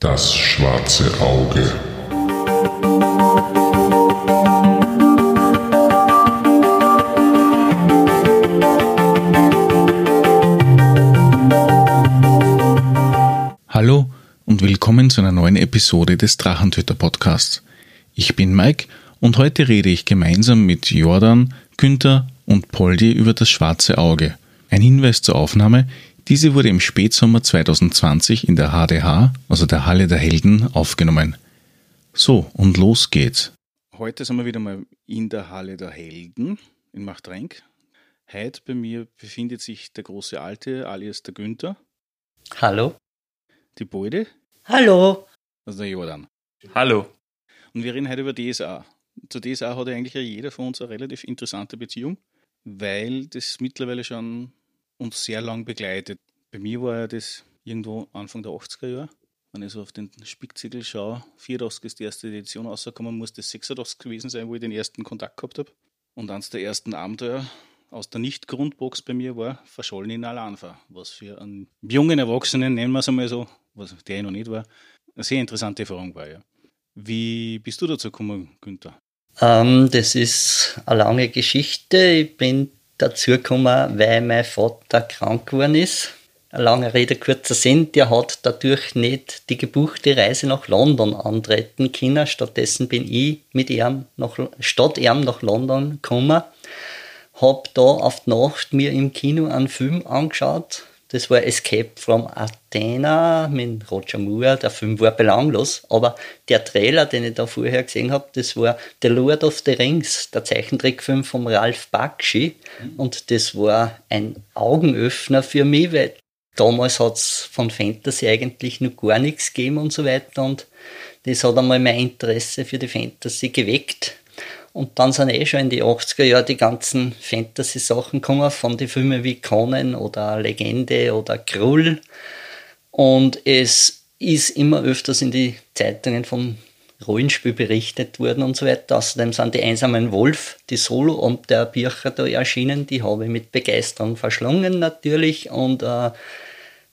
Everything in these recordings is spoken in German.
Das schwarze Auge. Hallo und willkommen zu einer neuen Episode des Drachentöter Podcasts. Ich bin Mike und heute rede ich gemeinsam mit Jordan, Günther und Poldi über das schwarze Auge. Ein Hinweis zur Aufnahme, diese wurde im Spätsommer 2020 in der HDH, also der Halle der Helden, aufgenommen. So, und los geht's. Heute sind wir wieder mal in der Halle der Helden in Machtrenk. Heute bei mir befindet sich der große Alte, alias der Günther. Hallo. Die Beute. Hallo. Also der Jordan. Hallo. Und wir reden heute über DSA. Zu DSA hat eigentlich jeder von uns eine relativ interessante Beziehung, weil das mittlerweile schon uns sehr lang begleitet. Bei mir war ja das irgendwo Anfang der 80er Jahre. Wenn ich so auf den Spickzettel schaue, 84 ist die erste Edition rausgekommen, muss das 86 gewesen sein, wo ich den ersten Kontakt gehabt habe. Und eines der ersten Abenteuer aus der Nicht-Grundbox bei mir war Verschollen in Alanfa, was für einen jungen Erwachsenen, nennen wir es einmal so, was der ich noch nicht war, eine sehr interessante Erfahrung war. Ja. Wie bist du dazu gekommen, Günther? Ähm, das ist eine lange Geschichte. Ich bin dazu gekommen, weil mein Vater krank geworden ist. Lange Rede, kurzer Sinn. Der hat dadurch nicht die gebuchte Reise nach London antreten können. Stattdessen bin ich mit ihm nach, statt ihm nach London gekommen. Hab da auf die Nacht mir im Kino einen Film angeschaut. Das war Escape from Athena mit Roger Moore. Der Film war belanglos, aber der Trailer, den ich da vorher gesehen habe, das war The Lord of the Rings, der Zeichentrickfilm von Ralph Bakshi. Und das war ein Augenöffner für mich, weil damals hat es von Fantasy eigentlich noch gar nichts gegeben und so weiter. Und das hat einmal mein Interesse für die Fantasy geweckt. Und dann sind eh schon in die 80er Jahre die ganzen Fantasy-Sachen gekommen, von den Filmen wie Conan oder Legende oder Krull. Und es ist immer öfters in die Zeitungen vom Rollenspiel berichtet worden und so weiter. Außerdem sind die einsamen Wolf, die Solo und der Bücher da erschienen, die habe ich mit Begeisterung verschlungen natürlich und äh,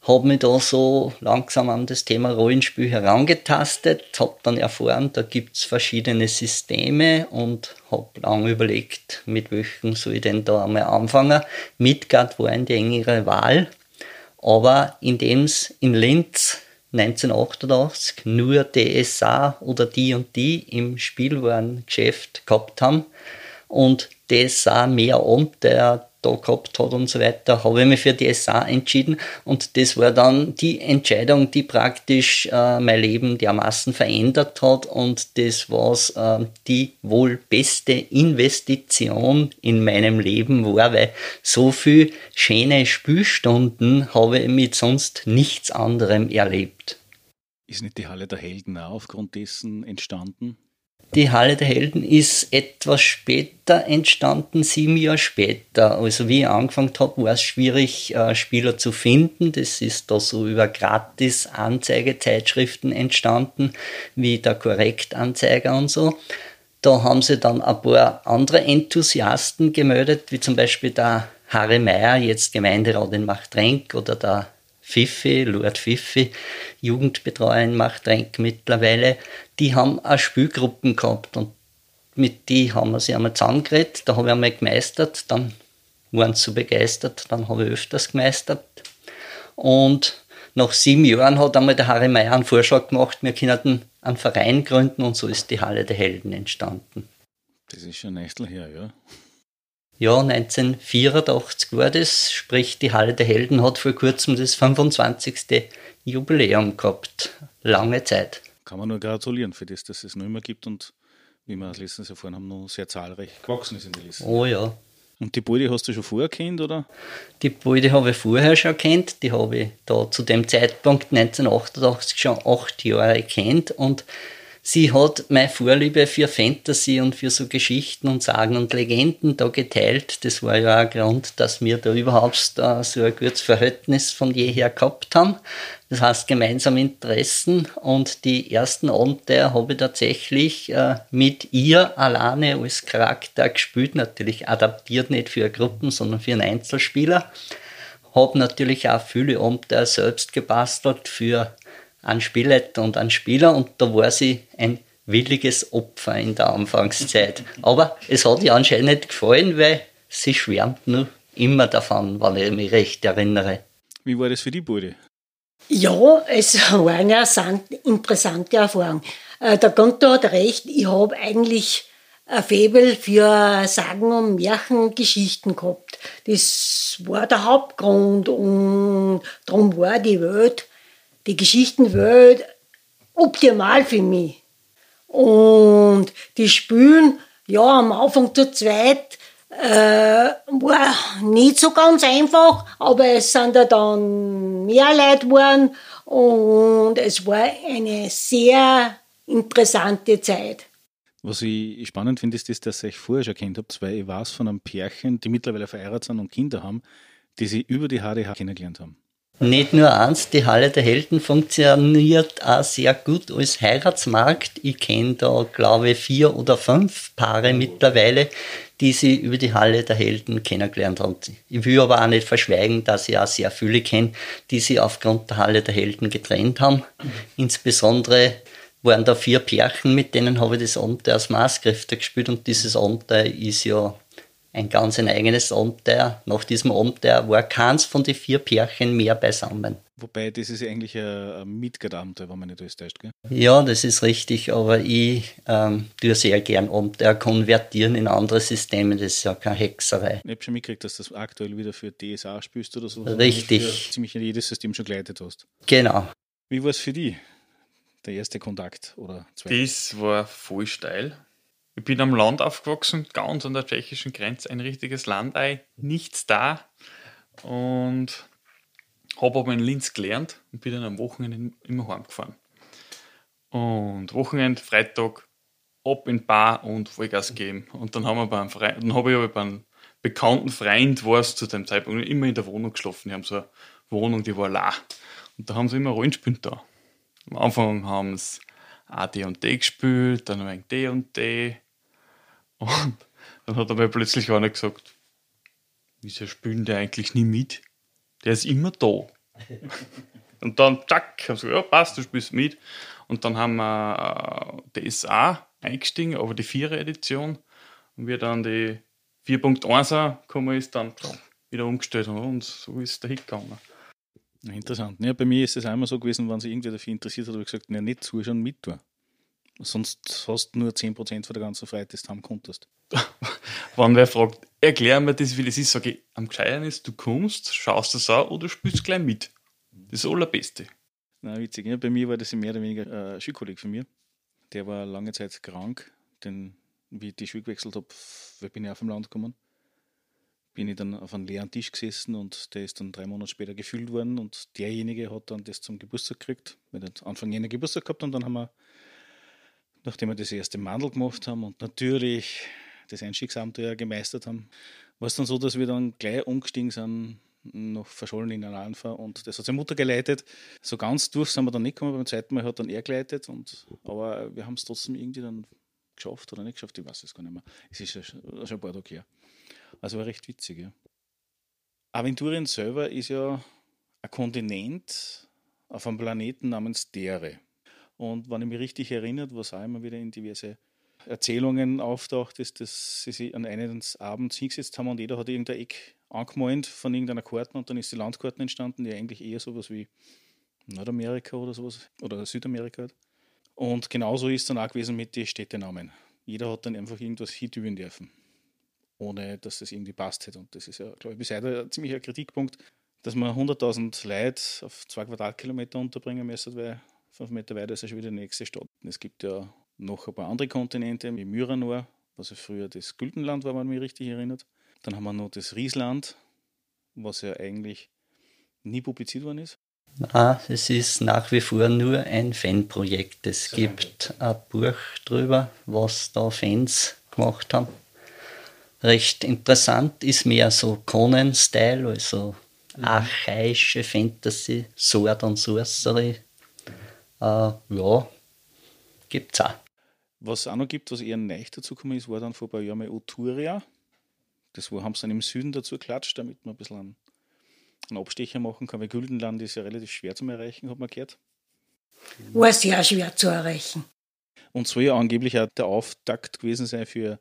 habe mich da so langsam an das Thema Rollenspiel herangetastet, habe dann erfahren, da gibt's verschiedene Systeme und habe lange überlegt, mit welchen soll ich denn da einmal anfangen. Midgard war eine engere Wahl, aber indem's in Linz 1988 nur DSA oder die und die im Spielwarengeschäft gehabt haben und DSA mehr Abenteuer da gehabt hat und so weiter, habe ich mich für die SA entschieden und das war dann die Entscheidung, die praktisch äh, mein Leben dermaßen verändert hat und das war äh, die wohl beste Investition in meinem Leben war, weil so viel schöne Spielstunden habe ich mit sonst nichts anderem erlebt. Ist nicht die Halle der Helden auch aufgrund dessen entstanden? Die Halle der Helden ist etwas später entstanden, sieben Jahre später. Also wie ich angefangen habe, war es schwierig, äh, Spieler zu finden. Das ist da so über Gratis-Anzeigezeitschriften entstanden, wie der Korrektanzeiger und so. Da haben sie dann ein paar andere Enthusiasten gemeldet, wie zum Beispiel der Harry Meyer, jetzt Gemeinderat in Machtrenk, oder der Fifi, Lord Fifi, Jugendbetreuer in Machtrenk mittlerweile, die haben auch Spielgruppen gehabt und mit die haben wir sie einmal zusammengeredet, da habe ich einmal gemeistert, dann waren sie so begeistert, dann habe ich öfters gemeistert und nach sieben Jahren hat einmal der Harry Meyer einen Vorschlag gemacht, wir könnten einen Verein gründen und so ist die Halle der Helden entstanden. Das ist schon ein her, ja. Ja, 1984 war das, sprich die Halle der Helden hat vor kurzem das 25. Jubiläum gehabt. Lange Zeit. Kann man nur gratulieren für das, dass es noch immer gibt und wie wir letztens erfahren haben, noch sehr zahlreich gewachsen ist in der Liste. Oh ja. Und die Beute hast du schon vorher kennt, oder? Die Beute habe ich vorher schon kennt. Die habe ich da zu dem Zeitpunkt 1988 schon acht Jahre kennt und sie hat meine Vorliebe für Fantasy und für so Geschichten und Sagen und Legenden da geteilt. Das war ja ein Grund, dass wir da überhaupt uh, so ein gutes Verhältnis von jeher gehabt haben. Das heißt gemeinsame Interessen und die ersten Abenteuer habe ich tatsächlich uh, mit ihr alleine als Charakter gespielt, natürlich adaptiert nicht für Gruppen, sondern für einen Einzelspieler. Habe natürlich auch viele Abenteuer selbst gebastelt für einen Spielleiter und einen Spieler und da war sie ein williges Opfer in der Anfangszeit. Aber es hat ihr anscheinend nicht gefallen, weil sie schwärmt nur immer davon, wenn ich mich recht erinnere. Wie war das für die Bude? Ja, es war eine interessante Erfahrung. Äh, der Gunther hat recht, ich habe eigentlich ein Faible für Sagen- und Märchengeschichten gehabt. Das war der Hauptgrund und darum war die Welt, die Geschichtenwelt optimal für mich. Und die Spülen, ja, am Anfang zu zweit, äh, war nicht so ganz einfach, aber es sind dann mehr Leute geworden und es war eine sehr interessante Zeit. Was ich spannend finde, ist, das, dass ihr euch vorher schon kennt habt, weil ich weiß von einem Pärchen, die mittlerweile verheiratet sind und Kinder haben, die sie über die HDH kennengelernt haben. Nicht nur eins, die Halle der Helden funktioniert auch sehr gut als Heiratsmarkt. Ich kenne da, glaube ich, vier oder fünf Paare mittlerweile, die sie über die Halle der Helden kennengelernt haben. Ich will aber auch nicht verschweigen, dass ich auch sehr viele kenne, die sie aufgrund der Halle der Helden getrennt haben. Insbesondere waren da vier Pärchen, mit denen habe ich das Abenteuer als Maßkräfte gespielt und dieses Abenteuer ist ja ein ganz ein eigenes Abenteuer. Nach diesem Abenteuer war keins von den vier Pärchen mehr beisammen. Wobei, das ist ja eigentlich ein Midgard-Abenteuer, wenn man nicht alles täuscht, gell? Ja, das ist richtig, aber ich ähm, tue sehr gern Abenteuer konvertieren in andere Systeme, das ist ja keine Hexerei. Ich habe schon mitgekriegt, dass du das aktuell wieder für DSA spielst oder so. Richtig. Ziemlich jedes System schon geleitet hast. Genau. Wie war es für dich, der erste Kontakt oder zwei? Das war voll steil. Ich bin am Land aufgewachsen, ganz an der tschechischen Grenze, ein richtiges Landei, nichts da. Und habe aber in Linz gelernt und bin dann am Wochenende immer heimgefahren. Und Wochenende, Freitag, ab in Bar und Vollgas geben. Und dann habe ich aber beim bekannten Freund, war es zu dem Zeitpunkt immer in der Wohnung geschlafen. Die haben so eine Wohnung, die war la. Und da haben sie immer Rollenspiel da. Am Anfang haben sie AD und D gespielt, dann ein D und D. Und dann hat aber plötzlich einer gesagt, wieso spielen der eigentlich nie mit? Der ist immer da. Und dann, zack, haben sie gesagt, ja, passt, du spielst mit. Und dann haben wir äh, DSA eingestiegen, aber die Vierer-Edition. Und wir dann die 4.1er gekommen ist, dann wieder umgestellt. Und so ist der Hit gegangen. Interessant. Ja, bei mir ist es einmal so gewesen, wenn sich irgendwer dafür interessiert hat, habe ich gesagt, ja, nicht zuschauen, mit tun. Sonst hast du nur 10% von der ganzen Freiheit, die du haben konntest. Wenn wer fragt, erklär mir das, wie das ist, sage ich, am gescheiten ist, du kommst, schaust das an oder spielst gleich mit. Das ist das Allerbeste. Na, witzig. Ja, bei mir war das mehr oder weniger ein Schulkolleg von mir. Der war lange Zeit krank, denn wie ich die Schule gewechselt habe, bin ich auf dem Land gekommen. Bin ich dann auf einem leeren Tisch gesessen und der ist dann drei Monate später gefüllt worden und derjenige hat dann das zum Geburtstag gekriegt. Wir haben Anfang Jänner Geburtstag gehabt und dann haben wir nachdem wir das erste Mandel gemacht haben und natürlich das Einstiegsabenteuer gemeistert haben, war es dann so, dass wir dann gleich umgestiegen sind noch verschollen in einen Alpha und das hat seine Mutter geleitet. So ganz durch sind wir dann nicht gekommen, beim zweiten Mal hat dann er geleitet, und, aber wir haben es trotzdem irgendwie dann geschafft oder nicht geschafft, ich weiß es gar nicht mehr. Es ist ja schon ein paar Tage her. Also war recht witzig, ja. Aventurien selber ist ja ein Kontinent auf einem Planeten namens Dere. Und wenn ich mich richtig erinnere, was auch immer wieder in diverse Erzählungen auftaucht, ist, dass sie sich an einem Abends hingesetzt haben und jeder hat irgendein Eck angemalt von irgendeiner Karte und dann ist die Landkarten entstanden, die eigentlich eher sowas wie Nordamerika oder sowas oder Südamerika hat. Und genauso ist dann auch gewesen mit den Städtenamen. Jeder hat dann einfach irgendwas hitüben dürfen, ohne dass das irgendwie passt hätte. Und das ist ja, glaube ich, bis heute ein ziemlicher Kritikpunkt, dass man 100.000 Leute auf zwei Quadratkilometer unterbringen müssen, weil fünf Meter weiter ist ja schon wieder die nächste Stadt. Es gibt ja noch ein paar andere Kontinente, wie Myranor, was ja früher das Güldenland war, wenn man mich richtig erinnert. Dann haben wir noch das Riesland, was ja eigentlich nie publiziert worden ist. Ah, es ist nach wie vor nur ein Fanprojekt. Es so gibt ein Buch drüber, was da Fans gemacht haben. Recht interessant ist mehr so Conan-Style, also mhm. archaische Fantasy, Sword und Sorcery, äh, ja, gibt es auch. Was es auch noch gibt, was eher neu dazugekommen ist, war dann vor ein paar Jahren mal Uturia. Das haben sie dann im Süden dazu geklatscht, damit man ein bisschen einen, einen Abstecher machen kann, weil Güldenland ist ja relativ schwer zu erreichen, hat man gehört. War sehr schwer zu erreichen. Und soll ja angeblich auch der Auftakt gewesen sein für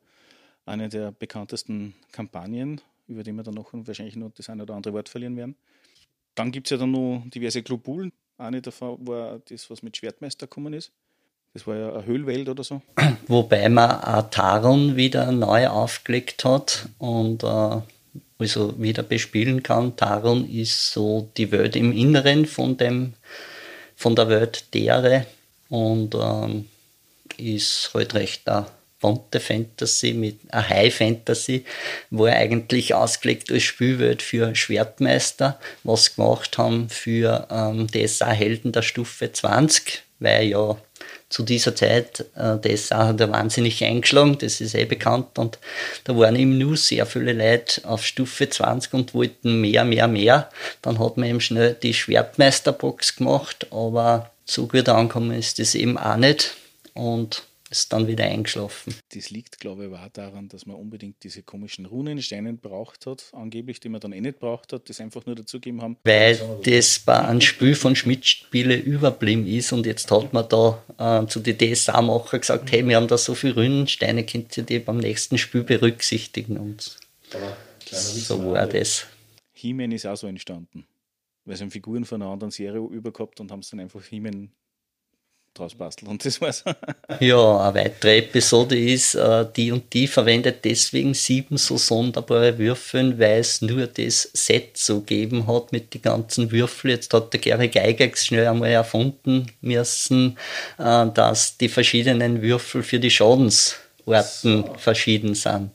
eine der bekanntesten Kampagnen, über die wir dann noch wahrscheinlich noch das eine oder andere Wort verlieren werden. Dann gibt es ja dann noch diverse Globulen. Eine davon war das, was mit Schwertmeister gekommen ist. Das war ja eine Höhlwelt oder so. Wobei man auch Taron wieder neu aufgelegt hat und äh, also wieder bespielen kann. Taron ist so die Welt im Inneren von dem von der Welt Dere und ähm, ist halt recht eine bunte Fantasy mit einer High Fantasy, war eigentlich ausgelegt als Spielwelt für Schwertmeister, was gemacht haben für ähm, DSA-Helden der Stufe 20, weil ja zu dieser Zeit, äh, DSA hat er wahnsinnig eingeschlagen, das ist eh bekannt und da waren im Nu sehr viele Leute auf Stufe 20 und wollten mehr, mehr, mehr. Dann hat man eben schnell die Schwertmeisterbox gemacht, aber so gut angekommen ist das eben auch nicht und ist dann wieder eingeschlafen. Das liegt, glaube ich, aber auch daran, dass man unbedingt diese komischen Runensteine braucht hat, angeblich, die man dann eh nicht braucht hat, das einfach nur dazugeben haben. Weil das bei einem Spiel von Schmidt-Spiele überblieben ist und jetzt hat man da äh, zu den DSA-Macher gesagt, hey, wir haben da so viele Runensteine, könnt ihr die beim nächsten Spiel berücksichtigen und so war das. He-Man ist auch so entstanden. Weil sie haben Figuren von einer anderen Serie übergehabt und haben es dann einfach He-Man draus bastelt und das war's. ja, eine weitere Episode ist, äh, die und die verwendet deswegen sieben so sonderbare Würfel, weil es nur das Set so gegeben hat mit den ganzen Würfeln. Jetzt hat der Gary Geigex schnell einmal erfunden müssen, äh, dass die verschiedenen Würfel für die Schadensorten so. verschieden sind.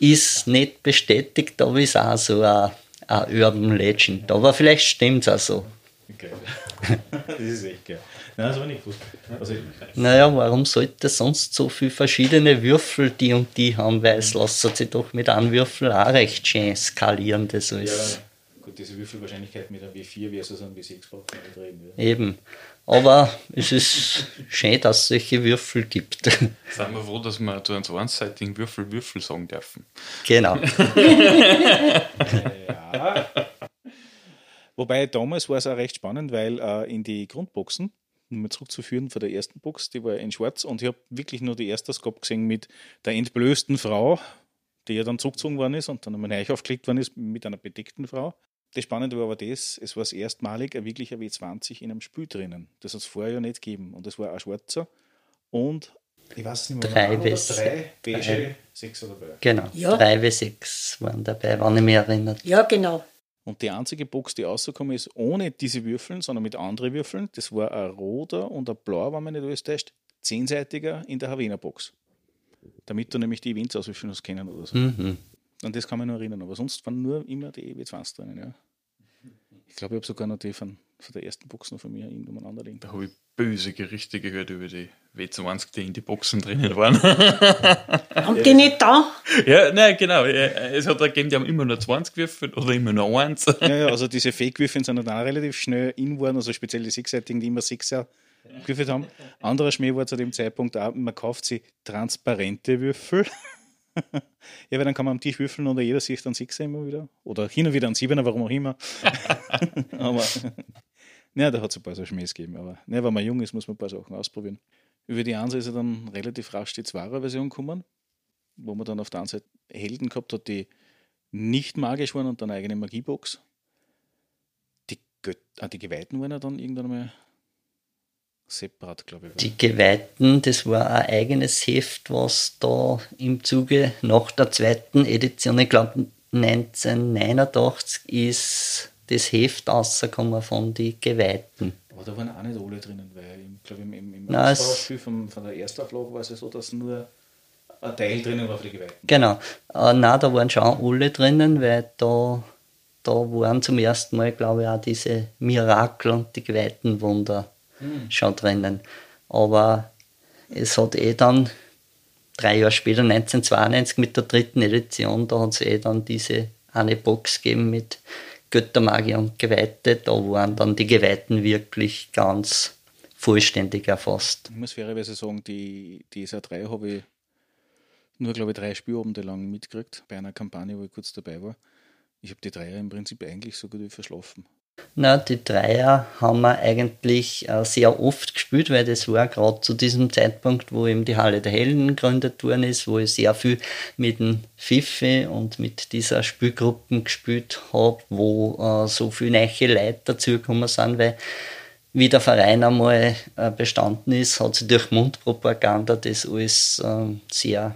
Ist nicht bestätigt, aber ist auch so ein, ein Urban Legend. Aber vielleicht stimmt es auch so. Okay. das ist echt geil. Nein, das war nicht gut. Also, naja, warum sollte sonst so viele verschiedene Würfel die und die haben? Weil es lässt sich doch mit einem Würfel auch recht schön skalieren. Das. Ja, gut, diese Würfelwahrscheinlichkeit mit einem W4 versus einem W6 braucht man nicht reden. Ja. Eben. Aber es ist schön, dass es solche Würfel gibt. Sind wir froh, dass wir zu einem einseitigen Würfel Würfel sagen dürfen. Genau. ja. Wobei damals war es auch recht spannend, weil äh, in die Grundboxen um mal zurückzuführen von der ersten Box, die war in schwarz und ich habe wirklich nur die erste Scope gesehen mit der entblößten Frau, die ja dann zurückgezogen worden ist und dann einmal neu aufgelegt worden ist mit einer bedeckten Frau. Das Spannende war aber das, es war das erstmalig ein wirklicher W20 in einem Spiel drinnen. Das hat es vorher ja nicht gegeben. Und das war ein schwarzer und ich weiß nicht mehr, drei, bis, drei beige, sechs oder dabei. Genau, ja. drei W6 waren dabei, wenn ich mich erinnere. Ja, genau. Und die einzige Box, die rausgekommen ist, ohne diese Würfeln, sondern mit anderen Würfeln, das war ein roter und ein blauer, wenn man nicht alles täuscht, zehnseitiger in der Havena-Box. Damit du nämlich die Events auswürfeln hast kennen oder so. Mhm. Und das kann man nur erinnern. Aber sonst waren nur immer die EW20 drinnen, ja. Ich glaube, ich habe sogar noch die von, von der ersten Box noch von mir irgendwo anderen liegen. Da habe ich böse Gerichte gehört über die W20, die in die Boxen drinnen waren. haben die nicht da? Ja, nein, genau. Es hat gegeben, die haben immer nur 20 Würfel oder immer nur eins. Ja, ja also diese Fake-Würfel sind dann auch relativ schnell in geworden, also speziell die sechsseitigen, die immer Sechser gewürfelt haben. Anderer Schmäh war zu dem Zeitpunkt auch, man kauft sie transparente Würfel. ja, weil dann kann man am Tisch würfeln und jeder sieht dann Sechser immer wieder. Oder hin und wieder einen Siebener, warum auch immer. aber ja, da hat es ein paar so Schmähs gegeben. Aber ne, wenn man jung ist, muss man ein paar Sachen ausprobieren. Über die Seite ist er dann relativ rasch die Zwarer-Version gekommen, wo man dann auf der einen Seite Helden gehabt hat, die nicht magisch waren und dann eine eigene Magiebox. Die, Göt ah, die Geweihten waren ja dann irgendwann mal separat, glaube ich. Die Geweihten, das war ein eigenes Heft, was da im Zuge nach der zweiten Edition, ich glaube 1989, ist das Heft rausgekommen von den Geweihten. Aber da waren auch nicht alle drinnen, weil ich glaube, im, im, im Nein, von, von der Erstauflage war es ja so, dass nur ein Teil drinnen war für die Geweihten. Genau. Äh, nein, da waren schon alle drinnen, weil da, da waren zum ersten Mal, glaube ich, auch diese Mirakel und die Geweihtenwunder hm. schon drinnen. Aber es hat eh dann drei Jahre später, 1992, mit der dritten Edition, da hat es eh dann diese eine Box gegeben mit Göttermagier und Geweihte. Da waren dann die Geweihten wirklich ganz vollständig erfasst. Ich muss fairerweise sagen, die, die SA3 habe ich nur, glaube ich, drei Spielabende lang mitgekriegt, bei einer Kampagne, wo ich kurz dabei war. Ich habe die Dreier im Prinzip eigentlich so gut wie verschlafen. Na, die Dreier haben wir eigentlich äh, sehr oft gespielt, weil das war gerade zu diesem Zeitpunkt, wo eben die Halle der Helden gegründet worden ist, wo ich sehr viel mit dem Fifi und mit dieser Spielgruppe gespielt habe, wo äh, so viele neue Leute dazugekommen sind, weil wie der Verein einmal äh, bestanden ist, hat sich durch Mundpropaganda das alles äh, sehr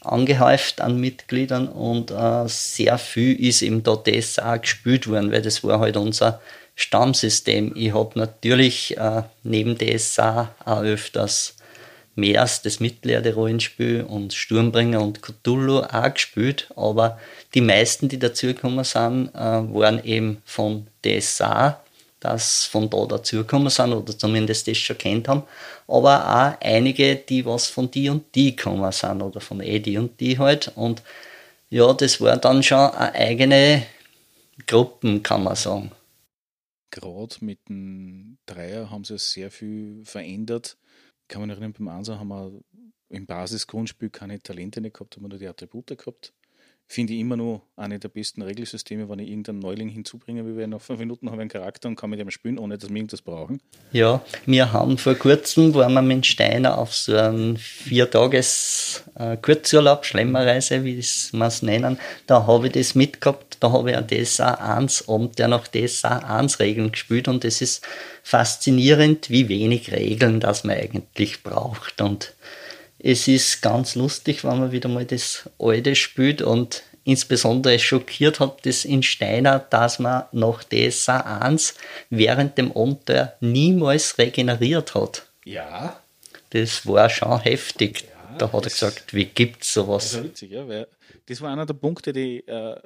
angehäuft an Mitgliedern und äh, sehr viel ist eben da das auch gespielt worden, weil das war halt unser Stammsystem. Ich habe natürlich äh, neben DSA auch öfters Meers, das Mittelerde-Rollenspiel und Sturmbringer und Cthulhu auch gespielt, aber die meisten, die dazugekommen sind, äh, waren eben von DSA das von da dazugekommen sind oder zumindest das schon kennt haben, aber auch einige, die was von die und die gekommen sind oder von eh die und die halt und ja, das war dann schon eine eigene Gruppen, kann man sagen. Gerade mit dem Dreier haben sie sehr viel verändert. Kann man erinnern, beim Ansa haben wir im Basisgrundspiel keine Talente gehabt, haben wir nur die Attribute gehabt finde ich immer noch eine der besten Regelsysteme, wenn ich irgendeinen Neuling hinzubringe, wie wir nach fünf Minuten haben einen Charakter und kann mit dem spielen, ohne dass wir irgendwas brauchen. Ja, wir haben vor kurzem, waren wir mit Steiner auf so einem Viertages äh, Kurzurlaub, Schlemmerreise, wie wir es nennen, da habe ich das mitgehabt, da habe ich ein DSA 1 Abend, der nach DSA 1 Regeln gespielt und es ist faszinierend, wie wenig Regeln das man eigentlich braucht und es ist ganz lustig, wenn man wieder mal das alte spielt und insbesondere schockiert hat das in Steiner, dass man nach DSA 1 während dem Abenteuer niemals regeneriert hat. Ja. Das war schon heftig. Ja, da hat er gesagt, wie gibt es sowas? Das war witzig, ja, weil das war einer der Punkte, die äh,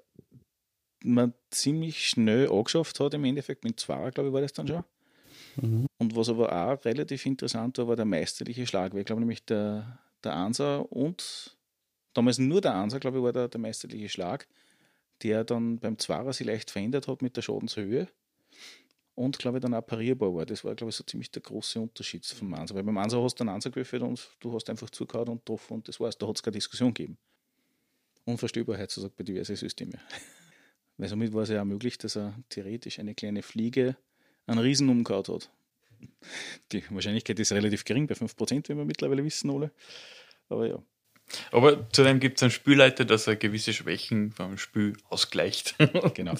man ziemlich schnell angeschafft hat, im Endeffekt mit zwei, glaube ich, war das dann schon. Mhm. Und was aber auch relativ interessant war, war der meisterliche Schlag. Weil ich glaube nämlich, der, der Anser und damals nur der Anser, glaube ich, war der, der meisterliche Schlag, der dann beim Zwarer sich leicht verändert hat mit der Schadenshöhe und glaube ich dann auch parierbar war. Das war, glaube ich, so ziemlich der große Unterschied vom Anser. Weil beim Anser hast du einen Anser gewürfelt und du hast einfach zugehauen und getroffen und das war's. Da hat es keine Diskussion gegeben. Unvorstellbar heutzutage bei diversen Systemen. Weil somit war es ja auch möglich, dass er theoretisch eine kleine Fliege einen Riesen umgehauen hat. Die Wahrscheinlichkeit ist relativ gering, bei 5%, wie wir mittlerweile wissen, alle. Aber ja. Aber zudem gibt es einen Spielleiter, dass er gewisse Schwächen vom Spiel ausgleicht. genau.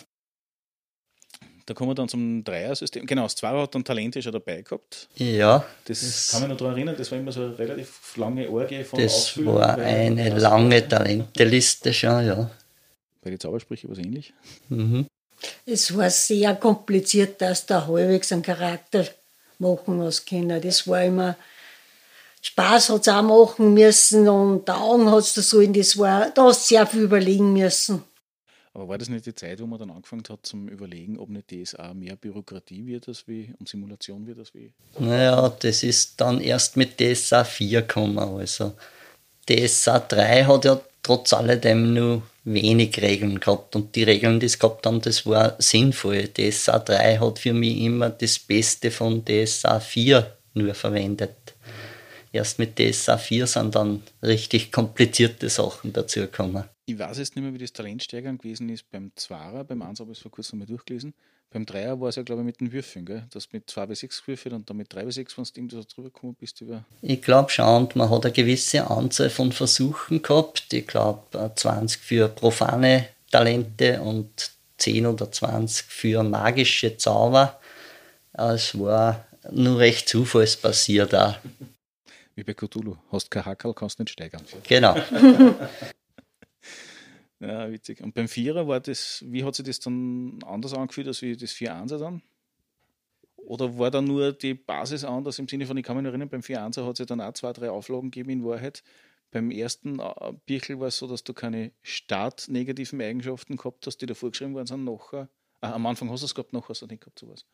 Da kommen wir dann zum Dreier-System. Genau, das Zweier hat dann Talente schon dabei gehabt. Ja. Das, das, kann mich noch daran erinnern, das war immer so eine relativ lange Orgie von Das Ausführung, war eine lange Talenteliste schon, ja. Bei den Zaubersprüchen was ähnlich. Mhm. Es war sehr kompliziert, dass da halbwegs ein Charakter machen als Kinder. Das war immer, Spaß hat es auch machen müssen und Augen hat es da so in das war, da hast du sehr viel überlegen müssen. Aber war das nicht die Zeit, wo man dann angefangen hat zum Überlegen, ob nicht DSA mehr Bürokratie wird das wie und Simulation wird das wie? Naja, das ist dann erst mit DSA 4 gekommen. Also DSA 3 hat ja trotz alledem nur wenig Regeln gehabt und die Regeln, die es gehabt haben, das war sinnvoll. DSA 3 hat für mich immer das Beste von DSA 4 nur verwendet. Erst mit DSA 4 sind dann richtig komplizierte Sachen dazu gekommen. Ich weiß jetzt nicht mehr, wie das Talentsteigern gewesen ist beim Zwarer, beim 1 habe ich es vor kurzem mal durchgelesen. Beim Dreier war es ja, glaube ich, mit den Würfeln, gell? Das mit 2 bis 6 gewürfelt und dann mit 3 bis 6, wenn du irgendwas drüber gekommen bist. Über ich glaube schon, und man hat eine gewisse Anzahl von Versuchen gehabt. Ich glaube, 20 für profane Talente und 10 oder 20 für magische Zauber. Es war nur recht zufallsbasiert auch. Wie bei Cthulhu. Hast kein Hackerl, kannst nicht steigern. Genau. Ja, witzig. Und beim Vierer war das, wie hat sich das dann anders angefühlt als wie das 4-1er dann? Oder war da nur die Basis anders im Sinne von, ich kann mich erinnern, beim 4-1er hat es ja dann auch zwei, drei Auflagen gegeben in Wahrheit. Beim ersten äh, Birchel war es so, dass du keine startnegativen Eigenschaften gehabt hast, die da vorgeschrieben worden sind. Nachher, äh, am Anfang hast du es gehabt, nachher hast du nicht gehabt, sowas.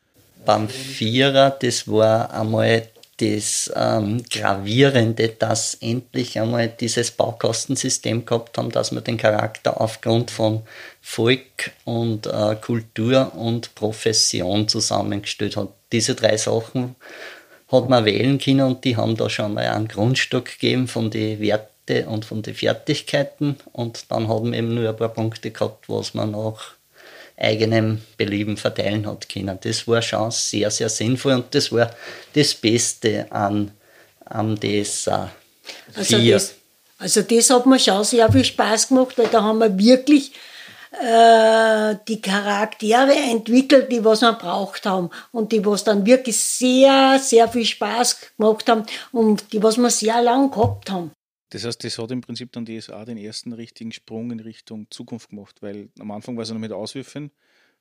Beim Vierer, das war einmal das ähm, Gravierende, dass endlich einmal dieses Baukostensystem gehabt haben, dass man den Charakter aufgrund von Volk und äh, Kultur und Profession zusammengestellt hat. Diese drei Sachen hat man wählen können und die haben da schon mal einen Grundstock gegeben von den Werte und von den Fertigkeiten und dann haben wir eben nur ein paar Punkte gehabt, was man noch eigenem Belieben verteilen hat können. Das war schon sehr, sehr sinnvoll und das war das Beste an, an das äh, also das, also das hat mir schon sehr viel Spaß gemacht, weil da haben wir wirklich äh, die Charaktere entwickelt, die was wir braucht haben und die was dann wirklich sehr, sehr viel Spaß gemacht haben und die was wir sehr lang gehabt haben. Das heißt, das hat im Prinzip dann die SA den ersten richtigen Sprung in Richtung Zukunft gemacht, weil am Anfang war es noch mit Auswürfen.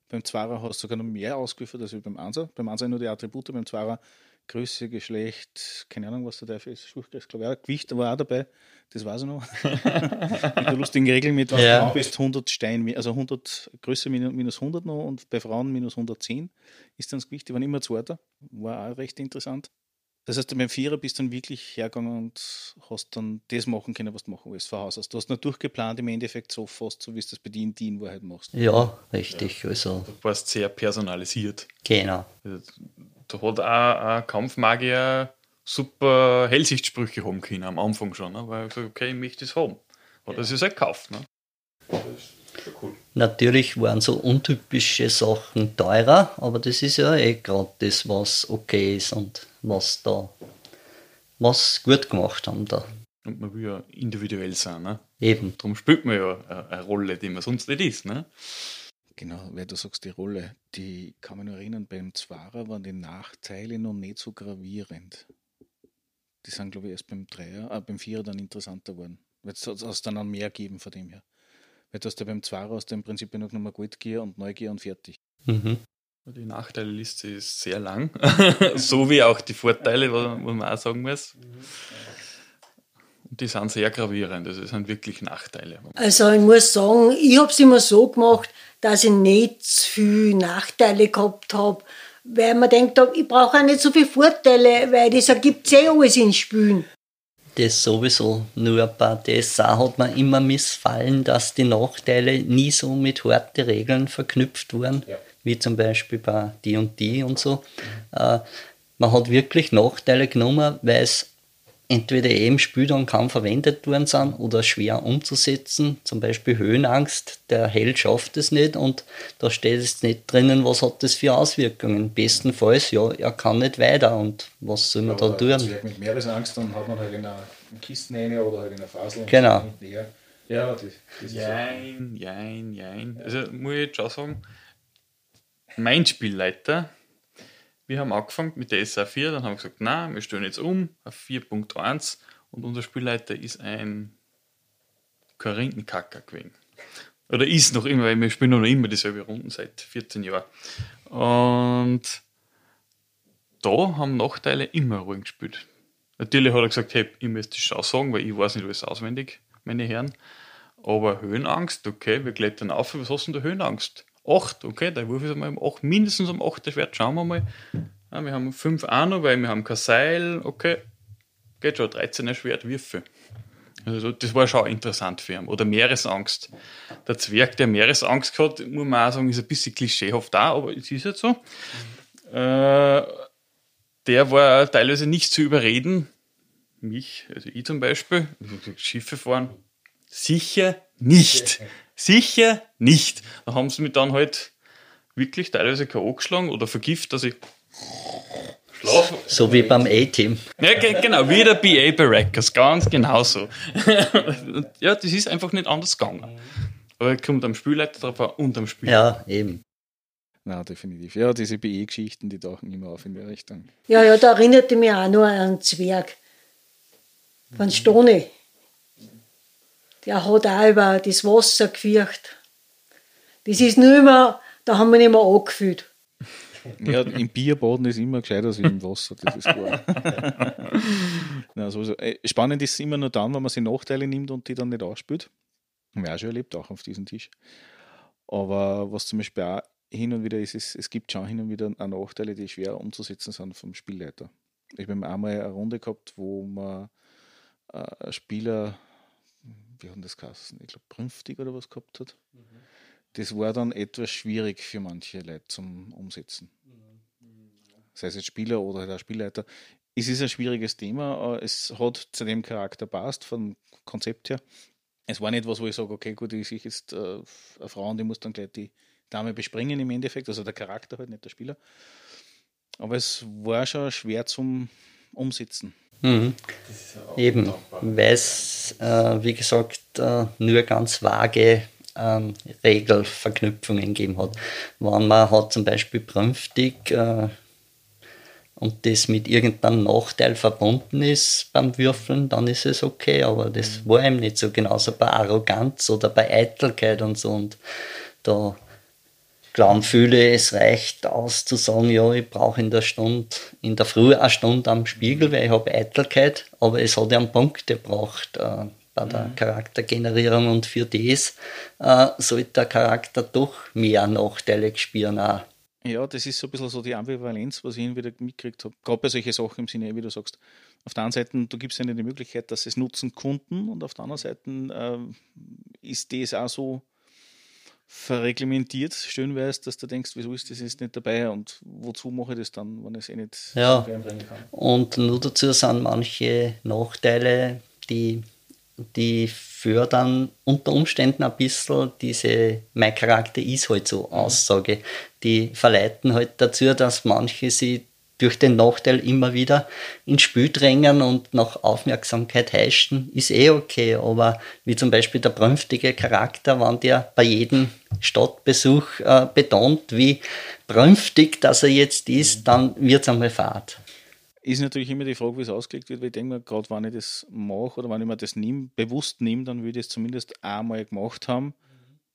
Beim Zwarer hast du sogar noch mehr ausgeführt als beim Anser. Beim Anser nur die Attribute, beim Zwarer Größe, Geschlecht, keine Ahnung, was da dafür ist. Schuchkreis, glaube ich, Gewicht war auch dabei. Das weiß ich noch. mit der lustigen Regel mit, wenn ja. du bist 100 Stein, also 100, Größe minus 100 noch und bei Frauen minus 110 ist dann das Gewicht. Die waren immer Zweiter. War auch recht interessant. Das heißt, beim Vierer bist du dann wirklich hergegangen und hast dann das machen können, was du machen willst, von Haus aus. Du hast nicht durchgeplant, im Endeffekt so fast, so wie es das bei dir in die Wahrheit machst. Ja, richtig. Ja. Also. Du warst sehr personalisiert. Genau. Da hat auch ein Kampfmagier super Hellsichtsprüche haben können am Anfang schon, ne? weil er gesagt okay, ich möchte das haben. Hat er sich halt gekauft. Ne? Das ist schon cool. Natürlich waren so untypische Sachen teurer, aber das ist ja eh gerade das, was okay ist und was da was gut gemacht haben da. Und man will ja individuell sein, ne? Eben. Darum spielt man ja eine Rolle, die man sonst nicht ist, ne? Genau, weil du sagst, die Rolle, die kann man nur erinnern, beim Zwarer waren die Nachteile noch nicht so gravierend. Die sind, glaube ich, erst beim Dreier, äh, beim Vierer dann interessanter geworden. Weil es hat dann mehr geben von dem her. Weil du hast ja beim Zwarer aus dem Prinzip noch mal Goldgier und Neugier und fertig. Mhm. Die Nachteileliste ist sehr lang, so wie auch die Vorteile, was man auch sagen muss. Und die sind sehr gravierend, also es sind wirklich Nachteile. Also ich muss sagen, ich habe es immer so gemacht, dass ich nicht zu viele Nachteile gehabt habe, weil man denkt, ich brauche auch nicht so viele Vorteile, weil das ergibt eh alles ins Spielen. Das sowieso. Nur bei DSA hat man immer missfallen, dass die Nachteile nie so mit harten Regeln verknüpft wurden. Ja wie zum Beispiel bei die und die und so. Äh, man hat wirklich Nachteile genommen, weil es entweder eh im Spiel dann kaum verwendet worden sind oder schwer umzusetzen. Zum Beispiel Höhenangst, der Held schafft es nicht und da steht jetzt nicht drinnen, was hat das für Auswirkungen. Bestenfalls, ja, er kann nicht weiter und was soll man ja, da tun? Mit Meeresangst, dann hat man halt in einer Kiste rein oder halt in einer Fasel. Genau. Ja, das, das jein, jein, jein. Also muss ich jetzt schon sagen, mein Spielleiter, wir haben angefangen mit der SA4, dann haben wir gesagt, na, wir stellen jetzt um auf 4.1 und unser Spielleiter ist ein Korinthenkacker gewesen. Oder ist noch immer, weil wir spielen noch immer dieselbe Runden seit 14 Jahren. Und da haben Nachteile immer ruhig gespielt. Natürlich hat er gesagt, hey, ich müsste die Chance sagen, weil ich weiß nicht alles auswendig, meine Herren. Aber Höhenangst, okay, wir klettern auf, was hast du denn da Höhenangst? 8, okay, der Wurf ist einmal um 8, mindestens um 8 Schwert, schauen wir mal. Ja, wir haben 5 auch noch, weil wir haben kein Seil, okay, geht schon, 13er Schwertwürfe. Also das war schon interessant für ihn. Oder Meeresangst. Der Zwerg, der Meeresangst hat, muss man auch sagen, ist ein bisschen klischeehaft da, aber es ist jetzt so. Äh, der war teilweise nicht zu überreden. Mich, also ich zum Beispiel, Schiffe fahren, sicher nicht. Sicher nicht. Da haben sie mich dann halt wirklich teilweise K.O. geschlagen oder vergift, dass ich schlafe. So wie beim A-Team. Ja, genau, wie der BA Barackers, ganz genau so. ja, das ist einfach nicht anders gegangen. Aber kommt am Spielleiter drauf und am Spiel. Ja, eben. Na, definitiv. Ja, diese BE-Geschichten, die tauchen immer auf in der Richtung. Ja, ja, da erinnerte mich auch nur an einen Zwerg von Stone. Der hat auch über das Wasser gefürcht. Das ist nur immer, da haben wir nicht mehr angefühlt. Ja, im Bierboden ist immer gescheiter als im Wasser, das ist klar. Na, so, äh, spannend ist es immer nur dann, wenn man sich Nachteile nimmt und die dann nicht ausspielt. Haben wir auch schon erlebt, auch auf diesem Tisch. Aber was zum Beispiel auch hin und wieder ist, ist es gibt schon hin und wieder Nachteile, die schwer umzusetzen sind vom Spielleiter. Ich habe einmal eine Runde gehabt, wo man äh, Spieler wie hat das geheißen? Ich glaube, Prünftig oder was gehabt hat. Mhm. Das war dann etwas schwierig für manche Leute zum Umsetzen. Sei es jetzt Spieler oder der Spielleiter. Es ist ein schwieriges Thema. Es hat zu dem Charakter passt, vom Konzept her. Es war nicht was, wo ich sage, okay, gut, ich sehe jetzt äh, eine Frau und die muss dann gleich die, Dame bespringen im Endeffekt, also der Charakter halt, nicht der Spieler. Aber es war schon schwer zum Umsetzen. Mhm. Eben, weil es, äh, wie gesagt, äh, nur ganz vage ähm, Regelverknüpfungen gegeben hat. Wenn man hat zum Beispiel prünftig äh, und das mit irgendeinem Nachteil verbunden ist beim Würfeln, dann ist es okay, aber das war ihm nicht so. Genauso bei Arroganz oder bei Eitelkeit und so. Und da glauben viele, es reicht aus zu sagen, ja, ich brauche in der Stunde, in der Früh eine Stunde am Spiegel, weil ich habe Eitelkeit, aber es hat ja einen Punkt gebraucht äh, bei der mhm. Charaktergenerierung und für das äh, sollte der Charakter doch mehr Nachteile spüren auch. Ja, das ist so ein bisschen so die Ambivalenz, was ich wieder mitgekriegt habe. Gerade bei solchen Sachen im Sinne, wie du sagst. Auf der einen Seite, du gibst ihnen die Möglichkeit, dass sie es nutzen Kunden und auf der anderen Seite äh, ist das auch so verreglementiert stellenweise, dass du denkst, wieso ist das jetzt nicht dabei und wozu mache ich das dann, wenn ich es eh nicht ja. kann. Und nur dazu sind manche Nachteile, die, die fördern unter Umständen ein bisschen diese mein Charakter ist halt so Aussage. Die verleiten halt dazu, dass manche sie durch den Nachteil immer wieder ins Spiel drängen und nach Aufmerksamkeit heischen, ist eh okay. Aber wie zum Beispiel der brünftige Charakter, wenn der bei jedem Stadtbesuch äh, betont, wie brünftig dass er jetzt ist, dann wird es einmal fad. Ist natürlich immer die Frage, wie es ausgelegt wird, weil ich denke mir, gerade wenn ich das mache oder wenn ich mir das nehm, bewusst nehme, dann würde ich es zumindest einmal gemacht haben,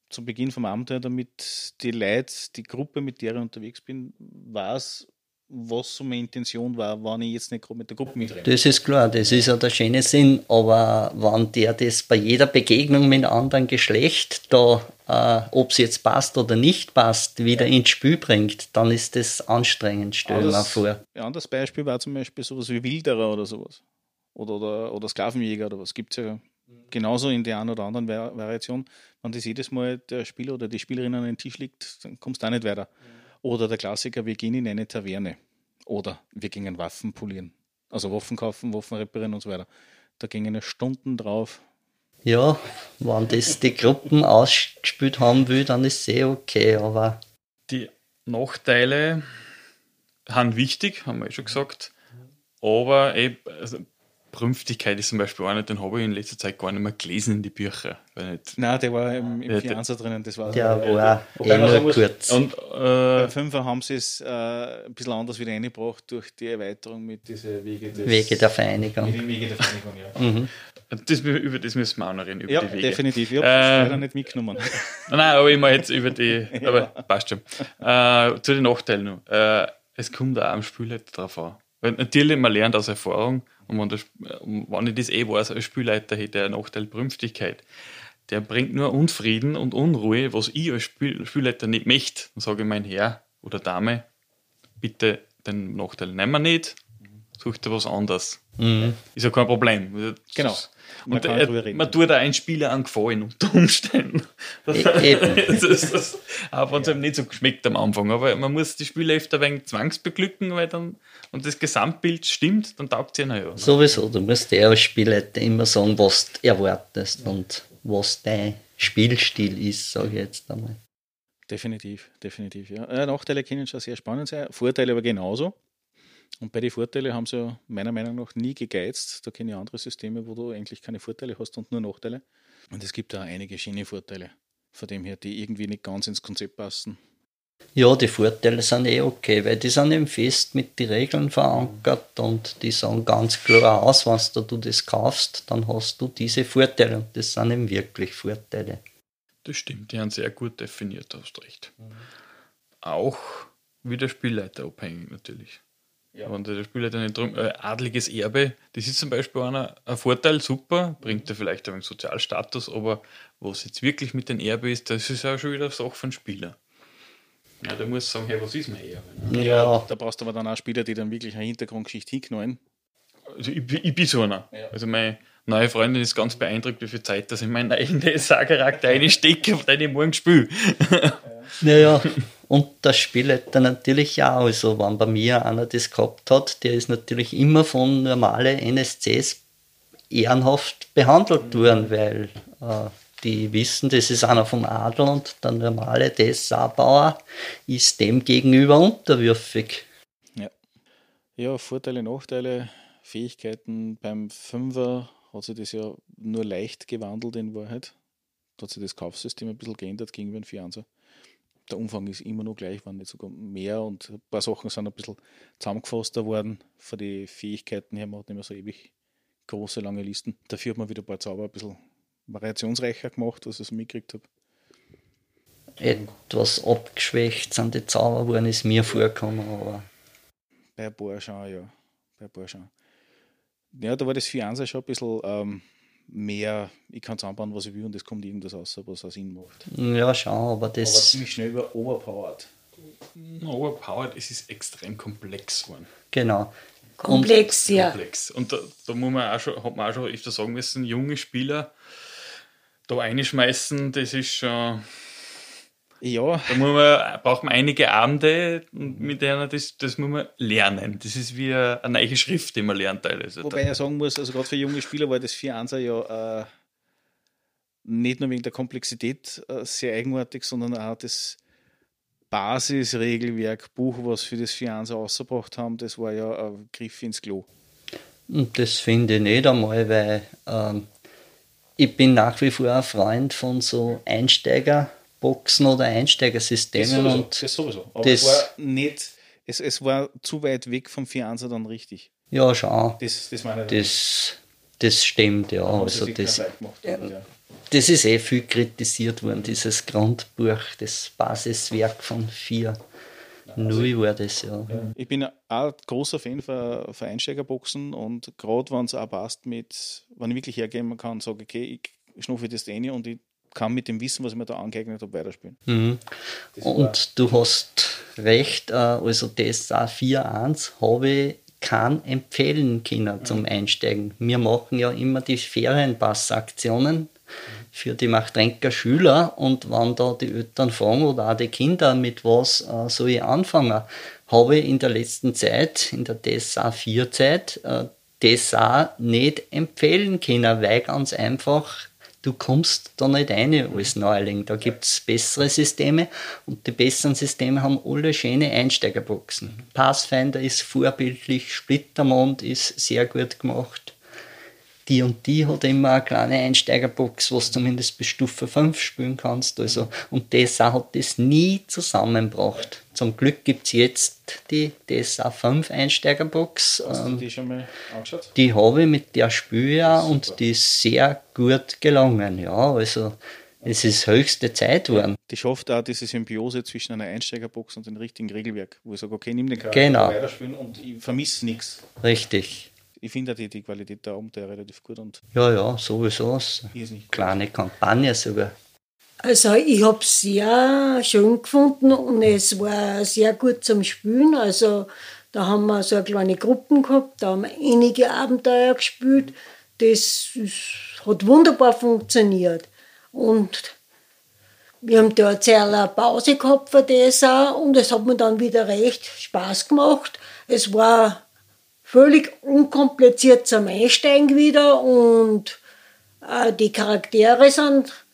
zu Beginn vom Abenteuer, damit die Leute, die Gruppe, mit der ich unterwegs bin, weiß, was so meine Intention war, wenn ich jetzt nicht gerade mit der Gruppe mitrenne. Das ist klar, das ist ja der schöne Sinn, aber wenn der das bei jeder Begegnung mit einem anderen Geschlecht, da, äh, ob es jetzt passt oder nicht passt, wieder ins Spiel bringt, dann ist das anstrengend, stellen wir vor. Ein anderes Beispiel war zum Beispiel sowas wie Wilderer oder sowas. Oder, oder, oder Sklavenjäger oder was. Gibt es ja genauso in der einen oder anderen Variation. Wenn das jedes Mal der Spieler oder die Spielerin an den Tisch liegt, dann kommst du auch nicht weiter. Mhm. Oder der Klassiker, wir gehen in eine Taverne. Oder wir gingen Waffen polieren. Also Waffen kaufen, Waffen reparieren und so weiter. Da gingen Stunden drauf. Ja, wenn das die Gruppen ausgespielt haben will, dann ist es eh okay, aber. Die Nachteile sind wichtig, haben wir eh schon gesagt. Aber eh, also Prünftigkeit ist zum Beispiel einer, den habe ich in letzter Zeit gar nicht mehr gelesen in die Bücher. Nein, der war im, im ja, drin, das war Der so, war eh nur muss, kurz. Und äh, beim Fünfer haben sie es äh, ein bisschen anders wieder eingebracht durch die Erweiterung mit diesen Wege, des, Wege der Vereinigung. Wege der Vereinigung, ja. mhm. Das, über das müssen wir auch noch reden, über ja, die Wege. definitiv. Ich habe äh, leider nicht mitgenommen. Nein, aber ich mache jetzt über die, aber ja. passt schon. Äh, zu den Nachteilen noch. Äh, es kommt auch am Spiel halt drauf an. Weil natürlich, man lernt aus Erfahrung, und wenn, das, wenn ich das eh weiß, als Spielleiter hätte er Nachteil Brünftigkeit. Der bringt nur Unfrieden und Unruhe, was ich als Spiel, Spielleiter nicht möchte. Dann sage ich mein Herr oder Dame, bitte den Nachteil nehmen wir nicht, such dir was anderes. Mhm. Ist ja kein Problem. Genau. Man, und er, man tut da einen Spieler angefallen unter Umständen. Das, e das, das, das, auch wenn es einem nicht so geschmeckt am Anfang. Aber man muss die Spieler öfter wenig zwangsbeglücken, weil dann, und das Gesamtbild stimmt, dann taugt es ja naja. Sowieso, du musst ja als Spielleiter immer sagen, was du erwartest und was dein Spielstil ist, sage ich jetzt einmal. Definitiv, definitiv. Ja. Nachteile können schon sehr spannend sein, Vorteile aber genauso. Und bei den Vorteilen haben sie ja meiner Meinung nach nie gegeizt. Da kenne ich andere Systeme, wo du eigentlich keine Vorteile hast und nur Nachteile. Und es gibt da einige schöne Vorteile, von dem her, die irgendwie nicht ganz ins Konzept passen. Ja, die Vorteile sind eh okay, weil die sind eben fest mit den Regeln verankert und die sagen ganz klar aus, wenn du das kaufst, dann hast du diese Vorteile und das sind eben wirklich Vorteile. Das stimmt, die haben sehr gut definiert, hast recht. Auch wie der Spielleiter abhängig natürlich. Ja. Wenn der Spieler dann nicht drum, äh, adliges Erbe, das ist zum Beispiel einer, ein Vorteil, super, bringt er vielleicht einen Sozialstatus, aber was jetzt wirklich mit dem Erbe ist, das ist auch schon wieder eine Sache von Spieler. Ja, der muss sagen, hey, was ist mein Erbe? Ne? Ja. Da brauchst du aber dann auch Spieler, die dann wirklich eine Hintergrundgeschichte hinknallen. Also ich, ich bin so einer. Ja. Also meine neue Freundin ist ganz beeindruckt, wie viel Zeit dass ich meinen eigenen SA-Charakter einstecke, auf den ich morgen Ja. Naja, und das spielt dann natürlich auch. Also, wenn bei mir einer das gehabt hat, der ist natürlich immer von normalen NSCs ehrenhaft behandelt worden, weil äh, die wissen, das ist einer vom Adel und der normale DSA-Bauer ist dem gegenüber unterwürfig. Ja. Ja, Vorteile, Nachteile, Fähigkeiten. Beim Fünfer hat sich das ja nur leicht gewandelt in Wahrheit. Da hat sich das Kaufsystem ein bisschen geändert gegenüber den Vieranser. Der Umfang ist immer noch gleich, wenn nicht sogar mehr und ein paar Sachen sind ein bisschen zusammengefasster worden. Von den Fähigkeiten her, man hat nicht mehr so ewig große, lange Listen. Dafür hat man wieder ein paar Zauber ein bisschen variationsreicher gemacht, was ich so mitgekriegt habe. Etwas abgeschwächt sind die Zauber worden, ist mir vorgekommen, aber. Bei ein paar schon, ja. Bei ein paar schon. Ja, da war das 4 schon ein bisschen ähm, mehr, ich kann es anbauen, was ich will und es kommt irgendwas raus, was auch Sinn macht. Ja, schon, aber das. Aber ziemlich schnell über overpowered. Overpowered, es ist extrem komplex geworden. Genau. Komplex, ja. Komplex. Und da, da muss man auch schon, hat man auch schon öfter sagen müssen, junge Spieler da reinschmeißen, das ist schon. Ja. Da muss man, braucht man einige Abende, mit denen das, das muss man lernen. Das ist wie eine neue Schrift, die man lernt teilweise. Wobei ich sagen muss, also gerade für junge Spieler war das 4 ja äh, nicht nur wegen der Komplexität äh, sehr eigenartig, sondern auch das Basisregelwerk, Buch, was für das 4 ausgebracht haben, das war ja ein Griff ins Klo. Und das finde ich nicht einmal, weil ähm, ich bin nach wie vor ein Freund von so Einsteigerboxen oder Einsteigersystemen. Das und das sowieso. Aber das- es war nicht, es, es war zu weit weg vom 4 dann richtig. ja, schon. Das, das meine ich. Das, das stimmt, ja. Also das, gemacht, ja. das ist eh viel kritisiert worden, dieses Grundbuch, das Basiswerk von 4. Null war das, ja. Ich bin auch ein großer Fan von, von Einsteigerboxen und gerade wenn es auch passt mit, wenn ich wirklich hergehen kann und sage, okay, ich schnuffe das rein und ich kann mit dem Wissen, was ich mir da angeeignet habe, weiterspielen. Mhm. Und du hast recht, äh, also DSA 4.1 habe ich kein empfehlen können zum Einsteigen. Wir machen ja immer die Ferienpassaktionen für die Machtrenker Schüler und wenn da die Eltern fragen oder auch die Kinder, mit was äh, soll ich anfangen, habe ich in der letzten Zeit, in der DSA 4 Zeit, äh, DSA nicht empfehlen können, weil ganz einfach du kommst da nicht rein als Neuling. Da gibt es bessere Systeme und die besseren Systeme haben alle schöne Einsteigerboxen. Pathfinder ist vorbildlich, Splittermond ist sehr gut gemacht. Die und die hat immer eine kleine Einsteigerbox, was du zumindest bis Stufe 5 spielen kannst. Also, und DSA hat das nie zusammengebracht. Zum Glück gibt es jetzt die DSA 5 Einsteigerbox. Hast du Ähm, die schon mal angeschaut? die habe ich mit der ja Super. und die ist sehr gut gelungen. Ja, also es ist höchste Zeit geworden. Die schafft auch diese Symbiose zwischen einer Einsteigerbox und dem richtigen Regelwerk, wo ich sage, okay, nimm den Charakter Genau. weiterspielen und ich vermisse nichts. Richtig. Ich finde die, die Qualität der Abenteuer relativ gut und Ja, ja, sowieso. So hier ist nicht Kleine Kampagne sogar. Also ich habe es sehr schön gefunden und es war sehr gut zum Spielen. Also da haben wir so eine kleine Gruppen gehabt, da haben wir einige Abenteuer gespielt. Das ist, hat wunderbar funktioniert. Und wir haben da jetzt eine Pause gehabt für das auch und es hat mir dann wieder recht Spaß gemacht. Es war völlig unkompliziert zum Einsteigen wieder und äh, die Charaktere sind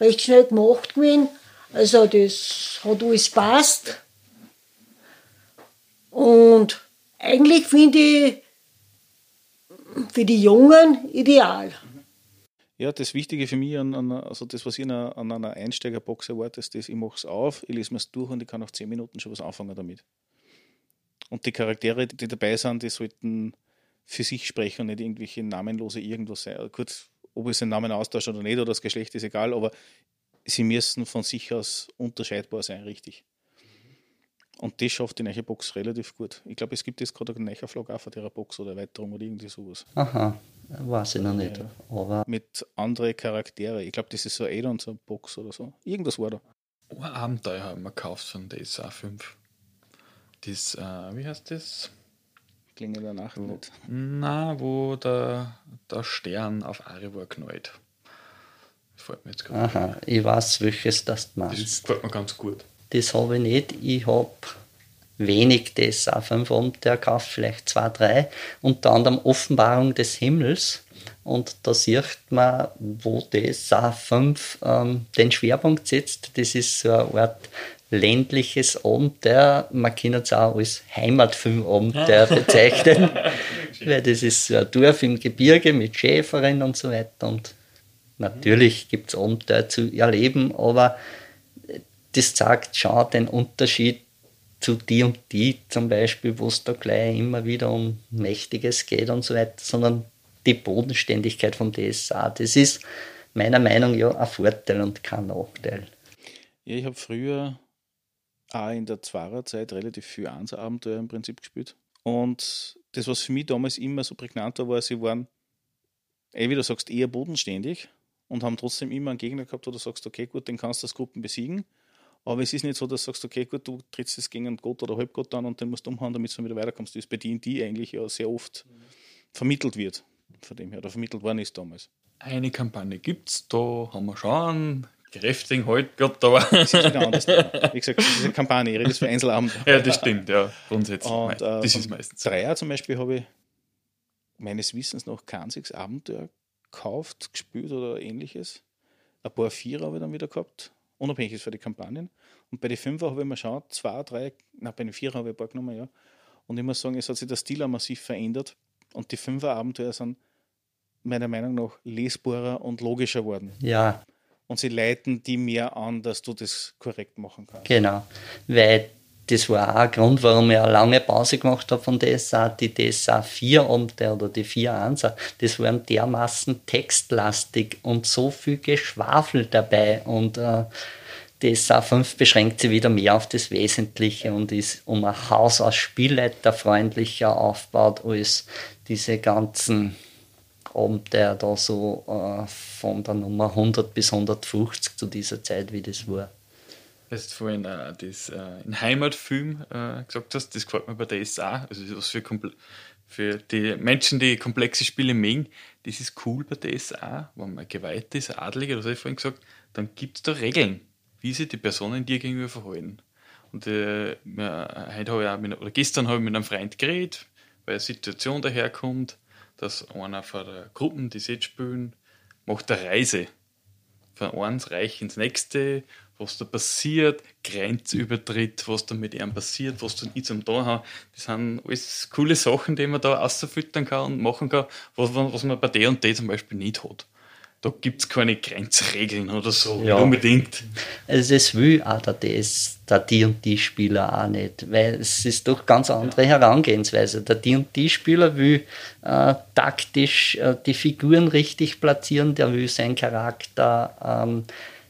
recht schnell gemacht gewesen. Also das hat alles passt. Und eigentlich finde ich für die Jungen ideal. Ja, das Wichtige für mich, an, an, also das, was ich an einer, an einer Einsteigerbox erwarte, ist, das, ich mache es auf, ich lese mir es durch und ich kann nach 10 Minuten schon was anfangen damit. Und die Charaktere, die dabei sind, die sollten für sich sprechen und nicht irgendwelche namenlose irgendwas sein. Kurz, ob ich den Namen austausche oder nicht, oder das Geschlecht ist egal, aber sie müssen von sich aus unterscheidbar sein, richtig. Und das schafft die neue Box relativ gut. Ich glaube, es gibt jetzt gerade einen neuen Flag auch von der Box oder Erweiterung oder irgendwie sowas. Aha, weiß ich noch nicht. Aber mit anderen Charaktere. Ich glaube, das ist so Add-on, so eine Box oder so. Irgendwas war da. Ein Abenteuer haben wir gekauft von DSA 5. Das, äh, wie heißt das? Klinge danach nicht. Na, wo der, der Stern auf Arivor knallt. Das fällt mir jetzt gerade aha, ich weiß, welches das du Das meinst. gefällt mir ganz gut. Das habe ich nicht. Ich habe wenig DSA 5 Abenteuer gekauft, vielleicht zwei, drei. Unter anderem Offenbarung des Himmels. Und da sieht man, wo DSA 5 ähm, den Schwerpunkt setzt. Das ist so eine Art ländliches Abenteuer. Man kann es auch als Heimatfilmabenteuer bezeichnen, weil das ist so ein Dorf im Gebirge mit Schäferin und so weiter. Und natürlich gibt es Abenteuer zu erleben, aber das zeigt schon den Unterschied zu die und die zum Beispiel, wo es da gleich immer wieder um Mächtiges geht und so weiter, sondern die Bodenständigkeit vom DSA, das ist meiner Meinung nach ja ein Vorteil und kein Nachteil. Ja, ich habe früher auch in der Zwarer-Zeit relativ viel Einser-Abenteuer im Prinzip gespielt. Und das, was für mich damals immer so prägnant war, sie waren, eh wie du sagst, eher bodenständig und haben trotzdem immer einen Gegner gehabt, wo du sagst, okay, gut, den kannst du als Gruppen besiegen. Aber es ist nicht so, dass du sagst, okay, gut, du trittst es gegen einen Gott oder Halbgott an und den musst du umhauen, damit du wieder weiterkommst. Das ist bei D&D eigentlich ja sehr oft mhm. vermittelt wird, von dem her, oder vermittelt worden ist damals. Eine Kampagne gibt es, da haben wir schon kräftigen halt gehabt, aber... Das ist wieder anders. Wie gesagt, das ist eine Kampagne, ich rede das für Einzelabend. ja, das stimmt, ja, grundsätzlich. Und, äh, das ist meistens Dreier zum Beispiel habe ich meines Wissens noch kein Abenteuer gekauft, gespielt oder ähnliches. Ein paar Vierer habe ich dann wieder gehabt unabhängig ist für die Kampagnen. Und bei den Fünfer habe ich mal geschaut, zwei, drei, na bei den Vierer habe ich ein paar genommen, ja. Und ich muss sagen, es hat sich der Stil auch massiv verändert. Und die Fünfer-Abenteuer sind meiner Meinung nach lesbarer und logischer geworden. Ja. Und sie leiten die mehr an, dass du das korrekt machen kannst. Genau, weil das war auch ein Grund, warum ich eine lange Pause gemacht habe von DSA. Die DSA 4 Abenteuer oder die 4 Ansa, das waren dermaßen textlastig und so viel Geschwafel dabei. Und äh, DSA 5 beschränkt sich wieder mehr auf das Wesentliche und ist um ein Haus aus Spielleiter freundlicher aufgebaut als diese ganzen Abenteuer da so äh, von der Nummer 100 bis 150 zu dieser Zeit, wie das war hast vorhin äh, das äh, in Heimatfilm äh, gesagt hast, das gefällt mir bei der SA. Also was für, für die Menschen, die komplexe Spiele mögen, das ist cool bei der SA, wenn man geweiht ist, Adlige, das habe ich vorhin gesagt, dann gibt es da Regeln, wie sich die Personen dir gegenüber verhalten. Und äh, heute habe ich auch mit, oder gestern habe ich mit einem Freund geredet, weil eine Situation daherkommt, dass einer von der Gruppen, die jetzt spielen, macht eine Reise von eins Reich ins nächste was da passiert, Grenzübertritt, was da mit ihm passiert, was da nicht zum da haben. Das sind alles coole Sachen, die man da ausfüttern kann und machen kann, was, was man bei der zum Beispiel nicht hat. Da gibt es keine Grenzregeln oder so, ja. unbedingt. Also das will auch der, DS, der D&D-Spieler auch nicht, weil es ist doch ganz andere Herangehensweise. Der D&D-Spieler will äh, taktisch äh, die Figuren richtig platzieren, der will seinen Charakter ähm,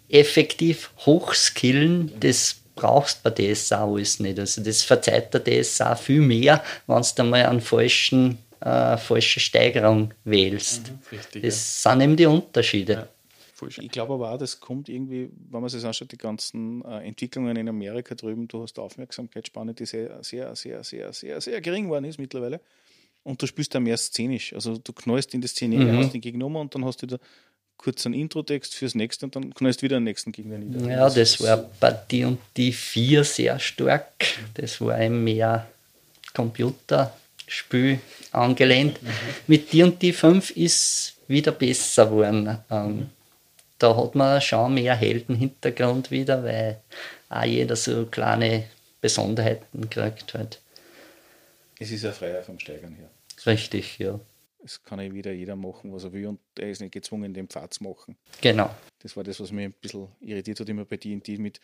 effektiv hochskillen, das brauchst bei DSA alles nicht. Also das verzeiht der DSA viel mehr, wenn du mal einen falschen, äh, falsche Steigerung wählst. Mhm, richtig, das ja. sind eben die Unterschiede. Ja. Ich glaube aber auch, das kommt irgendwie, wenn man sich anschaut, die ganzen äh, Entwicklungen in Amerika drüben, du hast Aufmerksamkeitsspanne, die sehr, sehr, sehr, sehr, sehr, sehr gering geworden ist mittlerweile. Und du spielst da mehr szenisch. Also du knallst in die Szene, mhm. hast den Gegner und dann hast du da kurz einen Introtext fürs nächste und dann knallst du wieder den nächsten Gegner nieder. Ja, das war bei die und die 4 sehr stark. Das war ein mehr Computerspiel angelehnt. Mhm. Mit die und die 5 ist wieder besser geworden. Ähm, da hat man schon mehr Heldenhintergrund wieder, weil auch jeder so kleine Besonderheiten kriegt. Halt. Es ist ja freier vom Steigern her. Richtig, ja. Es kann ja wieder jeder machen, was er will und er ist nicht gezwungen, den Pfad zu machen. Genau. Das war das, was mich ein bisschen irritiert hat, immer bei D&D mit,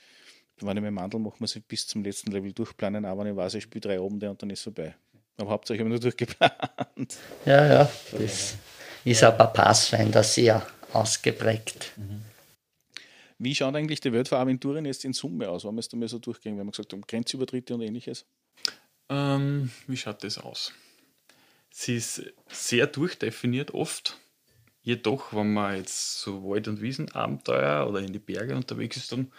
wenn ich meinen Mandel mache, muss ich bis zum letzten Level durchplanen, aber wenn ich weiß, ich spiele drei oben und dann ist es vorbei. Aber hauptsächlich habe ich nur durchgeplant. Ja, ja, das ist aber Pathfinder sehr ausgeprägt. Mhm. Wie schaut eigentlich die Welt für Aventurien jetzt in Summe aus? Wenn wir es da mal so durchgehen, wenn wir gesagt haben, Grenzübertritte und ähnliches? Ähm, wie schaut das aus? Sie ist sehr durchdefiniert oft. Jedoch, wenn man jetzt so Wald- und Wiesenabenteuer oder in die Berge unterwegs ist, dann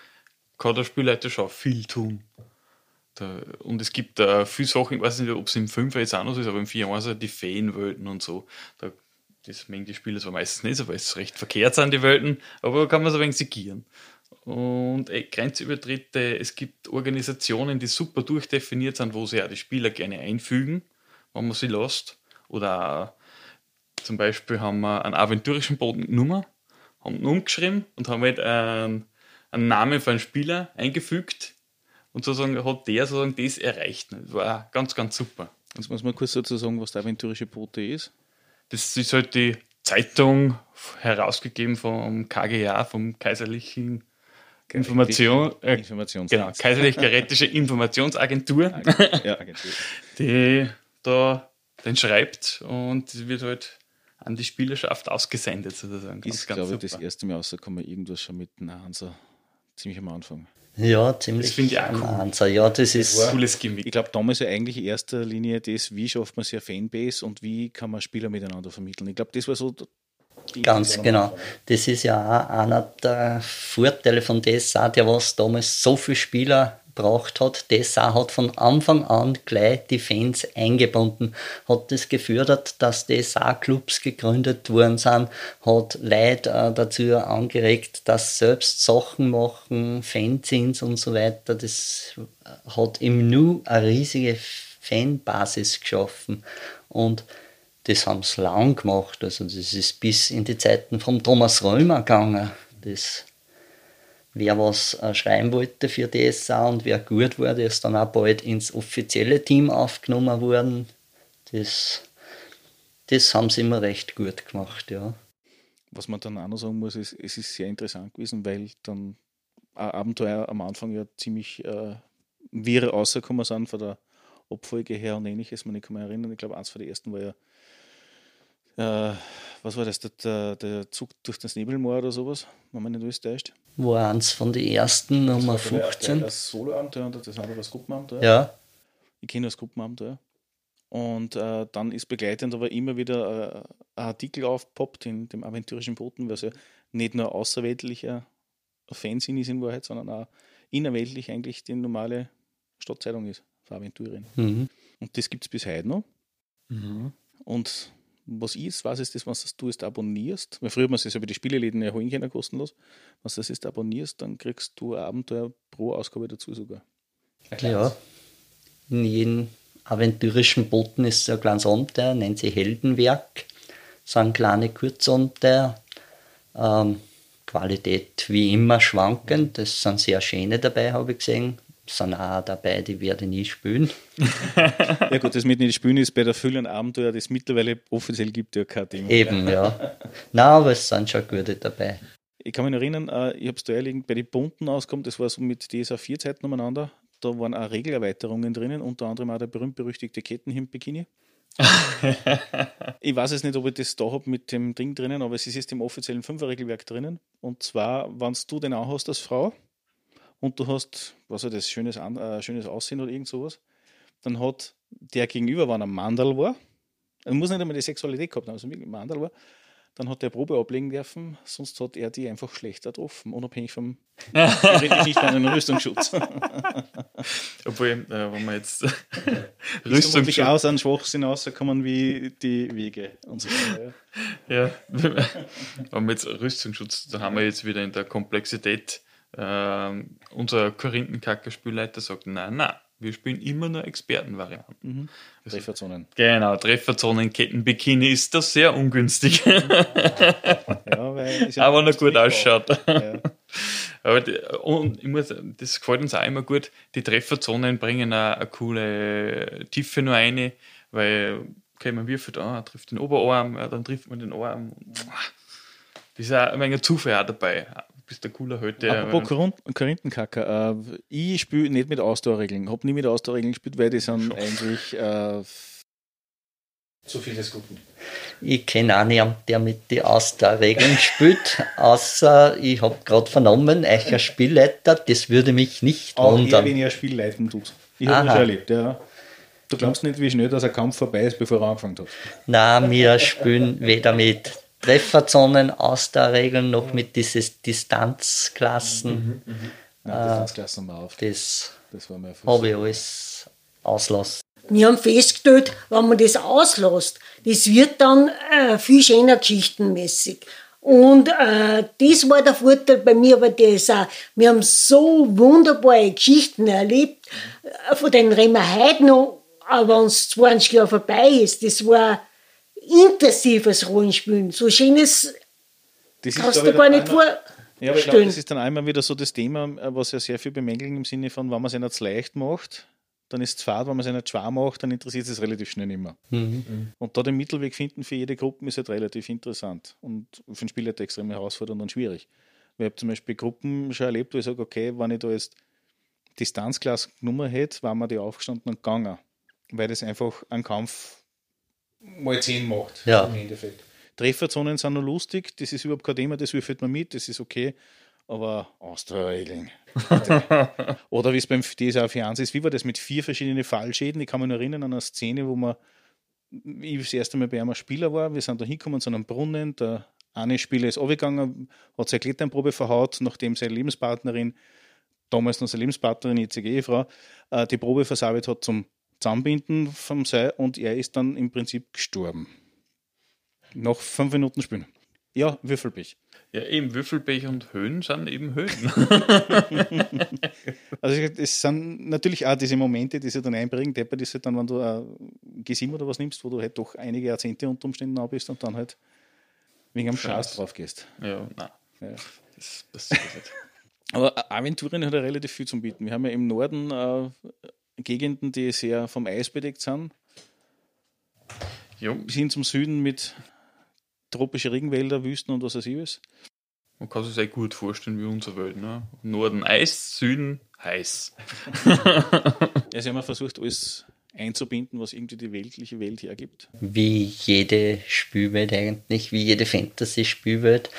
kann der Spielleiter schon viel tun. Da, und es gibt da viele Sachen, ich weiß nicht, ob es im 5 jetzt so ist, aber im 4 also die Feenwelten und so. Da, das mengen die Spieler zwar meistens nicht, weil es recht verkehrt sind, die Welten, aber da kann man so ein wenig segieren. und äh, Grenzübertritte. Es gibt Organisationen, die super durchdefiniert sind, wo sie auch die Spieler gerne einfügen, wenn man sie lässt. Oder zum Beispiel haben wir einen aventurischen Boden genommen, haben ihn umgeschrieben und haben halt einen, einen Namen für einen Spieler eingefügt und sozusagen hat der sozusagen das erreicht. Das war ganz, ganz super. Jetzt muss man kurz dazu sagen, was der aventurische Bote ist. Das ist halt die Zeitung, herausgegeben vom KGA, vom Kaiserlichen Information, äh, genau, Kaiserlich Gerätische Informationsagentur, ja, Agentur. die da den schreibt und wird halt an die Spielerschaft ausgesendet sozusagen. Ist, glaube ich, das erste Mal rausgekommen, irgendwas schon mit einer Hansa, ziemlich am Anfang. Ja, ziemlich Das finde ich auch cool. Ansatz. Ja, das ist cooles Gimmick. Ich glaube, damals ja eigentlich in erster Linie das, wie schafft man sich eine Fanbase und wie kann man Spieler miteinander vermitteln. Ich glaube, das war so. die- Ganz genau. Das ist ja auch einer der Vorteile von DSA, der was damals so viele Spieler braucht hat. DSA hat von Anfang an gleich die Fans eingebunden, hat das gefördert, dass DSA-Clubs gegründet worden sind, hat Leute äh, dazu angeregt, dass selbst Sachen machen, Fanzines und so weiter. Das hat im Nu eine riesige Fanbasis geschaffen. Und das haben sie lang gemacht. Also das ist bis in die Zeiten von Thomas Römer gegangen. Das, wer was äh, schreiben wollte für DSA und wer gut war, der ist dann auch bald ins offizielle Team aufgenommen worden. Das, das haben sie immer recht gut gemacht, ja. Was man dann auch noch sagen muss, ist, es ist sehr interessant gewesen, weil dann Abenteuer am Anfang ja ziemlich äh, wirr rausgekommen sind von der Abfolge her und ähnliches. Man kann mich erinnern, ich glaube, eins von den ersten war ja, äh, was war das, der, der, der Zug durch das Nebelmoor oder sowas, wenn man nicht alles täuscht. War eins von den ersten, Nummer 15. Das Solo-Abenteuer und das andere das Gruppenabenteuer. Ja, Ich kenne das Gruppenabenteuer. Und äh, dann ist begleitend aber immer wieder äh, ein Artikel aufpoppt in dem aventurischen Boten, was ja nicht nur außerweltlicher Fanzine ist in Wahrheit, sondern auch innerweltlich eigentlich die normale Stadtzeitung ist für Aventurien. mhm. Und das gibt es bis heute noch. Und was jetzt weiß, ist das, was du jetzt abonnierst. Weil früher hat man es ja über die Spieleläden erholen können, kostenlos. Was das ist, abonnierst, dann kriegst du ein Abenteuer pro Ausgabe dazu sogar. ja. In jedem aventurischen Boten ist so ein kleines Abenteuer, nennt sich Heldenwerk. So ein kleine Kurzabenteuer. Ähm, Qualität wie immer schwankend. Es sind sehr schöne dabei, habe ich gesehen. Es sind auch dabei, die werde ich nie spielen. Ja gut, das mit nicht spielen ist bei der Fülle ein Abenteuer, das mittlerweile offiziell gibt, ja kein Thema. Eben, ja. Na, aber es sind schon gute dabei. Ich kann mich noch erinnern, äh, ich habe es da ehrlich bei den bunten auskommen, das war so mit DSA 4 Zeiten umeinander. Da waren auch Regelerweiterungen drinnen, unter anderem auch der berühmt-berüchtigte Kettenhemd-Bikini. ich weiß jetzt nicht, ob ich das da habe mit dem Ding drinnen, aber es ist jetzt im offiziellen Fünfer-Regelwerk drinnen. Und zwar, wenn du den auch hast als Frau und du hast, was ist das, schönes, An äh, schönes Aussehen oder irgend sowas, dann hat der Gegenüber, wenn er Mandal war, er muss nicht einmal die Sexualität gehabt haben, also wirklich Mandal war, dann hat der Probe ablegen dürfen, sonst hat er die einfach schlechter getroffen, unabhängig vom nicht einen Rüstungsschutz. Obwohl, äh, wenn man jetzt Ist Rüstung vermutlich aus an Schwachsinn rausgekommen wie die Wege und so weiter. Ja. Ja, wenn wir jetzt Rüstungsschutz, da haben wir jetzt wieder in der Komplexität. Ähm, unser Korinthenkacker-Spielleiter sagt, nein, nein, wir spielen immer nur Expertenvarianten. Trefferzonen. Genau, Trefferzonen, Kettenbikini ist das sehr ungünstig, Ja, weil ja aber noch gut ausschaut. Ja. Aber die, und ich muss, das gefällt uns auch immer gut. Die Trefferzonen bringen auch eine coole Tiefe nur eine, weil, okay, man wirft an, trifft den Oberarm, ja, dann trifft man den Arm. Das ist auch ein wenig Zufall auch dabei. Bist der cooler heute. Apropos Korun- Korinthenkacker, äh, ich spiele nicht mit Ausdauerregeln, habe nie mit Ausdauerregeln gespielt, weil die sind eigentlich äh, zu vieles Guten. Ich kenne auch niemanden, der mit den Ausdauerregeln spielt, außer ich habe gerade vernommen, euer Spielleiter, das würde mich nicht Auch eher wundern. weniger Spiel leiten tut. Ich habe das schon erlebt, ja. Du glaubst nicht, wie schnell dass ein Kampf vorbei ist, bevor er angefangen hat. Nein, wir spielen weder mit Trefferzonen, Ausdauerregeln, noch mit diesen Distanzklassen. Nein, das Tanzklassen wir auf. Das Das war mir habe ich alles auslassen. Wir haben festgestellt, wenn man das auslässt, das wird dann äh, viel schöner geschichtenmäßig. Und äh, das war der Vorteil bei mir, aber das auch. Wir haben so wunderbare Geschichten erlebt, äh, von denen reden wir heute noch, aber wenn es 20 Jahre vorbei ist. Das war intensives Rollenspielen. So schönes Das kannst du gar nicht einmal- Ja, aber ich glaube, das ist dann einmal wieder so das Thema, äh, was ja sehr viel bemängeln im Sinne von, wenn man es nicht zu leicht macht, dann ist es fad, wenn man es nicht schwer macht, dann interessiert es relativ schnell nicht mehr. Und da den Mittelweg finden für jede Gruppe ist halt relativ interessant und für den Spieler extrem herausfordernd und schwierig. Weil ich habe zum Beispiel Gruppen schon erlebt, wo ich sage, okay, wenn ich da jetzt Distanzklasse Nummer hätte, waren wir die aufgestanden und gegangen. Weil das einfach einen Kampf mal 10 macht Ja. im Endeffekt. Trefferzonen sind noch lustig, das ist überhaupt kein Thema, das würfelt man mit, das ist okay. Aber Australien. Oder wie es beim DSA 4 ist, wie war das mit vier verschiedenen Fallschäden? Ich kann mich noch erinnern an eine Szene, wo man, ich das erste Mal bei einem Spieler war, wir sind da hingekommen zu einem Brunnen, der eine Spieler ist runtergegangen, hat seine Kletternprobe verhaut, nachdem seine Lebenspartnerin, damals noch seine Lebenspartnerin, jetzige Ehefrau, äh, die Probe versabelt hat zum Zusammenbinden vom Seil und er ist dann im Prinzip gestorben. Nach fünf Minuten Spielen. Ja, Würfelpech. Ja, eben Würfelbecher und Höhen sind eben Höhen. Also es sind natürlich auch diese Momente, die sie dann einbringen. Deppert ist halt dann, wenn du ein G7 oder was nimmst, wo du halt doch einige Jahrzehnte unter Umständen da bist und dann halt wegen am Schatz drauf gehst. ja, nein. Ja. Das passiert nicht. Aber Aventurien hat ja relativ viel zum Bieten. Wir haben ja im Norden äh, Gegenden, die sehr vom Eis bedeckt sind, Ja, bis hin zum Süden mit tropische Regenwälder, Wüsten und was weiß ich was. man kann sich sehr gut vorstellen wie unsere Welt. Ne? Norden Eis, Süden heiß. Ja, sie haben versucht, alles einzubinden, was irgendwie die weltliche Welt hergibt. wie jede Spielwelt eigentlich, wie jede Fantasy-Spielwelt.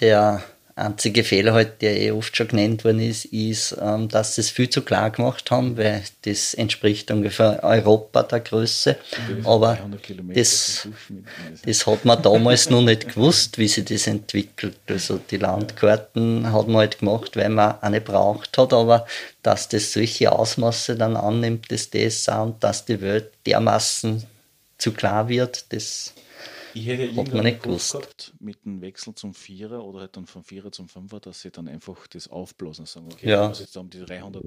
Der einzige Fehler, halt, der eh oft schon genannt worden ist, ist, ähm, dass sie es viel zu klar gemacht haben, weil das entspricht ungefähr Europa der Größe. Aber 300 Kilometer das, Durchschnitt. das hat man damals noch nicht gewusst, wie sich das entwickelt. Also die Landkarten hat man halt gemacht, weil man eine braucht hat, aber dass das solche Ausmaße dann annimmt, das DSA und dass die Welt dermaßen zu klar wird, das Ich hätte man irgendwann nicht gewusst. gehabt, mit dem Wechsel zum Vierer oder halt dann vom Vierer zum Fünfer, dass sie dann einfach das aufblasen und sagen, okay, Ja. was jetzt um die 300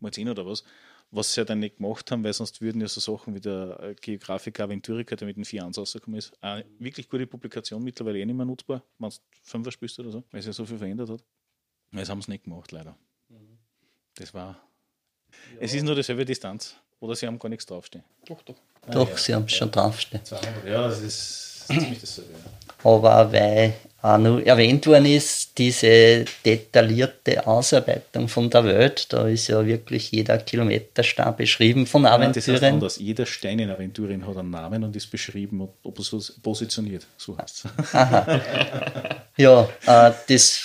mal 10 oder was, was sie ja dann nicht gemacht haben, weil sonst würden ja so Sachen wie der äh, Geografiker Aventurica, der mit den vier Ans rausgekommen ist, eine wirklich gute Publikation, mittlerweile eh nicht mehr nutzbar, wenn du Fünfer spielst oder so, weil es ja so viel verändert hat. Das haben sie nicht gemacht, leider. Das war. Es ist nur dieselbe Distanz. Oder sie haben gar nichts draufstehen. Doch, doch. Doch, sie haben es schon draufstehen. 200, ja, das ist ziemlich dasselbe. Ja. Aber weil auch noch erwähnt worden ist, diese detaillierte Ausarbeitung von der Welt, da ist ja wirklich jeder Kilometerstab beschrieben von Nein, das heißt anders. Jeder Stein in Aventurien hat einen Namen und ist beschrieben, ob er so positioniert. So heißt es. Ja, äh, das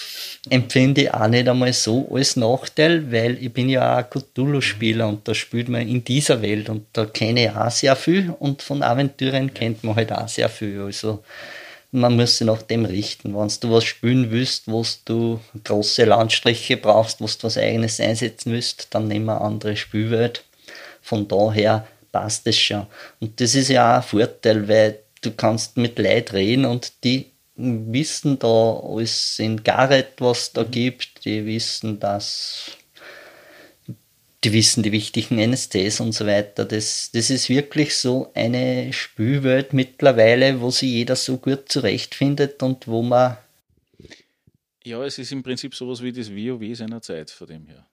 empfinde ich auch nicht einmal so als Nachteil, weil ich bin ja auch Cthulhu-Spieler und da spielt man in dieser Welt und da kenne ich auch sehr viel und von Aventurien kennt man halt auch sehr viel. Also man muss sich nach dem richten. Wenn du was spielen willst, wo du große Landstriche brauchst, wo du was eigenes einsetzen willst, dann nimm eine andere Spielwelt. Von daher passt es schon. Und das ist ja auch ein Vorteil, weil du kannst mit Leuten reden und die wissen da alles in Gareth, was da gibt. Die wissen, dass die wissen die wichtigen NSTs und so weiter. Das, das ist wirklich so eine Spielwelt mittlerweile, wo sich jeder so gut zurechtfindet und wo man Ja, es ist im Prinzip sowas wie das WoW seiner Zeit, von dem her.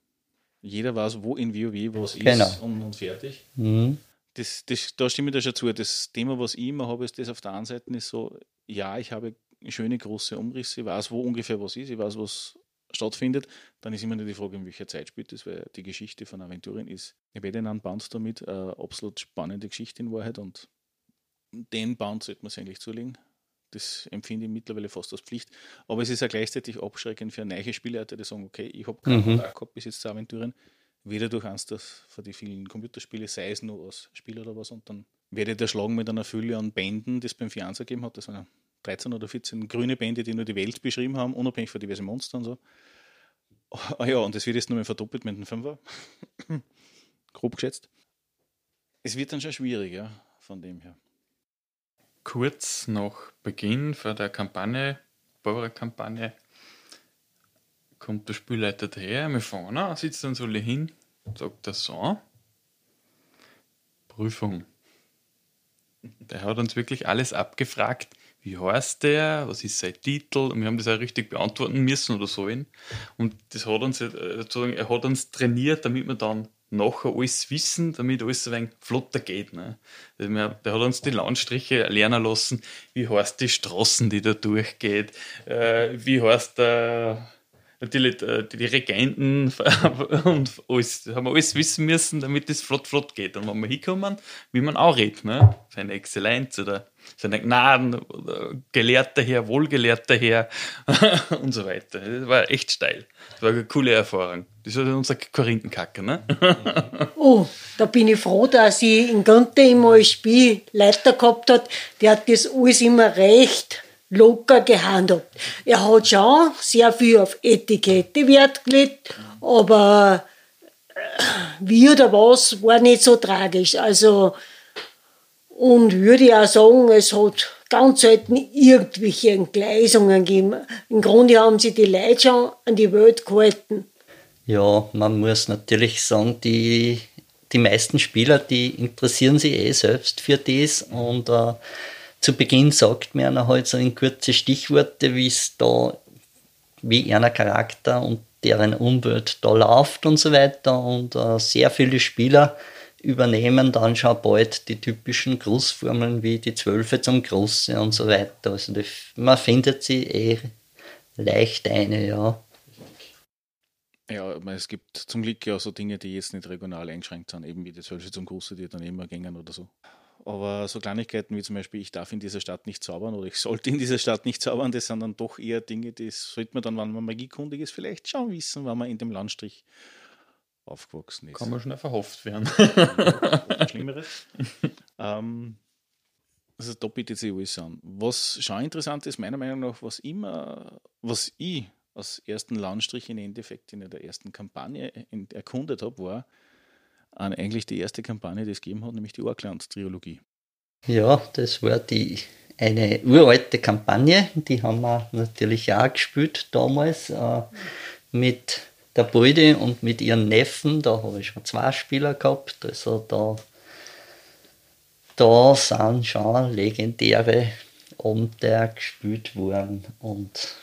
Jeder weiß, wo in WoW was Genau. ist und, und fertig. hm, Das, das, da stimme ich dir schon zu. Das Thema, was ich immer habe, ist das auf der einen Seite ist so, ja, ich habe schöne große Umrisse, ich weiß, wo ungefähr was ist, ich weiß, was stattfindet. Dann ist immer nur die Frage, in welcher Zeit spielt das, weil die Geschichte von Aventurien ist, ich werde in einem Band damit, äh, absolut spannende Geschichte in Wahrheit und den Band sollte man sich eigentlich zulegen. Das empfinde ich mittlerweile fast als Pflicht. Aber es ist ja gleichzeitig abschreckend für neue Spielleute, die sagen, okay, ich habe keinen Mhm. Kontakt gehabt bis jetzt zu Aventurien weder durch eins das für die vielen Computerspiele, sei es nur als Spiel oder was, und dann werde ich erschlagen mit einer Fülle an Bänden, die es beim Fernseher gegeben hat. Das waren 13 oder 14 grüne Bände, die nur die Welt beschrieben haben, unabhängig von diversen Monstern und so. Ah ja, und das wird jetzt nur mal verdoppelt mit einem Fünfer. Grob geschätzt. Es wird dann schon schwierig, ja, von dem her. Kurz nach Beginn von der Kampagne Barbara-Kampagne kommt der Spielleiter daher, wir an, sitzt dann so hin, sagt er so, Prüfung. Der hat uns wirklich alles abgefragt. Wie heißt der? Was ist sein Titel? Und wir haben das auch richtig beantworten müssen oder so. Und das hat uns, äh, er hat uns trainiert, damit wir dann nachher alles wissen, damit alles ein wenig flotter geht. Ne? Der hat uns die Landstriche lernen lassen, wie heißt die Straßen, die da durchgeht, äh, wie heißt der natürlich äh, die, Regenten und alles, haben alles wissen müssen, damit es flott, flott geht. Und wenn wir hinkommen, wie man auch redet, ne? seine Exzellenz oder seine Gnaden oder gelehrter Herr, wohlgelehrter Herr und so weiter. Das war echt steil. Das war eine coole Erfahrung. Das war unser Korinthenkacker, ne? oh, da bin ich froh, dass ich in Günther immer als Spielleiter gehabt hat. Der hat das alles immer recht locker gehandhabt. Er hat schon sehr viel auf Etikette Wert gelegt, aber äh, wie oder was war nicht so tragisch. Also, und würde auch sagen, es hat ganz selten irgendwelche Entgleisungen gegeben. Im Grunde haben sie die Leute schon an die Welt gehalten. Ja, man muss natürlich sagen, die, die meisten Spieler, die interessieren sich eh selbst für das und äh, zu Beginn sagt mir einer halt so in kurze Stichworte, wie es da, wie einer Charakter und deren Umwelt da läuft und so weiter. Und äh, sehr viele Spieler übernehmen dann schon bald die typischen Grußformeln wie die Zwölfe zum Große und so weiter. Also die, man findet sie eh leicht eine, ja. Ja, es gibt zum Glück ja so Dinge, die jetzt nicht regional eingeschränkt sind, eben wie die Zwölfe zum Große, die dann immer gängen oder so. Aber so Kleinigkeiten wie zum Beispiel, ich darf in dieser Stadt nicht zaubern oder ich sollte in dieser Stadt nicht zaubern, das sind dann doch eher Dinge, die sollte man dann, wenn man magiekundig ist, vielleicht schon wissen, wenn man in dem Landstrich aufgewachsen ist. Kann man schnell verhofft werden. Schlimmeres. ähm, also da bietet sich alles an. Was schon interessant ist, meiner Meinung nach, was immer, was ich als ersten Landstrich im Endeffekt in der ersten Kampagne erkundet habe, war, an eigentlich die erste Kampagne, die es gegeben hat, nämlich die Orkland-Trilogie. Ja, das war die eine uralte Kampagne, die haben wir natürlich auch gespielt damals äh, mit der Beute und mit ihren Neffen. Da habe ich schon zwei Spieler gehabt. Also da, da sind schon legendäre Abenteuer gespielt worden und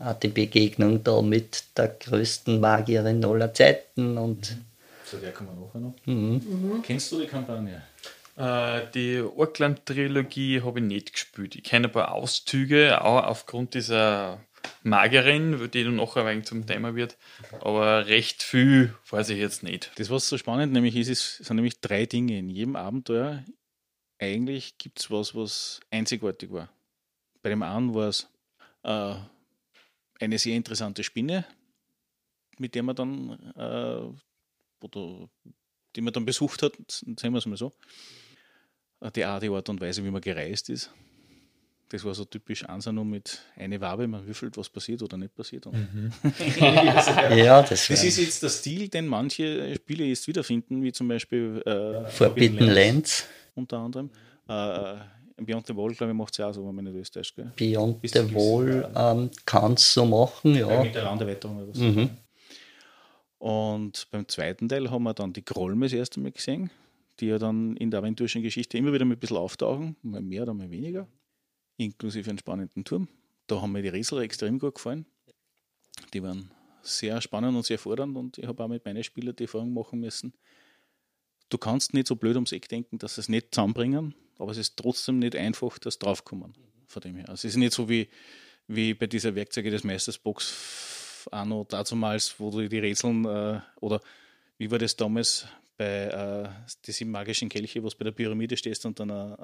auch die Begegnung da mit der größten Magierin aller Zeiten und mhm. Zu der kommen wir nachher noch. Mhm. Mhm. Kennst du die Kampagne? Äh, die Orkland-Trilogie habe ich nicht gespielt. Ich kenne ein paar Auszüge, auch aufgrund dieser Magierin, die dann nachher ein wenig zum Thema wird. Aber recht viel weiß ich jetzt nicht. Das, was so spannend nämlich ist, ist, sind nämlich drei Dinge. In jedem Abenteuer eigentlich gibt es was, was einzigartig war. Bei dem einen war es äh, eine sehr interessante Spinne, mit der man dann äh, oder die man dann besucht hat, sagen wir es mal so. Die Art, die Art und Weise, wie man gereist ist. Das war so typisch Ansano mit eine Wabe, man würfelt, was passiert oder nicht passiert. Mhm. ja, das, das ist jetzt der Stil, den manche Spiele jetzt wiederfinden, wie zum Beispiel äh, Forbidden Lands. Unter anderem. Äh, Beyond the Wall, glaube ich, macht es ja auch so, wenn man nicht österreichisch? Beyond the Wall ähm, kannst du so machen, ja. ja mit der Randerweiterung oder so. Mhm. Und beim zweiten Teil haben wir dann die Krollme das erste Mal gesehen, die ja dann in der aventurischen Geschichte immer wieder ein bisschen auftauchen, mal mehr oder mal weniger, inklusive einen spannenden Turm. Da haben mir die Rätsel extrem gut gefallen. Die waren sehr spannend und sehr fordernd und ich habe auch mit meinen Spielern die Erfahrung machen müssen. Du kannst nicht so blöd ums Eck denken, dass sie es nicht zusammenbringen, aber es ist trotzdem nicht einfach, das draufkommen. Von dem her. Also es ist nicht so wie, wie bei dieser Werkzeuge des Meisters Box noch dazumals, wo du die Rätseln äh, oder wie war das damals bei äh, diesen magischen Kelche, wo du bei der Pyramide stehst und dann ein,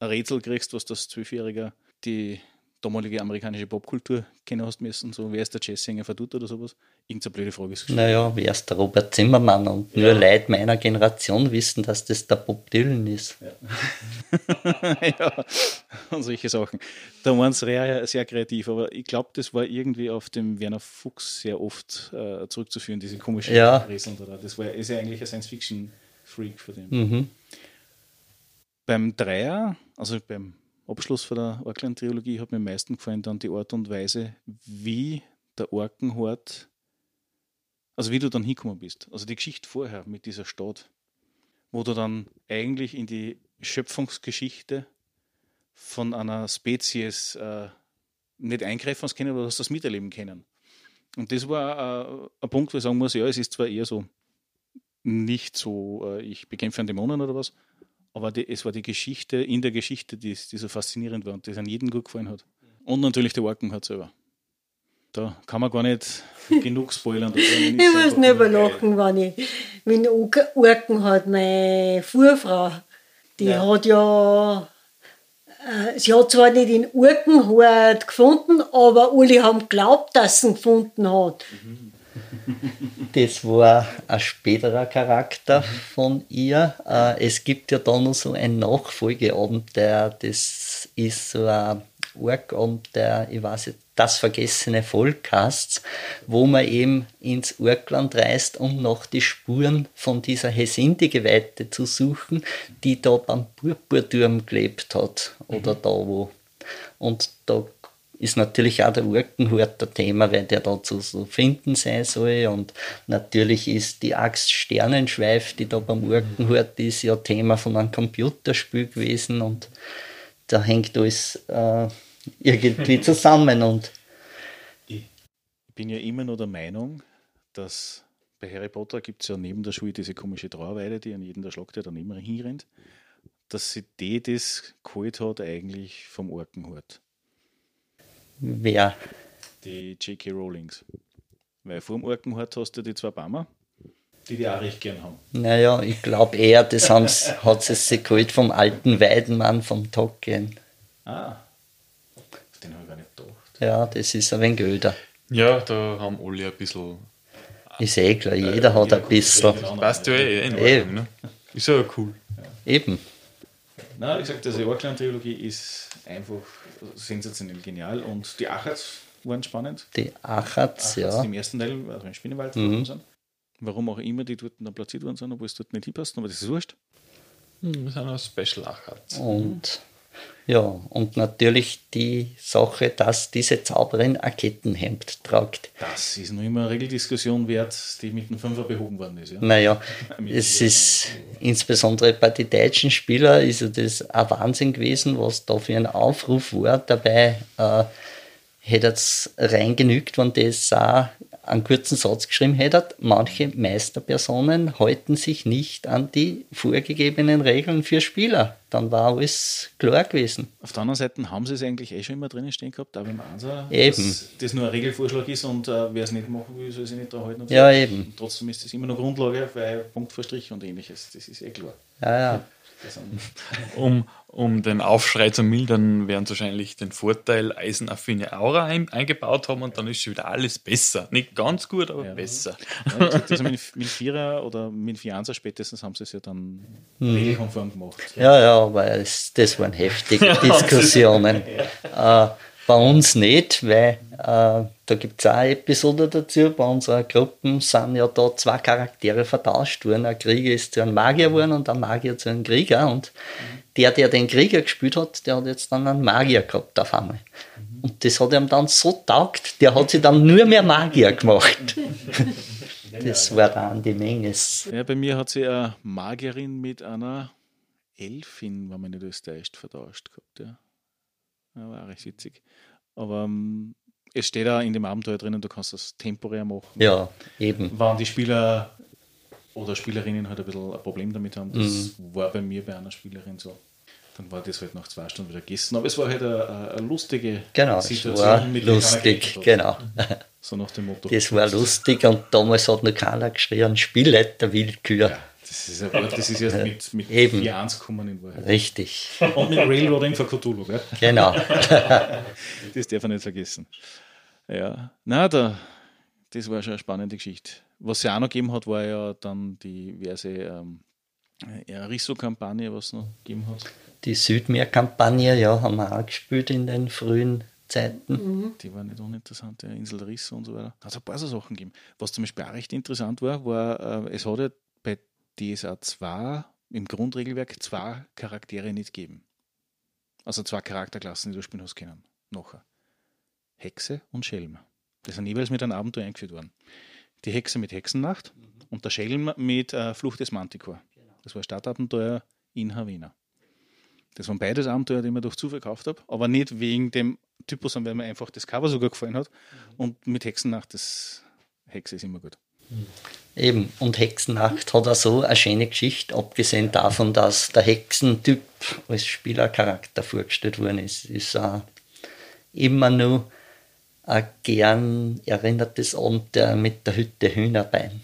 ein Rätsel kriegst, was das Zwölfjähriger die damalige amerikanische Popkultur kennen hast müssen, so wer ist der Jazzsänger verdut oder sowas? Irgendeine blöde Frage ist Naja, wer ist der Robert Zimmermann? Und ja. nur Leute meiner Generation wissen, dass das der Bob Dylan ist. Ja, ja. und solche Sachen. Da waren sie sehr, sehr kreativ, aber ich glaube, das war irgendwie auf dem Werner Fuchs sehr oft äh, zurückzuführen, diese komischen ja. Rätsel. Das war, ist ja eigentlich ein Science-Fiction-Freak für den. Mhm. Beim Dreier, also beim Abschluss von der Orkland-Trilogie hat mir am meisten gefallen dann die Art und Weise, wie der Orkenhort, also wie du dann hingekommen bist. Also die Geschichte vorher mit dieser Stadt, wo du dann eigentlich in die Schöpfungsgeschichte von einer Spezies äh, nicht eingreifen können, aber du hast das miterleben können. Und das war äh, ein Punkt, wo ich sagen muss, ja, es ist zwar eher so nicht so, äh, ich bekämpfe einen Dämonen oder was, aber die, es war die Geschichte in der Geschichte, die, die so faszinierend war und die an jeden gut gefallen hat. Und natürlich der Orkenhut selber. Da kann man gar nicht genug spoilern. ich muss nicht überlachen, wenn ich mit Orkenhut, meine Fuhrfrau, die ja. hat ja äh, sie hat zwar nicht den Urkenhort gefunden, aber alle haben geglaubt, dass sie ihn gefunden hat. Das war ein späterer Charakter von ihr. Äh, es gibt ja da noch so ein Nachfolgeabend, der, das ist so ein Orgabend, der, ich weiß nicht, das vergessene Volk heißt, wo man eben ins Urkland reist, um noch die Spuren von dieser Hesinde-Geweihte zu suchen, die da beim Purpurturm gelebt hat. Oder mhm. da wo. Und da ist natürlich auch der Urkenhort ein Thema, weil der dazu zu finden sein soll. Und natürlich ist die Axt Sternenschweif, die da beim Urkenhort ist, ja Thema von einem Computerspiel gewesen. Und da hängt alles äh, irgendwie zusammen. Und ich bin ja immer nur der Meinung, dass bei Harry Potter gibt es ja neben der Schule diese komische Trauerweide, die an jeden der Schlag, der dann immer hinrennt, dass sie die das geholt hat eigentlich vom Orkenhort. Wer? Die J.K. Rowlings. Weil vor dem Orkenhort hast du die zwei Bammer, die die auch recht gern haben. Naja, ich glaube eher, das hat sie sich geholt vom alten Weidenmann vom Tolkien. Ah, den habe ich gar nicht gedacht. Ja, das ist ein wenig öder. Ja, da haben alle ein bisschen. Ist eh klar, jeder äh, hat ein bisschen. Passt ja eh in Ordnung, ne? Ist ja cool. Eben. Nein, wie gesagt, diese Orkland-Trilogie ist einfach sensationell genial und die Achats waren spannend. Die Achats, ja. Im ersten Teil, also im Spinnenwald mhm. sind. Warum auch immer die dort dann platziert worden sind, obwohl es dort nicht hinpasst, aber das ist wurscht. Mhm, wir sind ein Special Achats. Und ja, und natürlich die Sache, dass diese Zauberin ein Kettenhemd tragt. Das ist noch immer eine Regeldiskussion wert, die mit dem Fünfer behoben worden ist. Ja? Naja, es ist insbesondere bei den deutschen Spielern ist das ein Wahnsinn gewesen, was da für ein Aufruf war. Dabei äh, hätte es rein genügt, wenn das auch einen kurzen Satz geschrieben hätte. Manche Meisterpersonen halten sich nicht an die vorgegebenen Regeln für Spieler. Dann war alles klar gewesen. Auf der anderen Seite haben sie es eigentlich eh schon immer drinnen stehen gehabt, auch im Ansatz, eben. dass das nur ein Regelvorschlag ist und äh, wer es nicht machen will, soll sich nicht da halten. ja, so. eben. Und trotzdem ist das immer noch Grundlage, weil Punkt vor Strich und ähnliches. Das ist eh klar. Ja, ja. Um, um den Aufschrei zu mildern, werden sie wahrscheinlich den Vorteil eisenaffine Aura ein, eingebaut haben und dann ist schon wieder alles besser. Nicht ganz gut, aber ja. besser. Ja, also mit, mit Vierer oder mit Fianza spätestens haben sie es ja dann mhm. regelkonform gemacht. Ja, ja, aber es, das waren heftige Diskussionen. äh, bei uns nicht, weil da gibt es auch eine Episode dazu. Bei unserer Gruppe sind ja da zwei Charaktere vertauscht worden. Ein Krieger ist zu einem Magier geworden und ein Magier zu einem Krieger. Und der, der den Krieger gespielt hat, der hat jetzt dann einen Magier gehabt auf einmal. Und das hat ihm dann so taugt, der hat sich dann nur mehr Magier gemacht. das war dann die Menge. Ja, bei mir hat sie eine Magierin mit einer Elfin, wenn man nicht das täuscht, vertauscht gehabt. Ja. Ja, war recht witzig. Aber um, ähm, es steht da in dem Abenteuer drinnen, du kannst das temporär machen. Ja, eben. Wann die Spieler oder Spielerinnen halt ein bisschen ein Problem damit haben, das mhm. war bei mir bei einer Spielerin so. Dann war das halt nach zwei Stunden wieder gegessen. Aber es war halt eine, eine lustige genau, Situation. War mit lustig, genau. So nach dem Motto. Das war lustig und damals hat noch keiner geschrien, Spielleiter Willkür. Ja. Das ist, ein das ist erst mit, mit Eben. 4.1 gekommen in Wahrheit. Richtig. Und mit Railroading für Cthulhu, gell? Genau. das darf man nicht vergessen. Ja, na, da, das war schon eine spannende Geschichte. Was es auch noch gegeben hat, war ja dann die diverse ähm, ja, Risso-Kampagne, was es noch gegeben hat. Die Südmeer-Kampagne, ja, haben wir auch gespielt in den frühen Zeiten. Mhm. Die war nicht uninteressant, der Insel Risso und so weiter. Da hat es ein paar so Sachen gegeben. Was zum Beispiel auch recht interessant war, war, äh, es hat ja bei DSA 2 im Grundregelwerk zwei Charaktere nicht geben. Also zwei Charakterklassen, die du spielen hast können. Nachher. Hexe und Schelm. Die sind jeweils mit einem Abenteuer eingeführt worden. Die Hexe mit Hexennacht und der Schelm mit äh, Flucht des Manticore. Das war ein Stadtabenteuer in Havana. Das waren beides Abenteuer, die ich mir durch Zufall gekauft habe, aber nicht wegen dem Typus, sondern weil mir einfach das Cover sogar gefallen hat. Und mit Hexennacht, das Hexe ist immer gut. Eben, und Hexennacht hat auch so eine schöne Geschichte, abgesehen davon, dass der Hexentyp als Spielercharakter vorgestellt worden ist, ist auch immer nur ein gern erinnertes Abenteuer mit der Hütte Hühnerbein.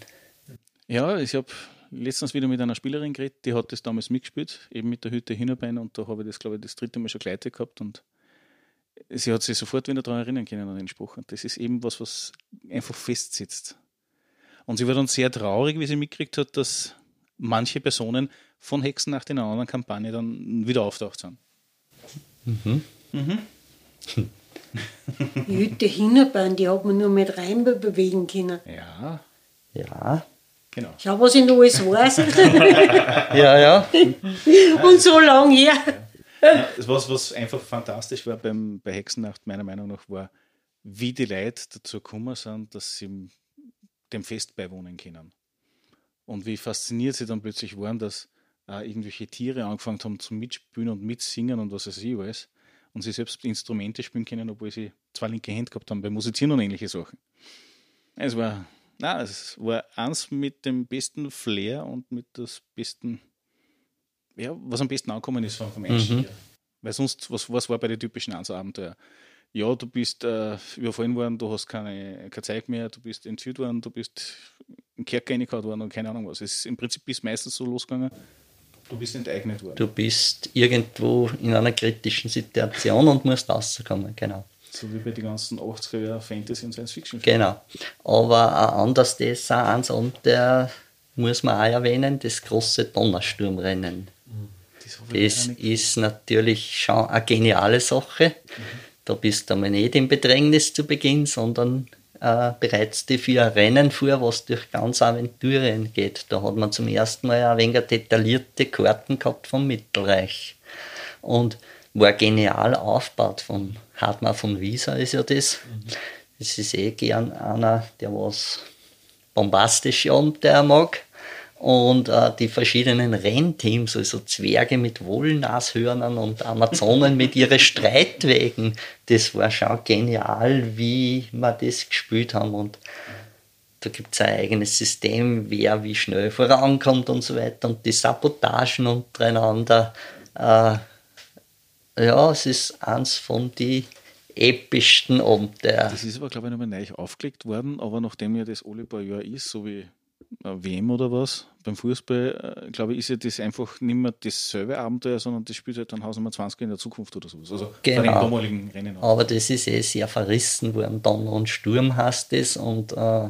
Ja, ich habe letztens wieder mit einer Spielerin geredet, die hat das damals mitgespielt, eben mit der Hütte Hühnerbein und da habe ich das, glaube ich, das dritte Mal schon geleitet gehabt und sie hat sich sofort wieder daran erinnern können an den Spruch. Und das ist eben was, was einfach festsitzt. Und sie war dann sehr traurig, wie sie mitgekriegt hat, dass manche Personen von Hexen nach der anderen Kampagne dann wieder auftaucht sind. Die Hütte Hinterbein, die hat man nur mit rein bewegen können. Ja, Ja, genau. Schau, was ich noch alles weiß. ja, ja. Und so lang her. Das was, was einfach fantastisch war beim, bei Hexennacht, meiner Meinung nach, war, wie die Leute dazu gekommen sind, dass sie dem Fest beiwohnen können. Und wie fasziniert sie dann plötzlich waren, dass äh, irgendwelche Tiere angefangen haben zu mitspielen und mitsingen und was weiß ich alles. Und sie selbst Instrumente spielen können, obwohl sie zwei linke Hände gehabt haben beim Musizieren und ähnliche Sachen. Es war, na, es war eins mit dem besten Flair und mit das besten, ja, was am besten angekommen ist vom, vom Einstieg. her. Weil sonst, was, was war bei den typischen Einzelabenteuer? Ja, du bist äh, überfallen worden, du hast keine, kein Zeug mehr, du bist entführt worden, du bist in Kerker reingehauen worden und keine Ahnung was. Es ist im Prinzip ist meistens so losgegangen, du bist enteignet worden. Du bist irgendwo in einer kritischen Situation und musst rauskommen, genau. So wie bei den ganzen 80er Jahre Fantasy und Science Fiction. Genau. Aber das auch eins und der muss man auch erwähnen, das große Donnersturmrennen. Das, ich Das ist natürlich schon eine geniale Sache. Da bist du mal nicht im Bedrängnis zu Beginn, sondern äh, bereits für ein Rennen vor, was durch ganz Aventurien geht. Da hat man zum ersten Mal ein wenig detaillierte Karten gehabt vom Mittelreich. Und war genial aufgebaut von Hartmann von Wieser ist ja das. Das ist eh gern einer, der was bombastische Abenteuer mag. Und äh, die verschiedenen Rennteams, also Zwerge mit Wollnashörnern und Amazonen mit ihren Streitwegen, das war schon genial, wie wir das gespielt haben. Und da gibt es ein eigenes System, wer wie schnell vorankommt und so weiter. Und die Sabotagen untereinander. Äh, ja, es ist eins von den epischsten Abenteuer. Das ist aber, glaube ich, nochmal neu aufgelegt worden, aber nachdem ja das alle paar Jahre ist, so wie eine WM oder was, beim Fußball, äh, glaube ich, ist ja das einfach nicht mehr dasselbe Abenteuer, sondern das spielt halt dann Hausnummer 20 in der Zukunft oder sowas. Also bei den Genau. damaligen Rennen. auch. Aber das ist eh sehr verrissen worden. Donner und Sturm heißt es und äh,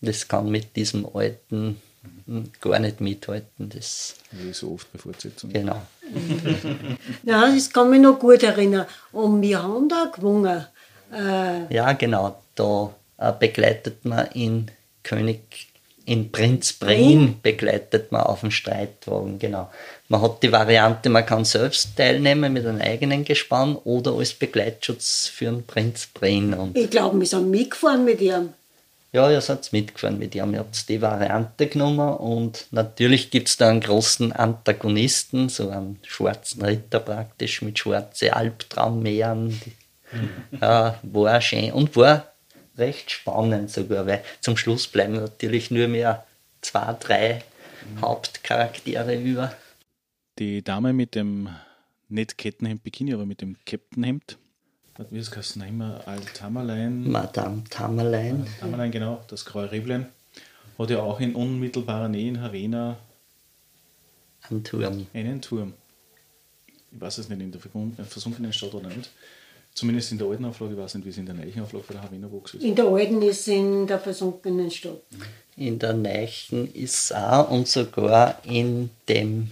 das kann mit diesem alten hm, gar nicht mithalten. Das, Wie so oft bei Fortsetzungen. genau. Ja, das kann mich noch gut erinnern. Und wir haben da gewonnen. Äh, Ja, genau. Da äh, begleitet man in König, in Prinz Brin begleitet man auf dem Streitwagen, genau. Man hat die Variante, man kann selbst teilnehmen mit einem eigenen Gespann oder als Begleitschutz für den Prinz Brin. Und ich glaube, wir sind mitgefahren mit ihm. Ja, ihr seid mitgefahren mit ihm. Ihr habt die Variante genommen und natürlich gibt es da einen großen Antagonisten, so einen schwarzen Ritter praktisch mit schwarzen Albtraummeeren. Ja, war schön und war recht spannend sogar, weil zum Schluss bleiben natürlich nur mehr zwei, drei Hauptcharaktere über. Die Dame mit dem nicht Kettenhemd Bikini, aber mit dem Captainhemd, wie ist das immer Altamerlein, Madame Tamerlein. Tamerlein, genau, das graue Reblein, hat ja auch in unmittelbarer Nähe in Havana am Turm. einen Turm. Ich weiß es nicht, in der äh, versunkenen Stadt oder nicht. Zumindest in der alten Auflage, ich weiß nicht, wie es in der neuen Auflage von der Havana Box ist. In der alten ist in der versunkenen Stadt. In der Neichen ist auch und sogar in dem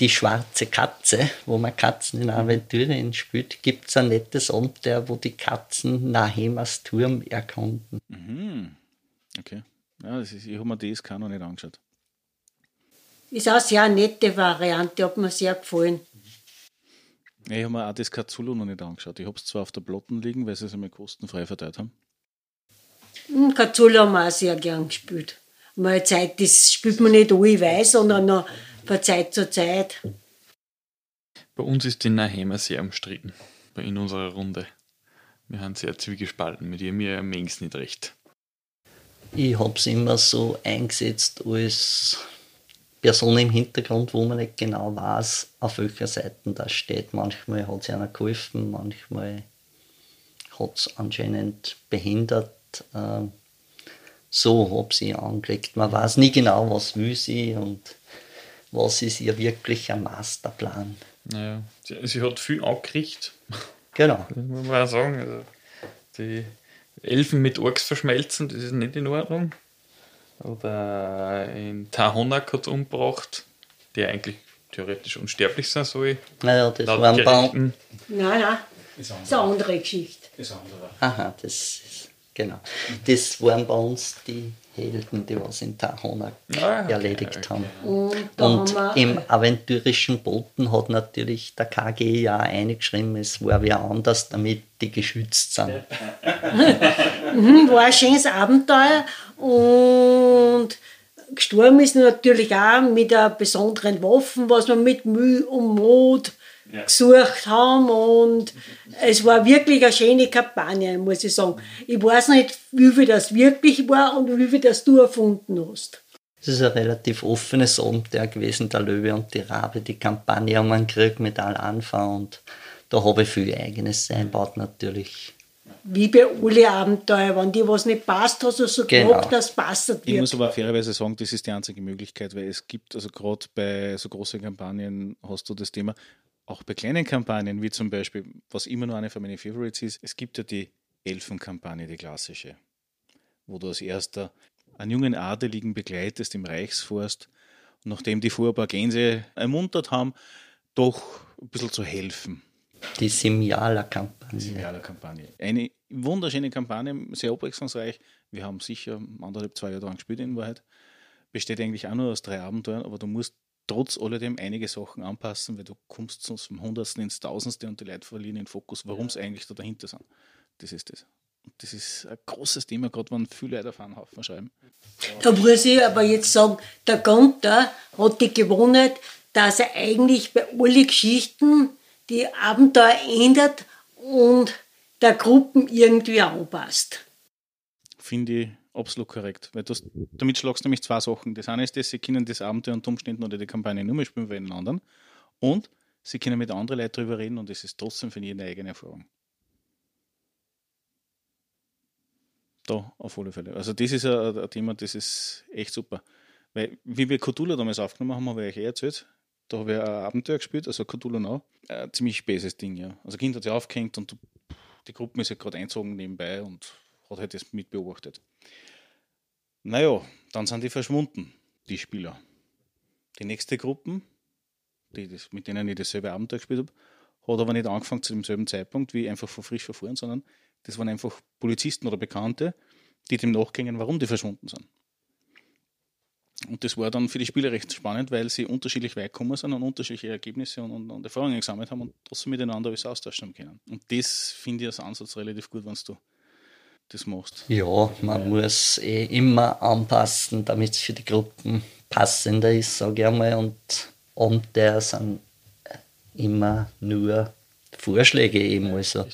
Die schwarze Katze, wo man Katzen in Aventurien spielt, gibt es ein nettes Abenteuer, wo die Katzen Nahemas Turm erkunden. Mhm. Okay. Ja, das ist, ich habe mir DSK noch nicht angeschaut. Ist auch eine sehr nette Variante, hat mir sehr gefallen. Ich habe mir auch das Cthulhu noch nicht angeschaut. Ich habe es zwar auf der Platten liegen, weil sie es einmal kostenfrei verteilt haben. Hm, Cthulhu haben wir auch sehr gern gespielt. Mal Zeit, das spielt man nicht alle weiß, sondern noch von Zeit zu Zeit. Bei uns ist die Naheimer sehr umstritten. In unserer Runde. Wir haben sehr zwiegespalten. Mit ihr mir am wenigsten nicht recht. Ich habe es immer so eingesetzt als Person im Hintergrund, wo man nicht genau weiß, auf welcher Seite das steht. Manchmal hat es einer geholfen, manchmal hat es anscheinend behindert. Ähm, so habe ich angelegt. Man weiß nie genau, was will sie und was ist ihr wirklicher Masterplan. Naja, sie, sie hat viel angekriegt. Genau. Muss man auch sagen. Also die Elfen mit Orks verschmelzen, das ist nicht in Ordnung. Oder in Tahonak hat umgebracht, der eigentlich theoretisch unsterblich sein soll. Naja, das laut waren Baum. Nein, nein, das ist eine andere Geschichte. Das andere. Aha, das ist, genau. Das waren bei uns die Helden, die was in Tahonak Ah, okay, erledigt okay. haben. Und Und im aventurischen Boten hat natürlich der KG ja auch eingeschrieben, es war wer anders, damit die geschützt sind. War ein schönes Abenteuer und gestorben ist natürlich auch mit einer besonderen Waffe, was wir mit Mühe und Mut gesucht haben und es war wirklich eine schöne Kampagne, muss ich sagen. Ich weiß nicht, wie viel das wirklich war und wie viel das du erfunden hast. Es ist ein relativ offenes Abenteuer gewesen, der Löwe und die Rabe, die Kampagne um einen Krieg mit Al-Anfa und da habe ich viel eigenes einbaut natürlich. Wie bei alle Abenteuer, wenn dir was nicht passt, hast du so Genau. gemacht, dass es passt Ich wird. muss aber fairerweise sagen, das ist die einzige Möglichkeit, weil es gibt, also gerade bei so großen Kampagnen hast du das Thema, auch bei kleinen Kampagnen, wie zum Beispiel, was immer nur eine von meinen Favorites ist, es gibt ja die Elfenkampagne, die klassische, wo du als erster einen jungen Adeligen begleitest im Reichsforst und nachdem die vorher ein paar Gänse ermuntert haben, doch ein bisschen zu helfen. Die Simjala-Kampagne. Ideale Kampagne. Eine wunderschöne Kampagne, sehr abwechslungsreich. Wir haben sicher anderthalb, zwei Jahre daran gespielt in Wahrheit. Besteht eigentlich auch nur aus drei Abenteuern, aber du musst trotz alledem einige Sachen anpassen, weil du kommst sonst vom Hundertsten ins Tausendste und die Leute verlieren den Fokus, warum es eigentlich da dahinter sind. Das ist das. Und das ist ein großes Thema, gerade wenn viele Leute auf einen Haufen schreiben. Da muss ich aber jetzt sagen, der Gunther hat die gewonnen, dass er eigentlich bei allen Geschichten die Abenteuer ändert und der Gruppen irgendwie anpasst. Finde ich absolut korrekt. Weil das, damit schlagst du nämlich zwei Sachen. Das eine ist, dass sie können das Abenteuer unter Umständen oder die Kampagne nur mehr spielen wie den anderen. Und sie können mit anderen Leuten darüber reden und es ist trotzdem für jeden eine eigene Erfahrung. Da, auf alle Fälle. Also das ist ein, ein Thema, das ist echt super. Weil, wie wir Cthulhu damals aufgenommen haben, habe ich euch erzählt, da habe ich ein Abenteuer gespielt, also Cthulhu Now. Ein ziemlich späßes Ding, ja. Also Kind hat sich aufgehängt und die Gruppe ist ja gerade einzogen nebenbei und hat halt das mit beobachtet. Naja, dann sind die verschwunden, die Spieler. Die nächste Gruppe, die das, mit denen ich dasselbe Abenteuer gespielt habe, hat aber nicht angefangen zu demselben Zeitpunkt wie einfach von frisch verfahren, sondern das waren einfach Polizisten oder Bekannte, die dem nachgingen, warum die verschwunden sind. Und das war dann für die Spieler recht spannend, weil sie unterschiedlich weit gekommen sind und unterschiedliche Ergebnisse und, und, und Erfahrungen gesammelt haben und trotzdem miteinander alles austauschen können. Und das finde ich als Ansatz relativ gut, wenn du das machst. Ja, man muss eh immer anpassen, damit es für die Gruppen passender ist, sage ich einmal. Und Abenteuer sind immer nur Vorschläge eben. Also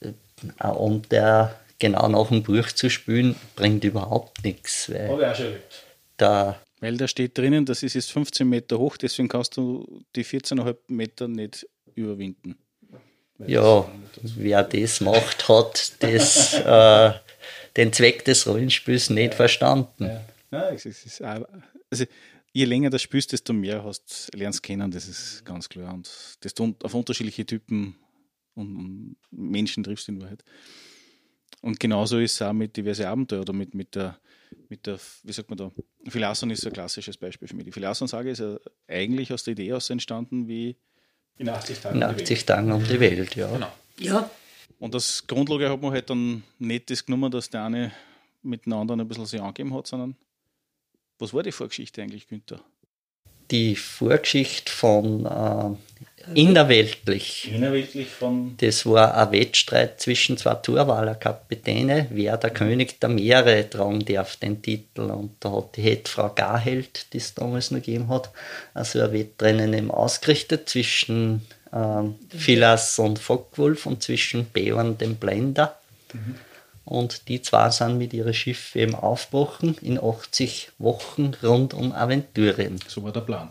äh, ein Abenteuer genau nach dem Buch zu spielen, bringt überhaupt nichts, weil ich auch schon erlebt. da Weil da steht drinnen, das ist jetzt 15 Meter hoch, deswegen kannst du die 14,5 Meter nicht überwinden. Ja, wer das macht, hat das, äh, den Zweck des Rollenspiels nicht verstanden. Ja, ist, es ist also je länger das spielst, desto mehr hast, lernst kennen, das ist ganz klar. Und du auf unterschiedliche Typen und, Menschen triffst in Wahrheit. Und genauso ist es auch mit diversen Abenteuern oder mit, mit der, mit der, wie sagt man da, Philason ist ein klassisches Beispiel für mich. Die Philason-Sage ist ja eigentlich aus der Idee aus entstanden, wie in 80 Tagen. In 80 Tagen um die Welt, ja. Genau. Ja, Und als Grundlage hat man halt dann nicht das genommen, dass der eine mit dem anderen ein bisschen sich angegeben hat, sondern was war die Vorgeschichte eigentlich, Günther? Die Vorgeschichte von äh, Innerweltlich. Innerweltlich von. Das war ein Wettstreit zwischen zwei Torwaler Kapitäne, wer der König der Meere tragen darf, den Titel. Und da hat die Hetfrau Garheld, die es damals noch gegeben hat, also ein Wettrennen eben ausgerichtet zwischen ähm, Philas und Fockwulf und zwischen Beorn dem Blender. Mhm. Und die zwei sind mit ihren Schiffen eben aufgebrochen in 80 Wochen rund um Aventurien. So war der Plan.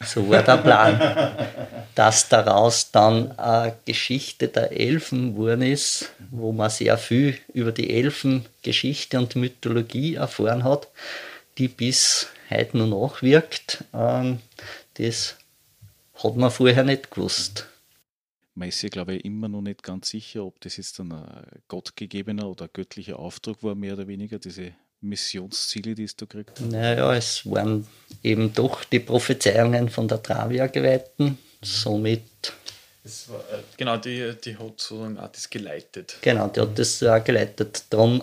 So war der Plan. Dass daraus dann eine Geschichte der Elfen geworden ist, wo man sehr viel über die Elfengeschichte und Mythologie erfahren hat, die bis heute noch nachwirkt. Ähm, das hat man vorher nicht gewusst man ist sich, glaube ich, immer noch nicht ganz sicher, ob das jetzt ein gottgegebener oder göttlicher Auftrag war, mehr oder weniger, diese Missionsziele, die es da kriegt. Naja, es waren eben doch die Prophezeiungen von der Travia-Geweihten, somit. War, äh, genau, die, die hat sozusagen auch das geleitet. Genau, die hat das auch geleitet. Darum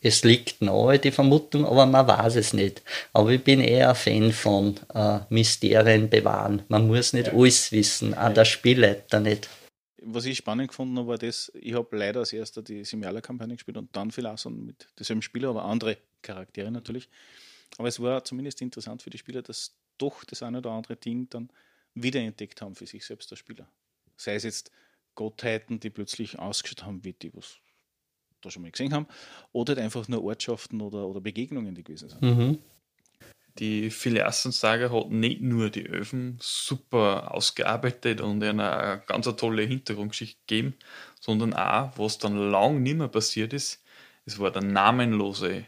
es liegt nahe, die Vermutung, aber man weiß es nicht. Aber ich bin eher ein Fan von äh, Mysterien bewahren. Man muss nicht ja. alles wissen, auch der Spielleiter nicht. Was ich spannend gefunden habe, war das, ich habe leider als erster die Simiala-Kampagne gespielt und dann Philason mit demselben Spieler, aber andere Charaktere natürlich. Aber es war zumindest interessant für die Spieler, dass doch das eine oder andere Ding dann wiederentdeckt haben für sich selbst als Spieler. Sei es jetzt Gottheiten, die plötzlich ausgeschaut haben wie die, was da schon mal gesehen haben, oder halt einfach nur Ortschaften oder, oder Begegnungen, die gewesen sind. Mhm. Die Phileasten-Saga hat nicht nur die Öfen super ausgearbeitet und eine ganz eine tolle Hintergrundgeschichte gegeben, sondern auch, was dann lang nicht mehr passiert ist, es war der Namenlose,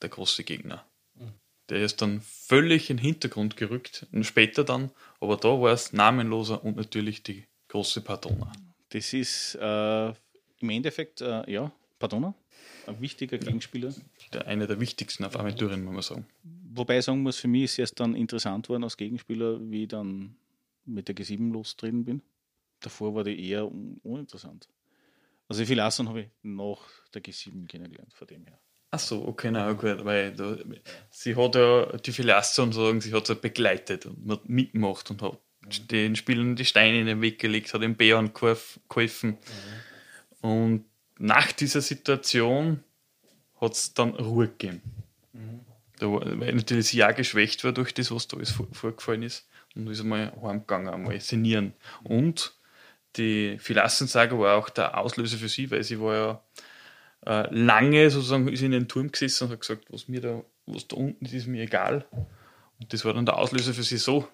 der große Gegner. Der ist dann völlig in den Hintergrund gerückt, und später dann, aber da war es Namenloser und natürlich die große Pardona. Das ist äh, im Endeffekt, äh, ja, Pardona, ein wichtiger Gegenspieler. Der, einer der wichtigsten auf Aventurien, muss man sagen. Wobei ich sagen muss, für mich ist es erst dann interessant worden als Gegenspieler, wie ich dann mit der G7 lostreten bin. Davor war die eher uninteressant. Also viel Asson habe ich nach der G7 kennengelernt, von dem her. Ach so, okay, na gut, weil da, sie hat ja die Philastion sagen, sie hat sie begleitet und hat mitgemacht und hat mhm. den Spielern die Steine in den Weg gelegt, hat den Bären geholfen. Mhm. Und nach dieser Situation hat es dann Ruhe gegeben. Mhm. Da weil natürlich das Jahr geschwächt war durch das, was da alles vorgefallen ist. Und ist einmal heimgegangen, einmal sinnieren. Und die Philassensaga war auch der Auslöser für sie, weil sie war ja äh, lange sozusagen ist in den Turm gesessen und hat gesagt, was mir da, was da unten ist, ist mir egal. Und das war dann der Auslöser für sie so,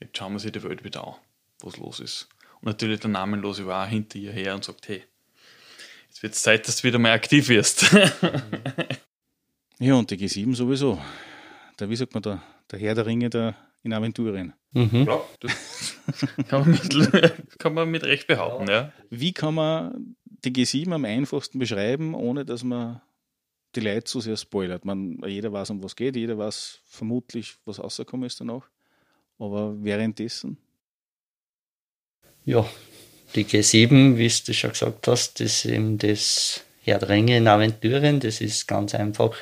jetzt schauen wir sich die Welt wieder an, was los ist. Und natürlich der Namenlose war auch hinter ihr her und sagt, hey, es wird Zeit, dass du wieder mal aktiv wirst. ja, und die G7 sowieso. Da, wie sagt man da, der Herr der Ringe da in Aventurien. Mhm. Ja, kann, man mit, kann man mit Recht behaupten, ja. Wie kann man die G7 am einfachsten beschreiben, ohne dass man die Leute zu sehr spoilert? Man, jeder weiß, um was geht, jeder weiß vermutlich, was rausgekommen ist danach. Aber währenddessen? Ja, die G7, wie du schon gesagt hast, das ist eben das Herr der Ringe in Aventurien. Das ist ganz einfach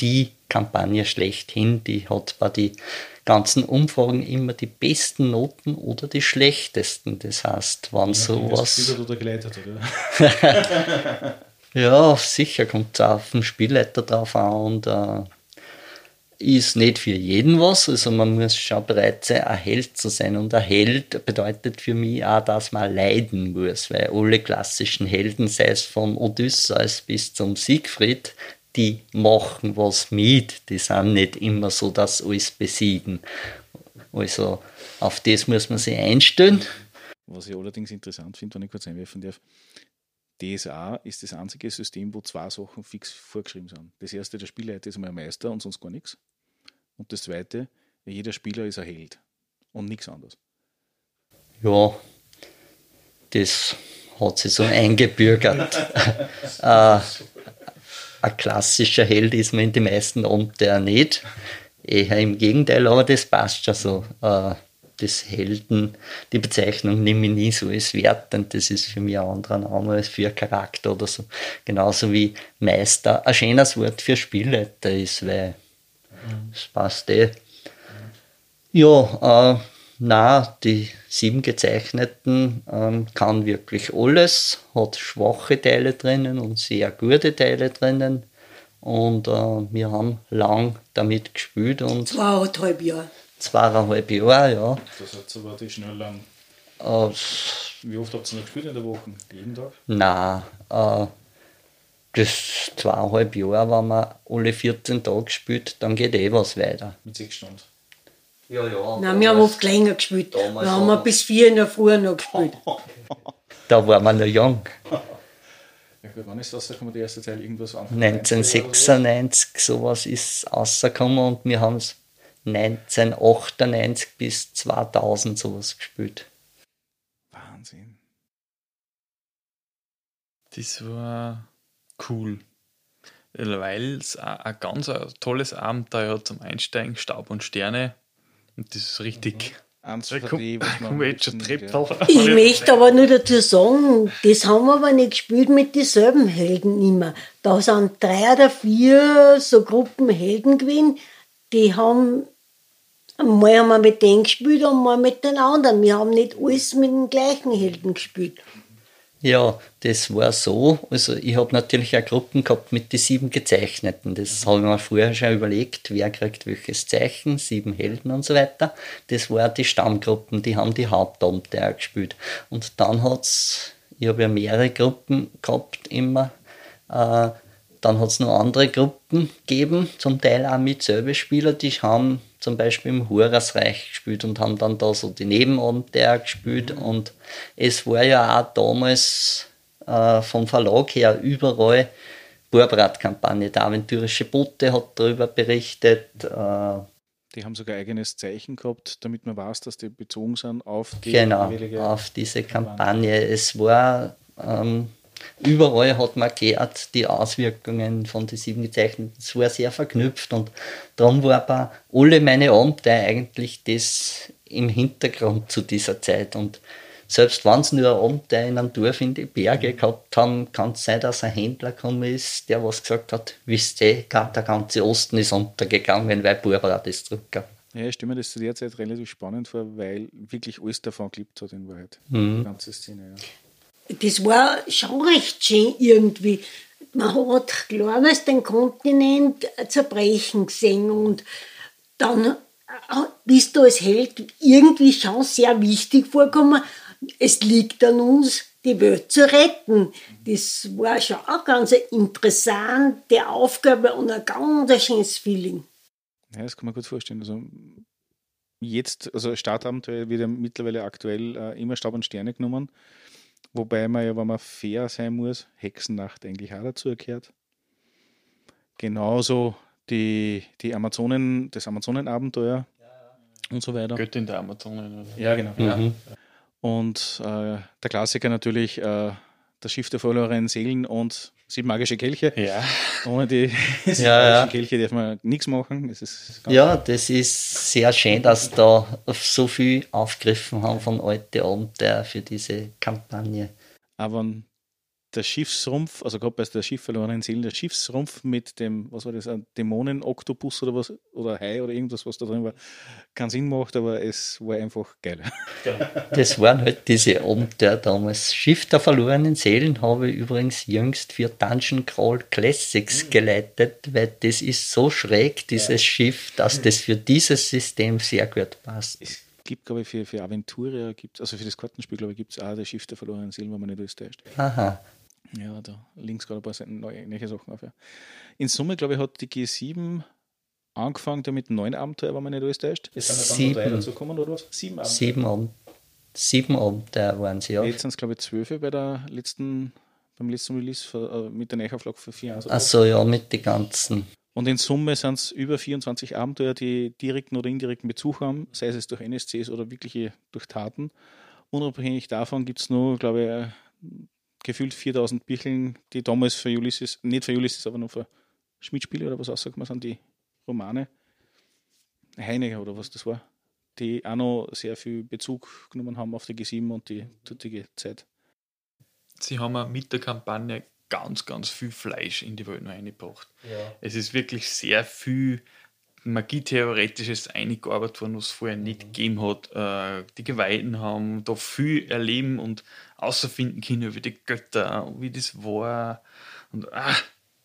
die Kampagne schlechthin. Die hat bei den ganzen Umfragen immer die besten Noten oder die schlechtesten. Das heißt, wenn ja, sowas. Oder geleitet, oder? ja, sicher kommt es auf den Spielleiter drauf an und äh, ist nicht für jeden was. Also man muss schon bereit sein, ein Held zu sein. Und ein Held bedeutet für mich auch, dass man leiden muss, weil alle klassischen Helden, sei es vom Odysseus bis zum Siegfried, die machen was mit. Die sind nicht immer so, dass alles besiegen. Also auf das muss man sich einstellen. Was ich allerdings interessant finde, wenn ich kurz einwerfen darf, DSA ist das einzige System, wo zwei Sachen fix vorgeschrieben sind. Das erste, der Spielleiter ist einmal ein Meister und sonst gar nichts. Und das zweite, jeder Spieler ist ein Held und nichts anderes. Ja, das hat sich so eingebürgert. äh, ein klassischer Held ist man in den meisten Abenteuern nicht. Eher im Gegenteil, aber das passt schon so. Äh, des Helden, die Bezeichnung nehme ich nie so als wertend, das ist für mich ein anderer Name als für Charakter oder so. Genauso wie Meister ein schönes Wort für Spielleiter ist, weil das passt eh. Ja, äh, na, die sieben gezeichneten ähm, kann wirklich alles, hat schwache Teile drinnen und sehr gute Teile drinnen. Und äh, wir haben lang damit gespielt Zweieinhalb Jahre. Zweieinhalb Jahre, ja. Das hat aber die schnell lang. Äh, Wie oft habt ihr noch gespielt in der Woche? Jeden Tag? Nein, äh, das zweieinhalb Jahre, wenn man alle 14 Tage spielt, dann geht eh was weiter. Mit sechs Stunden. Ja, ja. Nein, wir haben oft länger gespielt. Wir haben wir wir- bis vier in der Früh noch gespielt. Da war man noch jung. Ja gut, wann ist das rausgekommen, der erste Teil? Irgendwas Anfang 1996, sowas ist rausgekommen und wir haben es 1998 bis 2000 sowas gespielt. Wahnsinn. Das war cool. Weil es ein ganz ein tolles Abenteuer hat zum Einsteigen, Staub und Sterne. Und das ist richtig. Eins Da von kommt, die, was man kommt jetzt schon wissen, Trepptal. Ich möchte aber nur dazu sagen, das haben wir aber nicht gespielt mit denselben Helden immer. Da sind drei oder vier so Gruppen Helden gewesen, die haben, mal haben wir mit denen gespielt und mal mit den anderen. Wir haben nicht alles mit den gleichen Helden gespielt. Ja, das war so. Also ich habe natürlich auch Gruppen gehabt mit den sieben Gezeichneten. Das habe ich mir vorher schon überlegt, wer kriegt welches Zeichen, sieben Helden und so weiter. Das waren die Stammgruppen, die haben die Hauptabenteuer gespielt. Und dann hat's, ich habe ja mehrere Gruppen gehabt immer. Äh, dann hat es noch andere Gruppen gegeben, zum Teil auch mit selben Spieler, die haben zum Beispiel im Horasreich gespielt und haben dann da so die Nebenabenteuer gespielt. Und es war ja auch damals äh, vom Verlag her überall Barbrat-Kampagne. Der aventurische Bote hat darüber berichtet. Äh, Die haben sogar eigenes Zeichen gehabt, damit man weiß, dass die bezogen sind auf die genau, auf diese Kampagne. Es war ähm, überall hat man gehört, die Auswirkungen von den sieben Gezeichneten. Es war sehr verknüpft und darum war bei alle meine Abenteuer eigentlich das im Hintergrund zu dieser Zeit. Und selbst wenn es nur ein Abenteuer in einem Dorf in die Berge gehabt haben, kann es sein, dass ein Händler gekommen ist, der was gesagt hat, wisst ihr, der ganze Osten ist untergegangen, weil Barbara das drücken. Ja, ich stelle mir das zu der Zeit relativ spannend vor, weil wirklich alles davon gelebt hat in Wahrheit. Mhm. Die ganze Szene, ja. Das war schon recht schön irgendwie. Man hat klarerweise den Kontinent zerbrechen gesehen und dann äh, bist du als Held irgendwie schon sehr wichtig vorgekommen. Es liegt an uns, die Welt zu retten. Das war schon auch ganz eine interessante Aufgabe und ein ganz schönes Feeling. Ja, das kann man gut vorstellen. Also jetzt, also Startabenteuer wird ja mittlerweile aktuell äh, immer Staub und Sterne genommen. Wobei man ja, wenn man fair sein muss, Hexennacht eigentlich auch dazu gehört. Genauso die, die Amazonen, das Amazonenabenteuer und so weiter. Göttin der Amazonen. Ja, genau. Mhm. Und äh, der Klassiker natürlich äh, das Schiff der verlorenen Seelen und sieben magische Kelche. Ja. Ohne die sieben Ja, magischen Kelche darf man nichts machen. Das ist Ja, das ist sehr schön, dass da so viel aufgegriffen haben von alten Abenteuer für diese Kampagne. Aber der Schiffsrumpf, also gerade bei der Schiff verlorenen Seelen, der Schiffsrumpf mit dem, was war das, ein Dämonen-Oktopus oder was, oder Hai oder irgendwas, was da drin war, keinen Sinn macht, aber es war einfach geil. Das waren halt diese Abenteuer damals. Schiff der verlorenen Seelen habe ich übrigens jüngst für Dungeon Crawl Classics geleitet, weil das ist so schräg, dieses Schiff, dass das für dieses System sehr gut passt. Es gibt, glaube ich, für, für Aventuria, gibt's, also für das Kartenspiel, glaube ich, gibt es auch das Schiff der verlorenen Seelen, wenn man nicht alles täuscht. Aha. Ja, da links gerade ein paar neue, neue Sachen auf. Ja. In Summe, glaube ich, hat die G7 angefangen damit neun Abenteuer, wenn man nicht alles täuscht. Es sind dann dazu gekommen, oder was? Sieben Abenteuer. Sieben, Ab sieben Abenteuer waren sie ja. Jetzt sind es, glaube ich, zwölf bei der letzten, beim letzten Release für, äh, mit der Neuauflage für vier Jahre. Achso, ja, mit den ganzen. Und in Summe sind es über 24 Abenteuer, die direkten oder indirekten Bezug haben, sei es durch NSCs oder wirkliche durch Taten. Unabhängig davon gibt es nur, glaube ich, gefühlt 4000 Bicheln, die damals für Ulysses, nicht für Ulysses, aber nur für Schmidt-Spiele oder was rausgekommen sind, die Romane. Heine oder was das war, die auch noch sehr viel Bezug genommen haben auf die G7 und die dortige Zeit. Sie haben auch mit der Kampagne ganz, ganz viel Fleisch in die Welt noch eingebracht. Es ist wirklich sehr viel Magietheoretisches eingearbeitet worden, was es vorher nicht gegeben hat. Äh, die Geweihten haben da viel erleben und außerfinden können wie die Götter, wie das war. Und ah,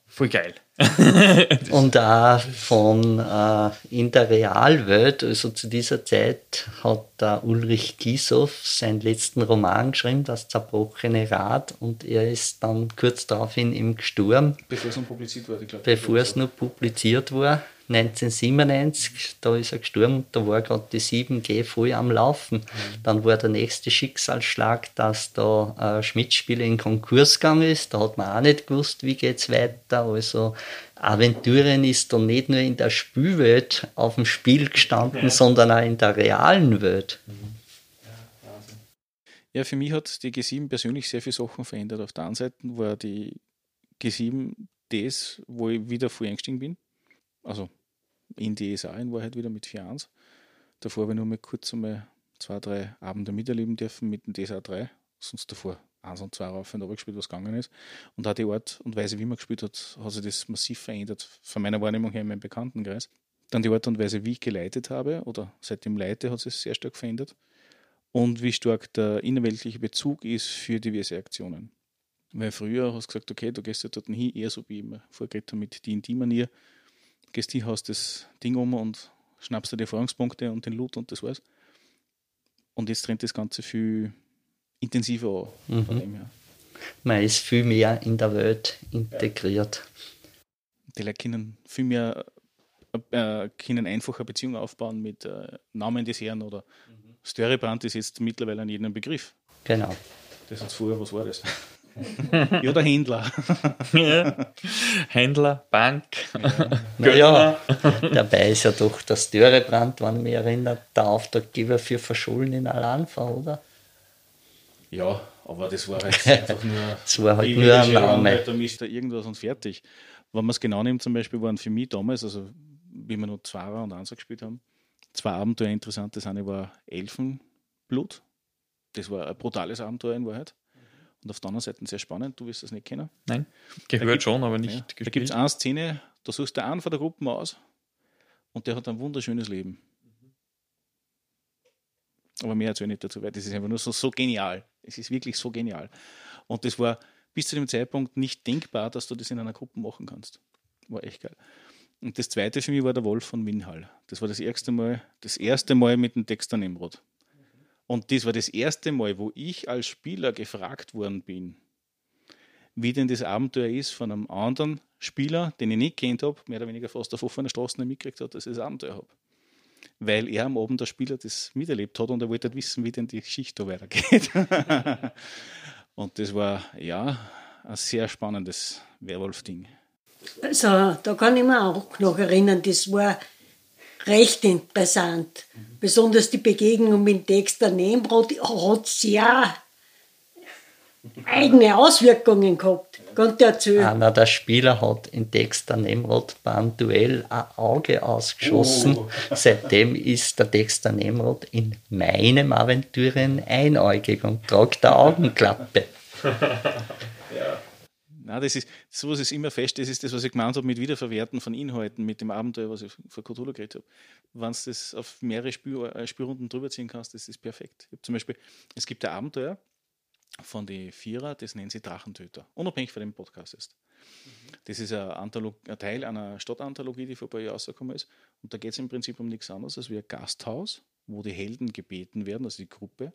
voll geil. und auch von äh, in der Realwelt, also zu dieser Zeit hat der Ulrich Gisow seinen letzten Roman geschrieben, Das zerbrochene Rad, und er ist dann kurz daraufhin ihm gestorben. Bevor es noch publiziert wurde, glaube ich. Bevor es noch publiziert war. 1997, da ist er gestorben, da war gerade die 7G voll am Laufen. Mhm. Dann war der nächste Schicksalsschlag, dass da äh, Schmidt-Spiele in Konkurs gegangen ist. Da hat man auch nicht gewusst, wie geht es weiter. Also Aventurien ist da nicht nur in der Spielwelt auf dem Spiel gestanden, ja. sondern auch in der realen Welt. Mhm. Ja, für mich hat die G7 persönlich sehr viele Sachen verändert. Auf der einen Seite war die G7 das, wo ich wieder voll eingestiegen bin. Also in die ESA in Wahrheit wieder mit 4.1. Davor habe ich nur mal kurz einmal zwei, drei Abende miterleben dürfen mit dem DSA 3. Sonst davor eins und zwei rauf und runter gespielt, was gegangen ist. Und auch die Art und Weise, wie man gespielt hat, hat sich das massiv verändert, von meiner Wahrnehmung her in meinem Bekanntenkreis. Dann die Art und Weise, wie ich geleitet habe, oder seitdem leite, hat sich sehr stark verändert. Und wie stark der innerweltliche Bezug ist für diverse Aktionen. Weil früher hast du gesagt, okay, du gehst ja dort hin, eher so wie immer vorgeredet mit D&D-Manier, gehst hin, hast das Ding um und schnappst dir die Erfahrungspunkte und den Loot und das war's. Und jetzt trennt das Ganze viel intensiver an. Mhm. Von dem her. Man ist viel mehr in der Welt integriert. Die Leute können viel mehr äh, können einfacher Beziehungen aufbauen mit äh, Namen des Herrn oder mhm. Storybrand ist jetzt mittlerweile an jedem Begriff. Genau. Das hat vorher, was war das? Ja, der Händler. ja. Händler, Bank. Ja. ja, dabei ist ja doch der Störebrand, wenn mich erinnert, der Auftraggeber für Verschulden in Alanfa, oder? Ja, aber das war halt einfach nur. das war halt nur ein Name. Da mischt da irgendwas und fertig. Wenn man es genau nimmt, zum Beispiel waren für mich damals, also wie wir noch Zwara und Ansa gespielt haben, zwei Abenteuer interessant. Das eine war Elfenblut. Das war ein brutales Abenteuer in Wahrheit. Und auf der anderen Seite sehr spannend, du wirst das nicht kennen. Nein, gehört gibt, schon, aber nicht ja, gespielt. Da gibt es eine Szene, da suchst du einen von der Gruppe aus und der hat ein wunderschönes Leben. Aber mehr erzähle ich nicht dazu, weil das ist einfach nur so, so genial. Es ist wirklich so genial. Und das war bis zu dem Zeitpunkt nicht denkbar, dass du das in einer Gruppe machen kannst. War echt geil. Und das zweite für mich war der Wolf von Winhall. Das war das erste Mal, das erste Mal mit dem Dexter Nemrod. Und das war das erste Mal, wo ich als Spieler gefragt worden bin, wie denn das Abenteuer ist von einem anderen Spieler, den ich nicht kennt habe, mehr oder weniger fast auf offener Straße nicht mitgekriegt hat, dass ich das Abenteuer habe. Weil er am Abend der Spieler das miterlebt hat und er wollte halt wissen, wie denn die Geschichte da weitergeht. und das war, ja, ein sehr spannendes Werwolf-Ding. Also, da kann ich mich auch noch erinnern, das war recht interessant. Mhm. Besonders die Begegnung mit Dexter Nemrod hat sehr eigene Auswirkungen gehabt. Konnte erzählen. Einer der Spieler hat in Dexter Nemrod beim Duell ein Auge ausgeschossen. Oh. Seitdem ist der Dexter Nemrod in meinem Aventurien einäugig und tragt eine Augenklappe. ja. Nein, das ist, sowas ist immer fest, das ist das, was ich gemeint habe mit Wiederverwerten von Inhalten, mit dem Abenteuer, was ich vor Cthulhu geredet habe. Wenn du das auf mehrere Spiel, äh, Spielrunden drüber ziehen kannst, das ist perfekt. zum Beispiel, es gibt ein Abenteuer von den Vierer, das nennen sie Drachentöter, unabhängig von dem Podcast ist. Mhm. Das ist ein, Antholog ein Teil einer Stadtanthologie, die vor ein paar Jahren rausgekommen ist. Und da geht es im Prinzip um nichts anderes als wie ein Gasthaus, wo die Helden gebeten werden, also die Gruppe,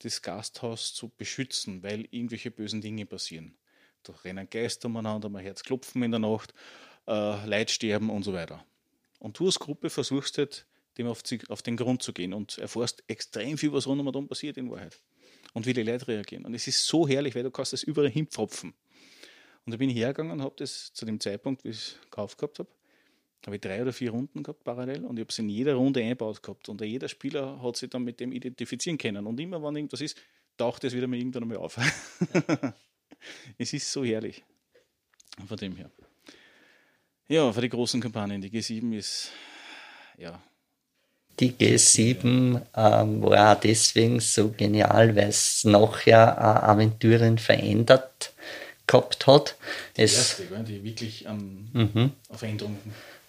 das Gasthaus zu beschützen, weil irgendwelche bösen Dinge passieren. Da rennen Geister umeinander, man hört klopfen in der Nacht, äh, Leute sterben und so weiter. Und du als Gruppe versuchst halt, dem auf, auf den Grund zu gehen und erfährst extrem viel, was rund um und passiert in Wahrheit. Und wie die Leute reagieren. Und es ist so herrlich, weil du kannst das überall hinpfropfen. Und da bin ich hergegangen und habe das zu dem Zeitpunkt, wie ich es gekauft gehabt habe, habe ich drei oder vier Runden gehabt parallel und ich habe es in jeder Runde eingebaut gehabt. Und jeder Spieler hat sich dann mit dem identifizieren können. Und immer, wenn irgendwas ist, taucht es wieder mal irgendwann einmal auf. Ja. es ist so herrlich. Von dem her. Ja, für die großen Kampagnen, die G7 ist, ja. Die G7 ähm, war auch deswegen so genial, weil es nachher äh, Aventuren verändert gehabt hat. Die es, erste, die wirklich an, mhm. Veränderungen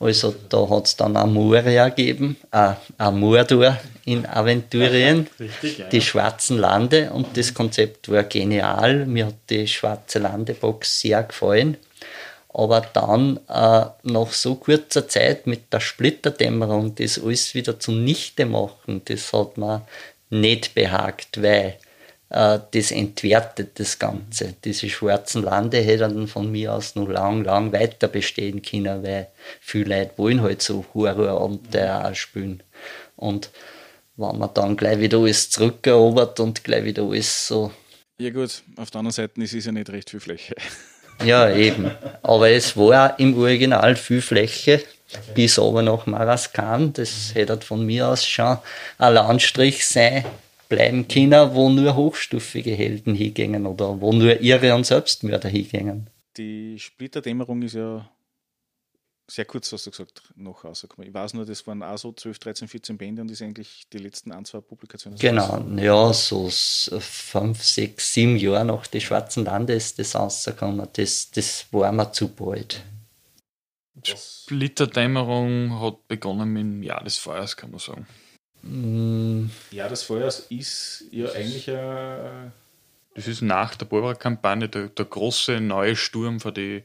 Also da hat es dann Amuria gegeben, äh, Amurdor in Aventurien, Richtig, ja. die schwarzen Lande und das Konzept war genial. Mir hat die schwarze Landebox sehr gefallen. Aber dann, äh, nach so kurzer Zeit mit der Splitterdämmerung, das alles wieder zunichte machen, das hat mir nicht behagt, weil das entwertet das Ganze. Diese schwarzen Lande hätten von mir aus noch lang, lang weiter bestehen können, weil viele Leute wollen halt so Horrorabenteuer auch spielen. Und wenn man dann gleich wieder alles zurückerobert und gleich wieder alles so Ja gut, auf der anderen Seite ist es ja nicht recht viel Fläche. ja, eben. Aber es war im Original viel Fläche, bis aber nach Maraskan. Das hätte von mir aus schon ein Landstrich sein bleiben können, wo nur hochstufige Helden hingingen oder wo nur Irre und Selbstmörder hingingen. Die Splitterdämmerung ist ja sehr kurz, hast du gesagt, noch rausgekommen. Ich weiß nur, das waren auch so 12, 13, 14 Bände und das ist eigentlich die letzten ein, zwei Publikationen. Genau, ja, so fünf, sechs, sieben Jahre nach die Schwarzen Lande ist das rausgekommen. Das, das war mir zu bald. Splitterdämmerung hat begonnen mit dem Jahr des Feuers, kann man sagen. Mm, Ja, das Feuers ist ja eigentlich ein Das ist nach der Barbara-Kampagne der, der große neue Sturm für die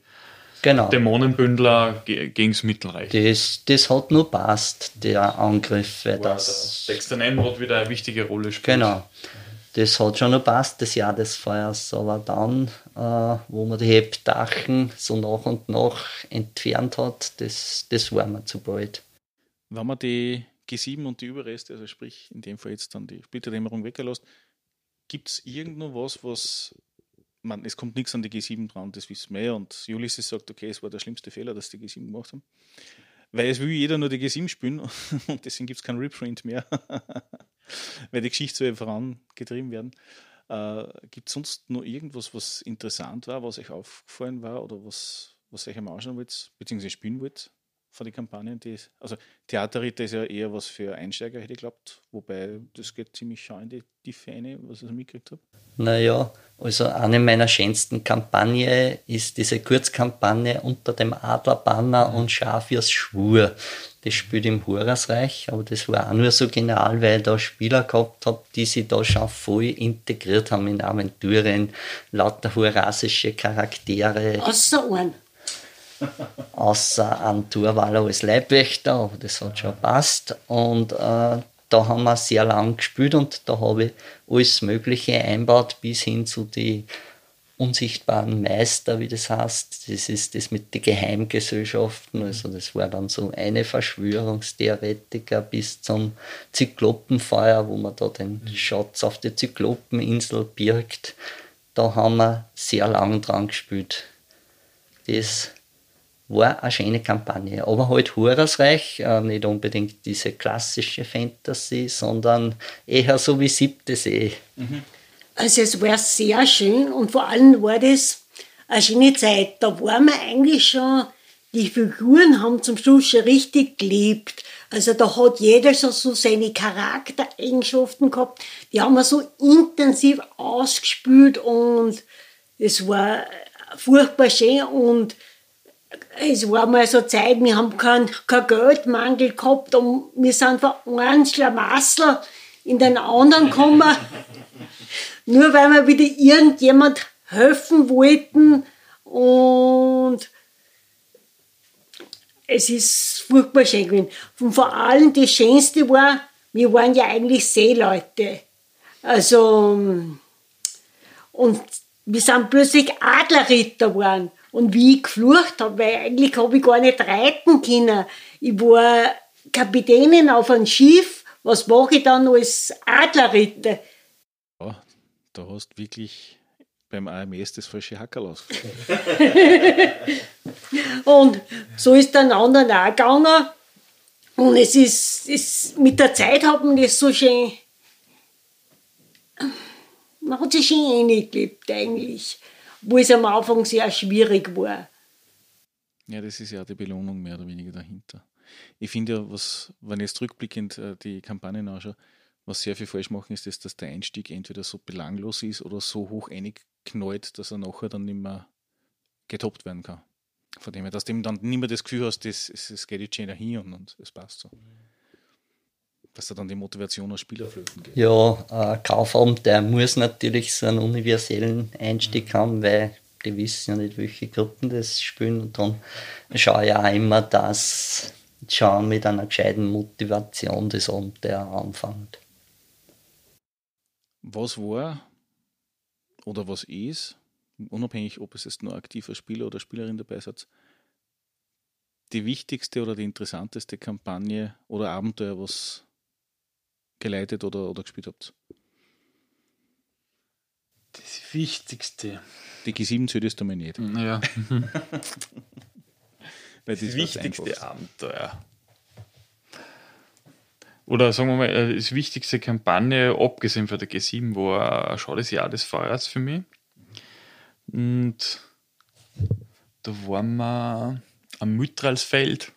Genau. Dämonenbündler ge gegen das Mittelreich. Das, das hat nur passt, der Angriff. Weil War das, der Sechster Nenrod wieder eine wichtige Rolle spielt. Genau. Das hat schon noch passt, das Jahr des Feuers. Aber dann, äh, wo man die Heptachen so nach und nach entfernt hat, das, das war mir zu bald. Wenn man die G7 und die Überreste, also sprich in dem Fall jetzt dann die Splitterdämmerung weglässt, gibt es irgendwo was, was man, es kommt nichts an die G7 dran, das wissen wir. Und Ulysses sagt, okay, es war der schlimmste Fehler, dass die G7 gemacht haben. Weil es will jeder nur die G7 spielen und deswegen gibt es keinen Reprint mehr. Weil die Geschichte soll vorangetrieben werden. Äh, gibt es sonst noch irgendwas, was interessant war, was euch aufgefallen war oder was, was euch am anschauen wollt, beziehungsweise spielen wollt von den Kampagnen? Die, also Theaterritter ist ja eher was für Einsteiger, hätte ich geglaubt, wobei das geht ziemlich schau in die Tiefe rein, was ich so mitgekriegt habe. Naja, also eine meiner schönsten Kampagne ist diese Kurzkampagne unter dem Adlerbanner und Schafirs Schwur. Das spielt im Horasreich, aber das war auch nur so genial, weil ich da Spieler gehabt habe, die sich da schon voll integriert haben in Aventurien, lauter horasische Charaktere, Außer einen. Außer ein Torwaller als Leibwächter, aber das hat schon passt. Und äh, da haben wir sehr lang gespielt und da habe ich alles Mögliche einbaut, bis hin zu die unsichtbaren Meister, wie das heißt. Das ist das mit den Geheimgesellschaften. Also das war dann so eine Verschwörungstheoretiker bis zum Zyklopenfeuer, wo man da den Schatz auf die Zyklopeninsel birgt. Da haben wir sehr lang dran gespielt. Das war eine schöne Kampagne. Aber halt horrorreich, äh, nicht unbedingt diese klassische Fantasy, sondern eher so wie siebte See. Also es war sehr schön und vor allem war das eine schöne Zeit. Da waren wir eigentlich schon, die Figuren haben zum Schluss schon richtig gelebt. Also da hat jeder so, so seine Charaktereigenschaften gehabt. Die haben wir so intensiv ausgespült und es war furchtbar schön und es war mal so Zeit, wir haben keinen kein Geldmangel gehabt und wir sind von einem Schlamassel in den anderen gekommen. Nur weil wir wieder irgendjemand helfen wollten und es ist furchtbar schön gewesen. Und vor allem das Schönste war, wir waren ja eigentlich Seeleute. Also, und wir sind plötzlich Adlerritter geworden. Und wie ich geflucht habe, weil eigentlich habe ich gar nicht reiten können. Ich war Kapitänin auf einem Schiff. Was mache ich dann als Adlerritter? Ja, da hast wirklich beim AMS das falsche Hackerl. Und so ist dann anderen auch gegangen. Und es ist, es, mit der Zeit hat man das so schön, man hat sich schön eingelebt eigentlich, wo es am Anfang sehr schwierig war. Ja, das ist ja die Belohnung mehr oder weniger dahinter. Ich finde ja, was, wenn ich jetzt rückblickend äh, die Kampagnen anschaue, was sehr viel falsch machen, ist, dass, dass der Einstieg entweder so belanglos ist oder so hoch einknallt, dass er nachher dann nicht mehr getoppt werden kann. Von dem her, dass du dann nicht mehr das Gefühl hast, es, geht jetzt schon dahin und, und es passt so. Dass da dann die Motivation als Spieler flöten geht. Ja, ein Kaufabend, der muss natürlich so einen universellen Einstieg mhm. haben, weil die wissen ja nicht, welche Gruppen das spielen. Und dann schaue ich auch immer, dass schon mit einer gescheiten Motivation das Abenteuer anfängt. Was war oder was ist, unabhängig ob es jetzt nur aktiver Spieler oder Spielerin dabei ist, die wichtigste oder die interessanteste Kampagne oder Abenteuer, was geleitet oder, oder gespielt habt? Das Wichtigste. Die G7 zählt du mir nicht. Ja. das, das wichtigste Abenteuer. Oder sagen wir mal, äh, das wichtigste Kampagne, abgesehen von der G7, war schon das Jahr des Feuers für mich. Und da waren wir am Mütralsfeld,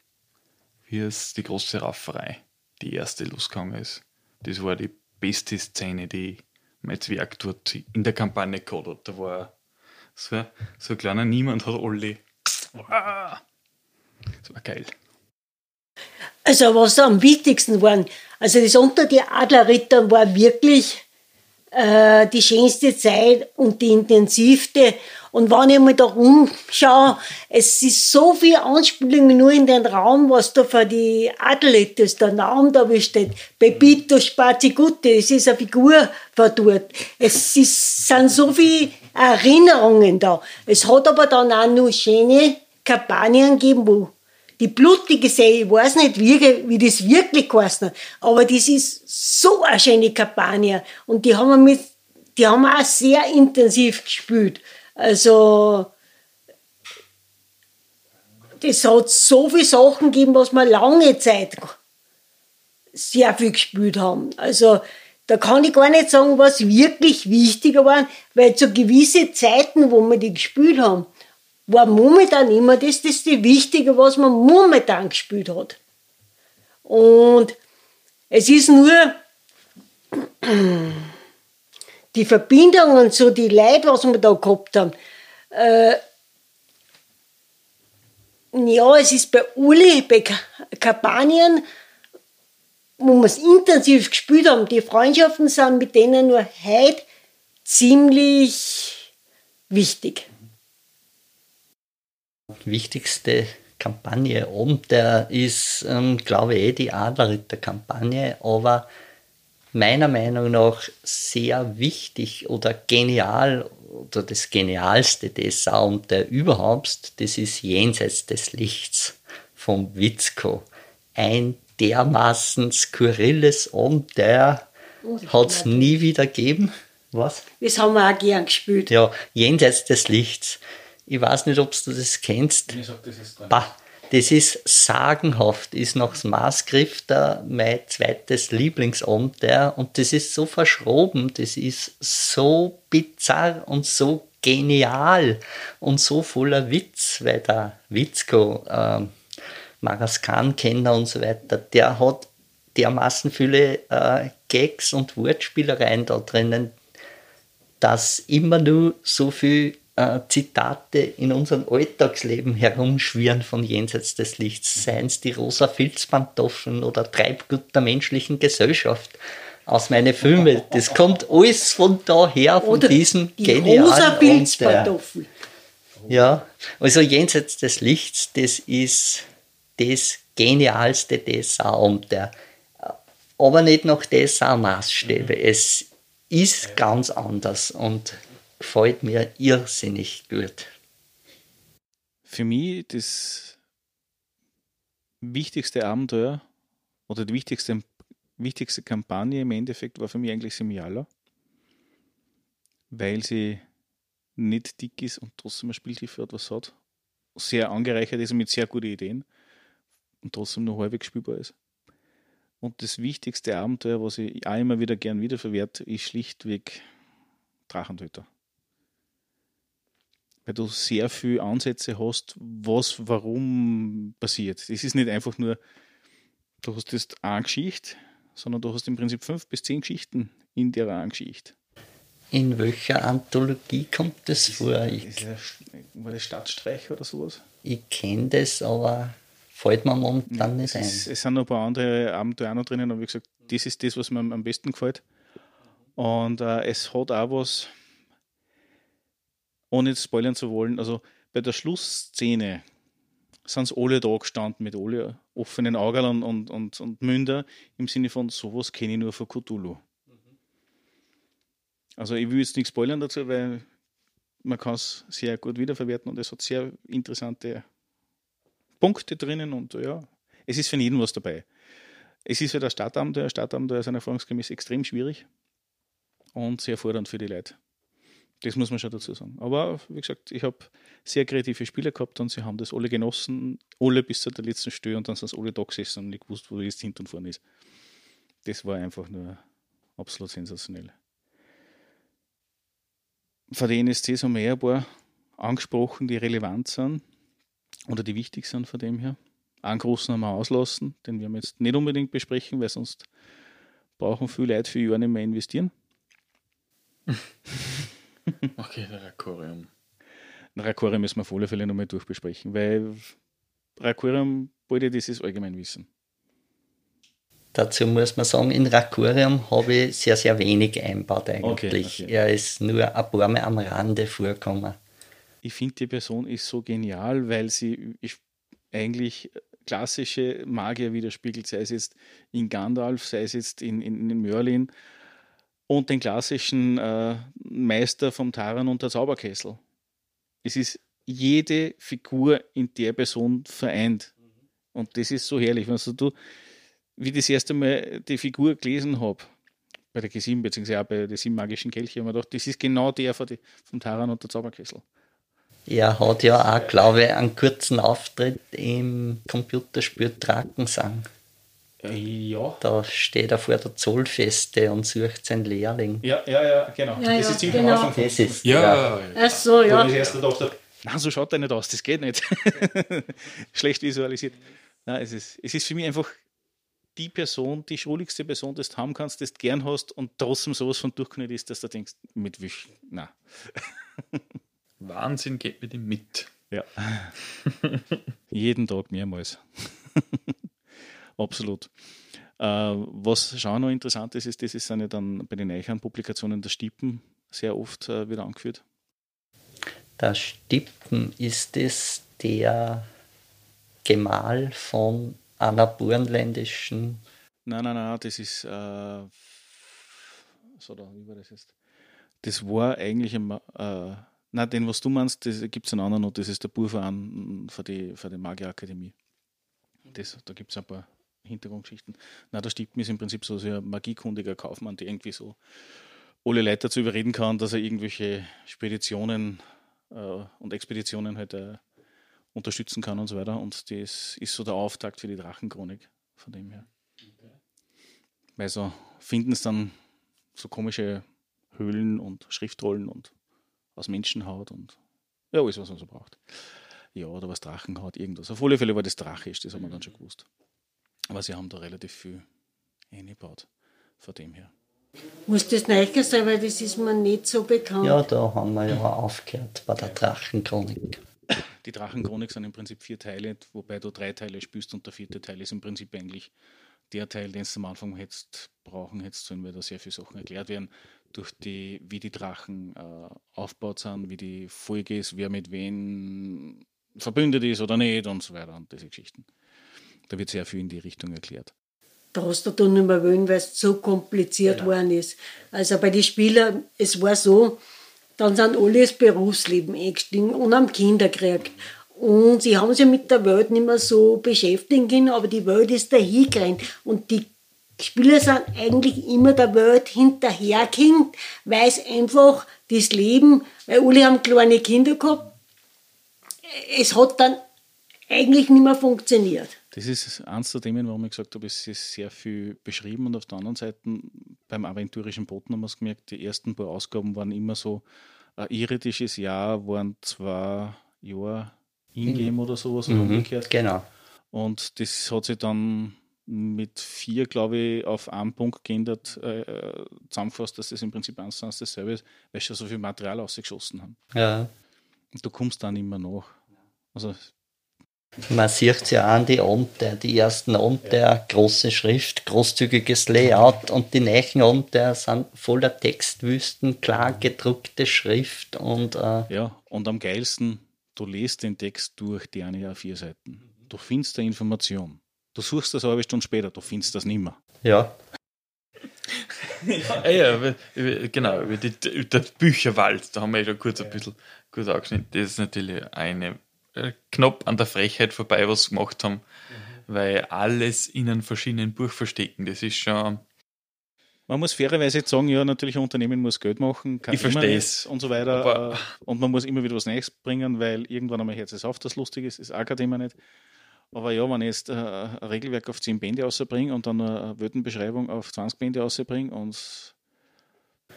wie es die große Rafferei, die erste losgegangen ist. Das war die beste Szene, die mein Zwerg dort in der Kampagne gehabt hat. Da war so, so ein kleiner Niemand hat alle. Das war geil. Also was am wichtigsten waren, also das unter die Adlerritter war wirklich äh, die schönste Zeit und die intensivste. Und wenn ich mal da rumschaue, es ist so viel Anspielungen nur in den Raum, was da für die ist, der Name da besteht. Pepito Spazigutte, es ist eine Figur von dort. Es ist, sind so viele Erinnerungen da. Es hat aber dann auch noch schöne Kampagnen gegeben, wo die blutige See, ich weiß nicht, wie, wie das wirklich hat, aber das ist so eine schöne Kampagne. Und die haben wir mit, die haben wir auch sehr intensiv gespielt. Also, das hat so viele Sachen gegeben, was wir lange Zeit sehr viel gespielt haben. Also, da kann ich gar nicht sagen, was wirklich wichtiger war, weil zu gewisse Zeiten, wo wir die gespielt haben, war momentan immer das, das ist das Wichtige, was man momentan gespielt hat. Und es ist nur die Verbindungen, so die Leute, was wir da gehabt haben. Äh, ja, es ist bei Uli, bei Kampanien, wo wir es intensiv gespielt haben, die Freundschaften sind mit denen nur heute ziemlich wichtig wichtigste Kampagne oben, der ist, ähm, glaube ich, eh die Adlerritter-Kampagne, aber meiner Meinung nach sehr wichtig oder genial oder das Genialste des und der überhaupt, das ist Jenseits des Lichts vom Witzko. Ein dermaßen skurriles Abenteuer hat es nie wieder gegeben. Was? Das haben wir auch gern gespielt. Ja, Jenseits des Lichts. Ich weiß nicht, ob du das kennst. Ich sag, das ist bah, das ist sagenhaft, ist nach Maßgriff der mein zweites Lieblingsabenteuer und das ist so verschroben, das ist so bizarr und so genial und so voller Witz, weil der Witzko, äh, Maraskan-Kenner und so weiter, der hat dermaßen viele äh, Gags und Wortspielereien da drinnen, dass immer nur so viel äh, Zitate in unserem Alltagsleben herumschwirren von jenseits des Lichts, seien es die rosa Filzpantoffeln oder Treibgut der menschlichen Gesellschaft aus meinen Filmen. Das kommt alles von daher, von oder diesem die genialen rosa Filzpantoffeln. Ja, also jenseits des Lichts, das ist das genialste Dessert-Abenteuer. Aber nicht nach Dessert-Maßstäbe. Es ist ganz anders und gefällt mir irrsinnig gut. Für mich das wichtigste Abenteuer oder die wichtigste, wichtigste Kampagne im Endeffekt war für mich eigentlich Semiala, weil sie nicht dick ist und trotzdem ein Spieltiefe etwas hat, sehr angereichert ist mit sehr guten Ideen und trotzdem nur halbwegs spielbar ist. Und das wichtigste Abenteuer, was ich auch immer wieder gern wiederverwerte, ist schlichtweg Drachentöter weil du sehr viele Ansätze hast, was warum passiert. Es ist nicht einfach nur, du hast jetzt eine Geschichte, sondern du hast im Prinzip fünf bis zehn Geschichten in der einen Geschichte. In welcher Anthologie kommt das vor? Ist, ist war das Stadtstreich oder sowas? Ich kenne das, aber fällt mir momentan nicht ein. Es, es sind noch ein paar andere Abenteuer auch noch drinnen, aber wie gesagt, das ist das, was mir am- am besten gefällt. Und äh, es hat auch was, ohne jetzt spoilern zu wollen, also bei der Schlussszene sind sie alle da gestanden mit alle offenen Augen und, und, und Münder im Sinne von, sowas kenne ich nur von Cthulhu. Also ich will jetzt nichts spoilern dazu, weil man kann es sehr gut wiederverwerten und es hat sehr interessante Punkte drinnen und ja, es ist für jeden was dabei. Es ist ja der Stadtabenteuer. Stadtabenteuer sind erfahrungsgemäß extrem schwierig und sehr fordernd für die Leute. Das muss man schon dazu sagen. Aber wie gesagt, ich habe sehr kreative Spieler gehabt und sie haben das alle genossen, alle bis zu der letzten Stelle und dann sind sie alle da gesessen und nicht gewusst, wo jetzt hinten und vorne ist. Das war einfach nur absolut sensationell. Von den NSCs haben wir ein paar angesprochen, die relevant sind oder die wichtig sind von dem her. Einen großen haben wir auslassen, den werden wir jetzt nicht unbedingt besprechen, weil sonst brauchen viele Leute für Jahre nicht mehr investieren. Okay. Ein Rakorium müssen wir auf alle Fälle nochmal durchbesprechen, weil Rakorium, beide, das ist Allgemeinwissen. Dazu muss man sagen, in Rakurium habe ich sehr, sehr wenig einbaut eigentlich. Okay, okay. Er ist nur ein paar Mal am Rande vorgekommen. Ich finde, die Person ist so genial, weil sie ich, eigentlich klassische Magier widerspiegelt, sei es jetzt in Gandalf, sei es jetzt in, in, in Merlin und den klassischen äh, Meister vom Taran und der Zauberkessel. Es ist jede Figur in der Person vereint. Und das ist so herrlich. Also du, wie das erste Mal die Figur gelesen habe, bei der G7, beziehungsweise auch bei den sieben magischen Kelchen, habe ich mir gedacht, das ist genau der von die, vom Taran und der Zauberkessel. Er hat ja auch, glaube ich, einen kurzen Auftritt im Computerspiel Drakensang. Ja. Da steht er vor der Zollfeste und sucht seinen Lehrling. Ja, ja, ja, genau. Ja, das ja, ist ziemlich genau. am Anfang. Das ist, Ja, Ach so, ja. ich erst gedacht habe, nein, so schaut er nicht aus, das geht nicht. Schlecht visualisiert. Nein, es ist, es ist für mich einfach die Person, die schrulligste Person, die du haben kannst, die du gern hast und trotzdem sowas von durchknallt ist, dass du denkst, mit Wisch, nein. Wahnsinn geht mit ihm mit. Ja. Jeden Tag mehrmals. Absolut. Äh, was schon noch interessant ist, ist, das ist ja dann bei den eichern Publikationen der Stippen sehr oft äh, wieder angeführt. Der Stippen ist es der Gemahl von einer burgenländischen Nein, nein, nein, das ist. Äh, so, da, wie war das jetzt? Das war eigentlich. Ein, äh, nein, den, was du meinst, das gibt es einen anderen noch. Das ist der Burverein für die, für die Magierakademie. Das, da gibt es ein paar Hintergrundgeschichten. Nein, der Stippen ist im Prinzip so ein magiekundiger Kaufmann, der irgendwie so alle Leute dazu überreden kann, dass er irgendwelche Speditionen äh, und Expeditionen halt äh, unterstützen kann und so weiter. Und das ist so der Auftakt für die Drachenchronik von dem her. Weil so finden es dann so komische Höhlen und Schriftrollen und aus Menschenhaut und ja, alles, was man so braucht. Ja, oder was Drachenhaut, irgendwas. Auf alle Fälle war das drachisch, das haben wir dann schon gewusst. Aber sie haben da relativ viel eingebaut von dem her. Muss das Neicher sein, weil das ist mir nicht so bekannt. Ja, da haben wir ja aufgehört bei der Drachenchronik. Die Drachenchronik sind im Prinzip vier Teile, wobei du drei Teile spielst und der vierte Teil ist im Prinzip eigentlich der Teil, den du am Anfang hättest brauchen hättest sollen, weil da sehr viele Sachen erklärt werden, durch die, wie die Drachen äh, aufgebaut sind, wie die Folge ist, wer mit wem verbündet ist oder nicht und so weiter und diese Geschichten. Da wird sehr viel in die Richtung erklärt. Da hast du dann nicht mehr wollen, weil es so kompliziert worden ist. Also bei den Spielern, es war so, dann sind alle ins Berufsleben eingestiegen und haben Kinder gekriegt. Und sie haben sich mit der Welt nicht mehr so beschäftigen können, aber die Welt ist dahin gerannt. Und die Spieler sind eigentlich immer der Welt hinterhergehinkt, weil es einfach das Leben, weil alle haben kleine Kinder gehabt, es hat dann eigentlich nicht mehr funktioniert. Das ist eins der Themen, warum ich gesagt habe, es ist sehr viel beschrieben und auf der anderen Seite beim aventurischen Boten haben wir es gemerkt, die ersten paar Ausgaben waren immer so, ein irdisches Jahr waren zwei Jahre Ingame oder sowas oder umgekehrt. Genau. Und das hat sich dann mit vier, glaube ich, auf einen Punkt geändert, äh, äh, zusammengefasst, dass das im Prinzip eins zu eins dasselbe ist, weil sie schon so viel Material ausgeschossen haben. Ja. Und du kommst dann immer nach. Also Man sieht es ja an die Abenteuer, die ersten Abenteuer, große Schrift, großzügiges Layout und die nächsten Abenteuer sind voller Textwüsten, klar gedruckte Schrift und äh, Ja, und am geilsten, du liest den Text durch, die eine A4 Seiten. Du findest da Information. Du suchst das eine halbe Stunde später, du findest das nimmer. ja, ja, über- genau, über die, über den Bücherwald, da haben wir ja schon kurz ein bisschen kurz angeschnitten. Das ist natürlich eine knapp an der Frechheit vorbei, was sie gemacht haben, weil alles in einem verschiedenen Buch verstecken, das ist schon. Man muss fairerweise jetzt sagen, ja, natürlich ein Unternehmen muss Geld machen, kann Ich versteh's. nicht und so weiter. Aber- äh, und man muss immer wieder was Neues bringen, weil irgendwann einmal hört es auf, das lustig ist, ist auch kein Thema nicht. Aber ja, wenn ich jetzt äh, ein Regelwerk auf 10 Bände rausbringe und dann eine Weltenbeschreibung auf 20 Bände rausbringe und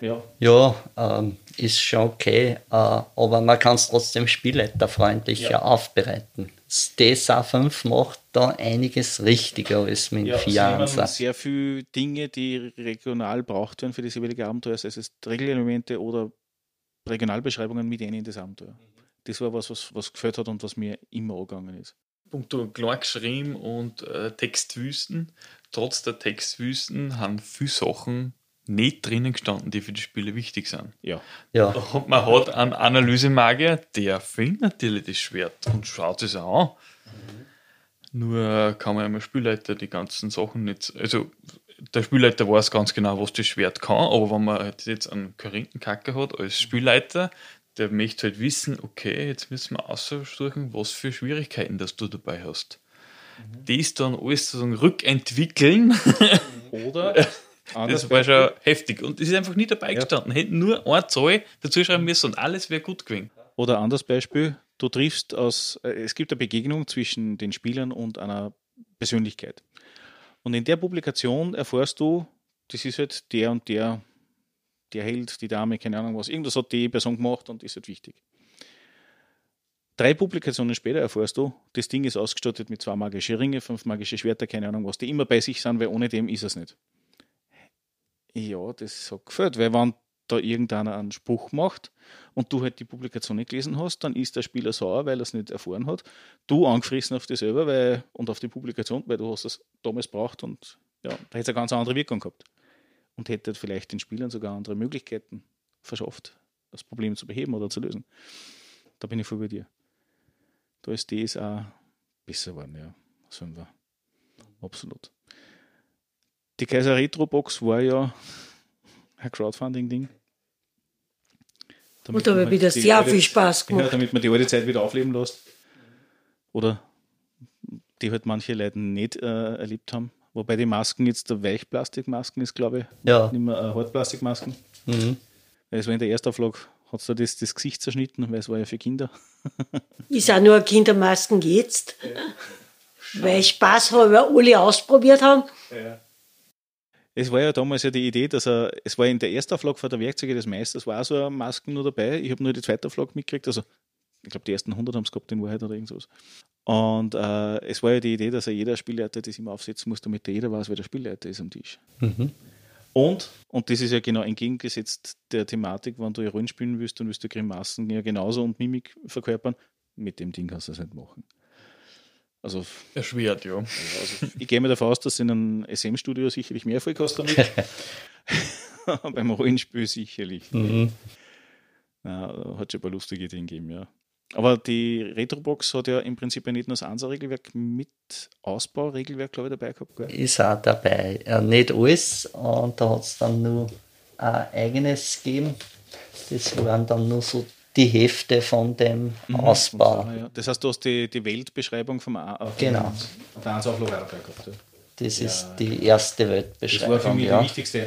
ja, ja ähm, ist schon okay, äh, aber man kann es trotzdem spielleiterfreundlicher Ja. aufbereiten. Das DSA5 macht da einiges richtiger als mit Ja, dem sie nehmen 4 sehr viele Dinge, die regional braucht werden für das jeweilige Abenteuer, sei es Regelelemente oder Regionalbeschreibungen mit ihnen in das Abenteuer. Das war was, was, was gefällt hat und was mir immer angegangen ist. Punkto klar geschrieben und äh, Textwüsten. Trotz der Textwüsten haben viele Sachen nicht drinnen gestanden, die für die Spiele wichtig sind. Ja, Ja, Und man hat einen Analysemagier, der findet natürlich das Schwert und schaut es an. Nur kann man einem Spielleiter die ganzen Sachen nicht. Also, der Spielleiter weiß ganz genau, was das Schwert kann, aber wenn man halt jetzt einen Korinthenkacker hat als Spielleiter, der möchte halt wissen, okay, jetzt müssen wir aussuchen, was für Schwierigkeiten das du dabei hast. Das dann alles sozusagen rückentwickeln, oder das war schon heftig. Und das ist einfach nie dabei gestanden. Hätten nur eine Zahl dazu schreiben müssen und alles wäre gut gewesen. Oder anderes Beispiel, du triffst aus, äh, es gibt eine Begegnung zwischen den Spielern und einer Persönlichkeit. Und in der Publikation erfährst du, das ist halt der und der, der Held, die Dame, keine Ahnung was, irgendwas hat die Person gemacht und ist halt wichtig. Drei Publikationen später erfährst du, das Ding ist ausgestattet mit zwei magische Ringe, fünf magische Schwerter, keine Ahnung was, die immer bei sich sind, weil ohne dem ist es nicht. Ja, das hat gefällt, weil wenn da irgendeiner einen Spruch macht und du halt die Publikation nicht gelesen hast, dann ist der Spieler sauer, weil er es nicht erfahren hat. Du angefressen auf dich selber weil, und auf die Publikation, weil du hast es damals braucht und ja, da hätte es eine ganz andere Wirkung gehabt. Und hätte vielleicht den Spielern sogar andere Möglichkeiten verschafft, das Problem zu beheben oder zu lösen. Da bin ich voll bei dir. Da ist das auch besser geworden, ja. Sollen wir. Absolut. Die Kaiser Retro Box war ja ein Crowdfunding-Ding. Damit Und da man hat wieder sehr alte- viel Spaß Ja, gemacht. damit man die alte Zeit wieder aufleben lässt. Oder die halt manche Leute nicht äh, erlebt haben. Wobei die Masken jetzt der Weichplastikmasken ist, glaube ich, ja. nicht mehr äh, Hartplastikmasken. Mhm. Weil es war in der Erstauflage, hat es da das, das Gesicht zerschnitten, weil es war ja für Kinder. Ist auch nur Kindermasken jetzt. Weil ich Spaß habe, alle ausprobiert haben. Es war ja damals ja die Idee, dass er, es war in der ersten Auflage von der Werkzeuge des Meisters, war so eine Masken nur dabei. Ich habe nur die zweite Auflage mitgekriegt, also ich glaube, die ersten 100 haben es gehabt in Wahrheit oder irgendwas. Und äh, es war ja die Idee, dass er jeder Spielleiter das immer aufsetzen muss, damit der jeder weiß, wer der Spielleiter ist am Tisch. Mhm. Und, und das ist ja genau entgegengesetzt der Thematik, wenn du ja Rollen spielen willst, dann willst du Grimassen ja genauso und Mimik verkörpern. Mit dem Ding kannst du das nicht machen. Also Erschwert, ja. also ich gehe mir davon aus, dass in einem SM-Studio sicherlich mehr Erfolg hast damit. Beim Rollenspiel sicherlich. Mhm. Ja, hat schon ein paar lustige Dinge gegeben, ja. Aber die Retrobox hat ja im Prinzip ja nicht nur das Ansa-Regelwerk mit Ausbauregelwerk, glaube ich, dabei gehabt. Gell? Ist auch dabei. Äh, nicht alles. Und da hat es dann nur ein eigenes gegeben. Das waren dann nur so die Hefte von dem Ausbau. Ah, ja. Das heißt, du hast die, die Weltbeschreibung vom A äh, Genau. Ansa-Auflage auch dabei gehabt. Ja. Das ist die erste Das war für Weltbeschreibung. mich Ja. die wichtigste.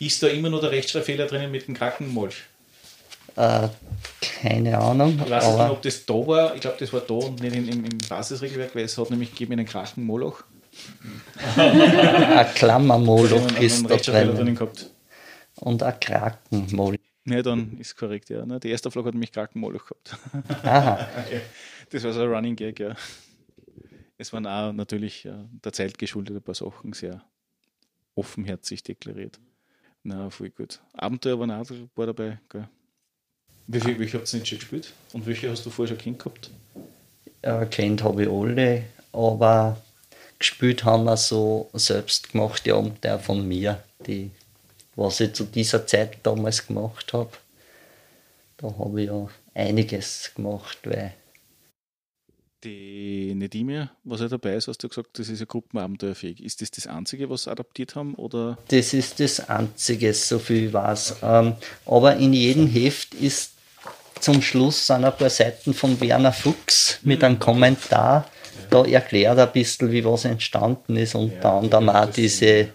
Ist da immer nur der Rechtschreibfehler drinnen mit dem Krankenmolch? Äh, keine Ahnung. Ich weiß nicht, ob das da war. Ich glaube, das war da und nicht im, im, Basisregelwerk, weil es hat nämlich gegeben einen Krachenmoloch. ein Klammermoloch ist da drinnen gehabt. Und ein Krakenmoloch. Ja, dann ist korrekt, ja. Ne? Die erste Auflage hat nämlich Krachenmoloch gehabt. Aha. Das war so ein Running Gag, ja. Es waren auch natürlich äh, der Zeit geschuldet ein paar Sachen sehr offenherzig deklariert. Na, voll gut. Abenteuer waren auch ein paar dabei, gell? Wie viel, welche habt ihr nicht schon gespielt? Und welche hast du vorher schon kennt gehabt? äh, kennt habe ich alle, aber gespielt haben wir so selbstgemachte Abenteuer von mir, die, was ich zu dieser Zeit damals gemacht habe. Da habe ich ja einiges gemacht, weil die Nedimir, was ja dabei ist, hast du gesagt, das ist ja gruppenabenteuerfähig. Ist das das Einzige, was sie adaptiert haben? Oder? Das ist das Einzige, so viel ich weiß. Ähm, aber in jedem Heft ist zum Schluss sind ein paar Seiten von Werner Fuchs mit einem Kommentar. Da erklärt er ein bisschen, wie was entstanden ist. Unter ja, anderem auch diese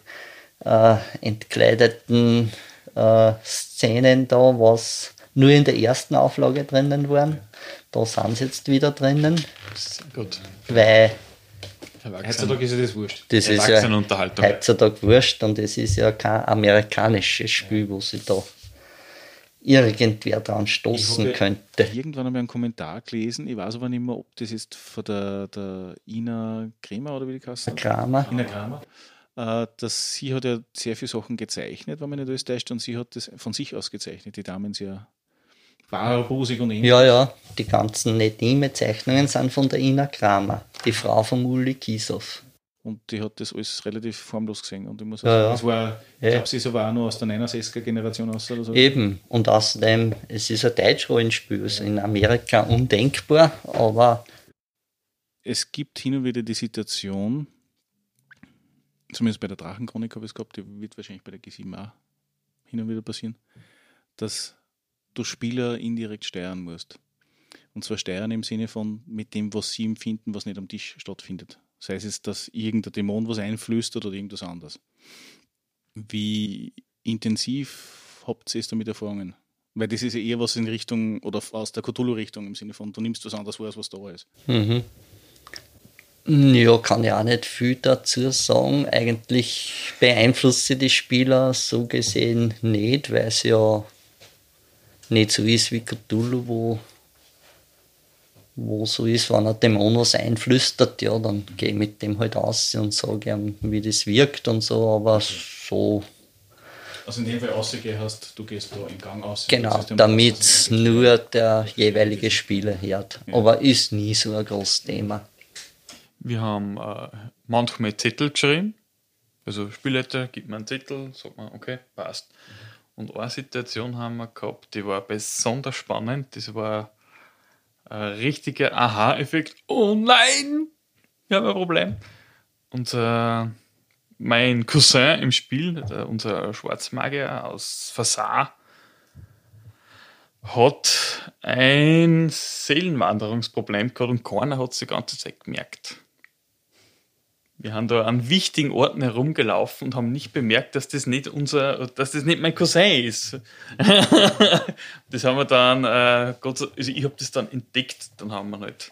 äh, entkleideten äh, Szenen da, was nur in der ersten Auflage drinnen waren. Da sind sie jetzt wieder drinnen. Gut. Weil Heutzutage ist ja das wurscht. Das ist ja heutzutage wurscht und es ist ja kein amerikanisches Spiel, wo sie da irgendwer dran stoßen ich könnte. Irgendwann habe ich einen Kommentar gelesen, ich weiß aber nicht mehr, ob das ist von der, der Ina Kremer oder wie die heißt. Kramer. Ina Kramer. Äh, dass sie hat ja sehr viele Sachen gezeichnet, wenn man nicht alles täuscht, und sie hat das von sich aus gezeichnet. Die Damen sehr barbusig und ähnlich. Ja, ja, die ganzen Nedime-Zeichnungen sind von der Ina Kramer, die Frau von Uli Kiesow. Und die hat das alles relativ formlos gesehen. Und ich muss sagen, ja, ja. das war, ich glaube, sie ist aber auch noch aus der 69er Generation aus oder so. Eben, und außerdem, es ist ein Deutsch-Rollenspiel, also in Amerika undenkbar, aber. Es gibt hin und wieder die Situation, zumindest bei der Drachenchronik habe ich es gehabt, die wird wahrscheinlich bei der G7 auch hin und wieder passieren, dass du Spieler indirekt steuern musst. Und zwar steuern im Sinne von mit dem, was sie empfinden, was nicht am Tisch stattfindet. Sei es, dass irgendein Dämon was einflüstert oder irgendwas anderes. Wie intensiv habt ihr es damit Erfahrungen? Weil das ist ja eher was in Richtung oder aus der Cthulhu-Richtung im Sinne von, du nimmst was anderes wahr, als was da ist. Mhm. Ja, kann ich auch nicht viel dazu sagen. Eigentlich beeinflusst sie die Spieler so gesehen nicht, weil es ja nicht so ist wie Cthulhu, wo, wo so ist, wenn ein Dämon was einflüstert, ja, dann gehe ich mit dem halt aus und sage ihm, wie das wirkt und so, aber so. Also in dem Fall ausgehe hast, du gehst da im Gang aus. Genau, damit nur der jeweilige Spieler hört. Ja. Aber ist nie so ein großes Thema. Wir haben äh, manchmal Zettel geschrieben. Also Spielleiter gibt mir einen Zettel, sagt man, okay, passt. Und eine Situation haben wir gehabt, die war besonders spannend. Das war ein richtiger Aha-Effekt. Oh nein, wir haben ein Problem. Und äh, mein Cousin im Spiel, der, unser Schwarzmagier aus Fassar, hat ein Seelenwanderungsproblem gehabt und keiner hat es die ganze Zeit gemerkt. Wir haben da an wichtigen Orten herumgelaufen und haben nicht bemerkt, dass das nicht unser, dass das nicht mein Cousin ist. das haben wir dann, äh, Gott sei, also ich habe das dann entdeckt, dann haben wir halt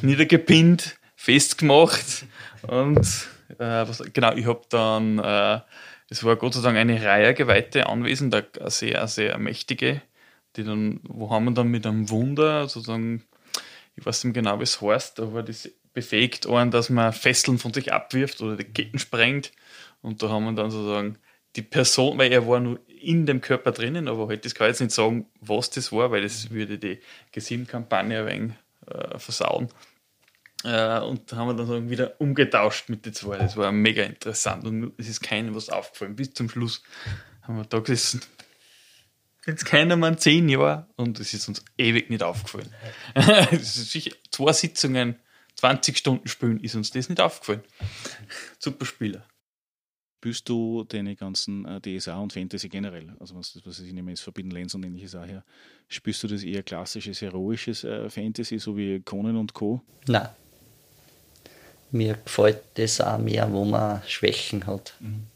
niedergepinnt, festgemacht und äh, was, genau, ich habe dann, äh, es war Gott sei Dank eine Reihe Geweihte anwesend, eine sehr, sehr mächtige, die dann, wo haben wir dann mit einem Wunder sozusagen, ich weiß nicht genau, wie es heißt, war das befähigt einen, dass man Fesseln von sich abwirft oder die Ketten sprengt. Und da haben wir dann sozusagen die Person, weil er war nur in dem Körper drinnen, aber halt, das kann ich jetzt nicht sagen, was das war, weil das würde die G7-Kampagne ein wenig äh, versauen. Äh, und da haben wir dann so wieder umgetauscht mit den zwei. Das war mega interessant und es ist keinem was aufgefallen. Bis zum Schluss haben wir da gesessen. Jetzt keiner mal zehn Jahre und es ist uns ewig nicht aufgefallen. Es ist sicher zwei Sitzungen 20 Stunden spielen, ist uns das nicht aufgefallen. Super Spieler. Spürst du deine ganzen äh, DSA und Fantasy generell, also was, was ich nehme, ist Forbidden Lands und ähnliches auch her, spürst du das eher klassisches, heroisches äh, Fantasy, so wie Conan und Co.? Nein. Mir gefällt das auch mehr, wo man Schwächen hat. Mhm.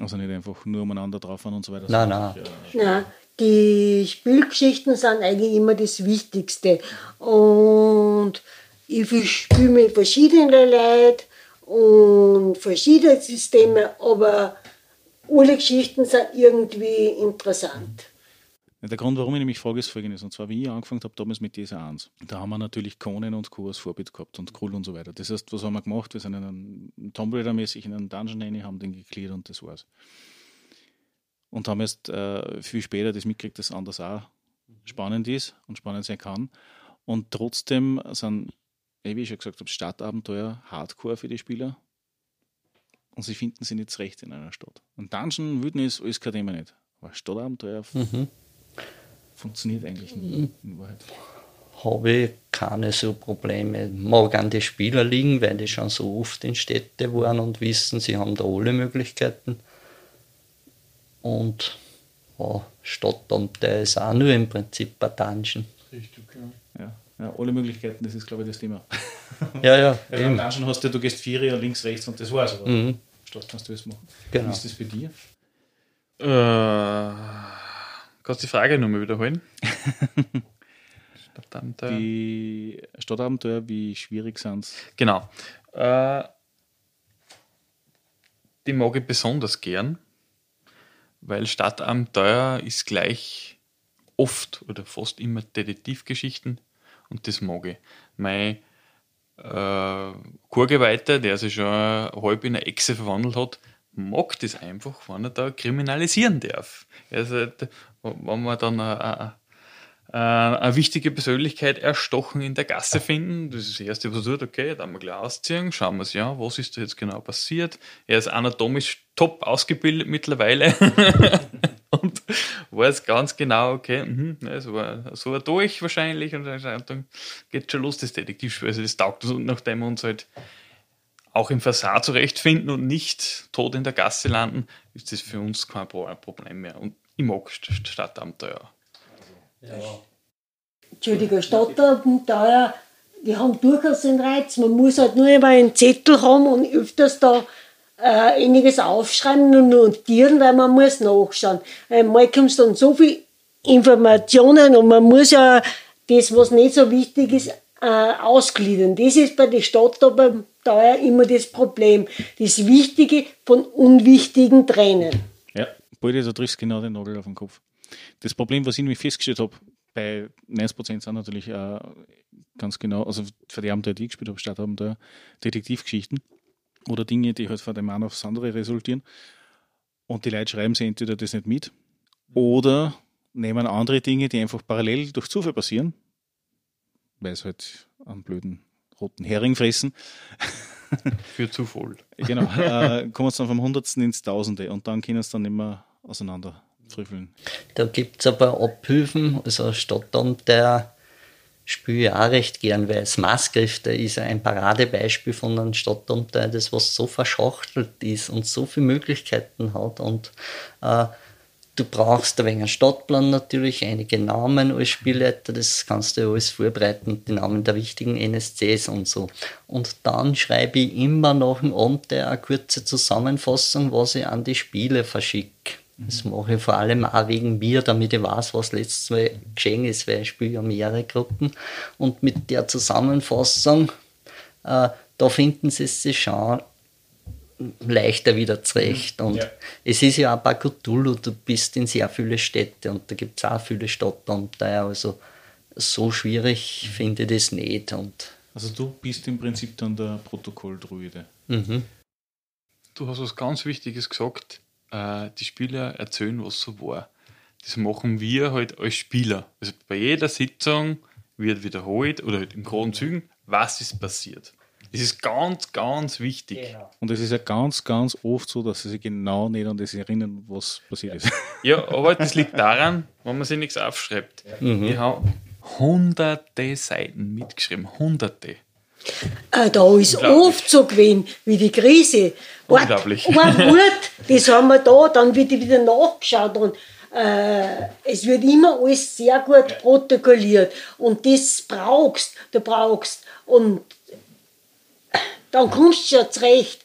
Also nicht einfach nur umeinander drauf und so weiter. Nein, nein. Ja, nein. Die Spielgeschichten sind eigentlich immer das Wichtigste. Und ich spiele mit verschiedenen Leuten und verschiedene Systeme, aber alle Geschichten sind irgendwie interessant. Der Grund, warum ich nämlich frage, ist folgendes. Und zwar, wie ich angefangen habe damals mit dieser 1, da haben wir natürlich Conan und Co. als Vorbild gehabt und Krull und so weiter. Das heißt, was haben wir gemacht? Wir sind in einen Tomb Raider-mäßig in einen Dungeon rein, haben den geklärt und das war's. Und haben jetzt äh, viel später das mitgekriegt, dass anders auch spannend ist und spannend sein kann. Und trotzdem sind, wie ich schon gesagt habe, Stadtabenteuer Hardcore für die Spieler. Und sie finden sie nicht zurecht in einer Stadt. Und Dungeon, Wildnis, alles kein Thema nicht. Aber Stadtabenteuer Mhm. funktioniert eigentlich nie in Wahrheit. habe ich keine so Probleme. Mag an die Spieler liegen, weil die schon so oft in Städte waren und wissen, sie haben da alle Möglichkeiten. Und ja, Stadtabenteuer ist auch nur im Prinzip ein Dungeon. Richtig, ja. Ja. Ja, alle Möglichkeiten, das ist, glaube ich, das Thema. Ja, ja, beim eben. Dungeon hast du, du gehst vier links, rechts und das war's. Aber Mhm. Stadt kannst du das machen. Genau. Wie ist das für dich? Äh, kannst du die Frage nochmal wiederholen? Stadtabenteuer. Die Stadtabenteuer, wie schwierig sind es? Genau. Äh, die mag ich besonders gern, weil Stadtabenteuer ist gleich oft oder fast immer Detektivgeschichten und das mag ich. Mein äh, Chorgeweihter, der sich schon halb in eine Echse verwandelt hat, mag das einfach, wenn er da kriminalisieren darf. Also, wenn man dann eine, äh, eine wichtige Persönlichkeit erstochen in der Gasse finden. Das ist das Erste, was er tut. Okay, dann wir gleich ausziehen, schauen wir es ja, was ist da jetzt genau passiert. Er ist anatomisch top ausgebildet mittlerweile weiß ganz genau, okay, mhm, ja, so, ein, so ein Durch wahrscheinlich und dann geht schon los, das Detektivspiel. Also das taugt uns, und nachdem wir uns halt auch im Versar zurechtfinden und nicht tot in der Gasse landen, ist das für uns kein Pro- Problem mehr. Und ich mag St- Stadtabenteuer. Entschuldigung, Stadtabenteuer, die haben durchaus den Reiz. Man muss halt nur immer einen Zettel haben und öfters da äh, einiges aufschreiben und notieren, weil man muss nachschauen. Einmal kommst dann so viel Informationen und man muss ja das, was nicht so wichtig ist, äh, ausgliedern. Das ist bei den Stadtabenteuer immer das Problem. Das Wichtige von Unwichtigen trennen. Ja, Baldi, du triffst genau den Nagel auf den Kopf. Das Problem, was ich nämlich festgestellt habe, bei 90% sind natürlich äh, ganz genau, also für die Abenteuer, die ich gespielt habe, Stadtabenteuer, Detektivgeschichten oder Dinge, die halt von dem einen aufs andere resultieren. Und die Leute schreiben sie entweder das nicht mit oder nehmen andere Dinge, die einfach parallel durch Zufall passieren, weil sie halt einen blöden roten Hering fressen. Für zu voll. Genau, äh, kommen sie dann vom Hundertsten ins Tausende und dann können sie dann nicht mehr auseinander frühfeln. Da gibt es aber Abhilfen, also Stadtabenteuer spiele ich auch recht gern, weil das Maßgriff ist ein Paradebeispiel von einem Stadtabenteuer, das was so verschachtelt ist und so viele Möglichkeiten hat und äh, du brauchst ein wenig einen Stadtplan natürlich, einige Namen als Spielleiter, das kannst du alles vorbereiten, die Namen der wichtigen NSCs und so. Und dann schreibe ich immer nach dem Abenteuer eine kurze Zusammenfassung, was ich an die Spiele verschicke. Das mache ich vor allem auch wegen mir, damit ich weiß, was letztes Mal geschehen ist, weil ich spiele ja mehrere Gruppen. Und mit der Zusammenfassung, äh, da finden sie sich schon leichter wieder zurecht. Und Ja. es ist ja auch bei Cthulhu, du bist in sehr viele Städte und da gibt es auch viele Stadtabenteuer. Also so schwierig finde ich das nicht. Und Also du bist im Prinzip dann der Protokolldruide. mhm. Du hast was ganz Wichtiges gesagt. Äh, die Spieler erzählen, was so war. Das machen wir halt als Spieler. Also bei jeder Sitzung wird wiederholt oder halt in großen Zügen, was ist passiert. Das ist ganz, ganz wichtig. Und es ist ja ganz, ganz oft so, dass sie sich genau nicht an das erinnern, was passiert ist. Ja, aber das liegt daran, wenn man sich nichts aufschreibt. Wir haben hunderte Seiten mitgeschrieben. Hunderte. Äh, da ist oft so gewesen, wie die Krise. Unglaublich. Wart, wart, das haben wir da, dann wird wieder nachgeschaut und äh, es wird immer alles sehr gut protokolliert und das brauchst, du brauchst und dann kommst du ja zurecht.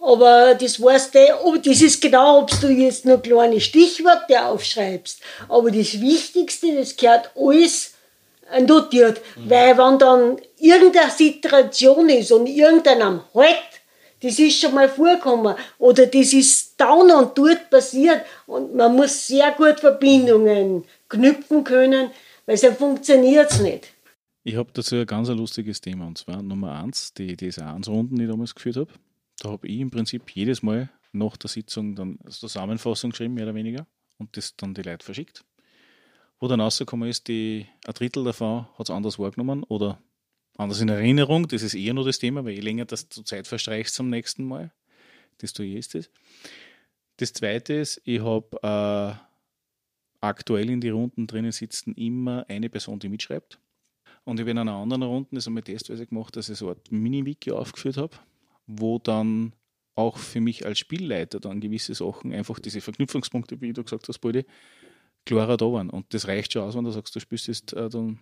Aber das weißt du, das ist genau, ob du jetzt nur kleine Stichworte aufschreibst. Aber das Wichtigste, das gehört alles notiert. Weil wenn dann irgendeine Situation ist und irgendeinem halt, das ist schon mal vorgekommen oder das ist down und dort passiert und man muss sehr gut Verbindungen knüpfen können, weil sonst funktioniert es nicht. Ich habe dazu ein ganz lustiges Thema und zwar Nummer eins, die DSA-1-Runden, die ich damals geführt habe. Da habe ich im Prinzip jedes Mal nach der Sitzung dann eine Zusammenfassung geschrieben, mehr oder weniger, und das dann die Leute verschickt. Wo dann rausgekommen ist, die, ein Drittel davon hat es anders wahrgenommen oder anders in Erinnerung. Das ist eher nur das Thema, weil je länger das zur Zeit verstreichst zum nächsten Mal, desto je ist es. Das zweite ist, ich habe äh, aktuell in die Runden drinnen sitzen immer eine Person, die mitschreibt. Und ich habe in einer anderen Runde das einmal testweise gemacht, dass ich so eine Mini-Wiki aufgeführt habe, wo dann auch für mich als Spielleiter dann gewisse Sachen, einfach diese Verknüpfungspunkte, wie du gesagt hast, Baldi, klarer da waren. Und das reicht schon aus, wenn du sagst, du spielst jetzt, äh, dann,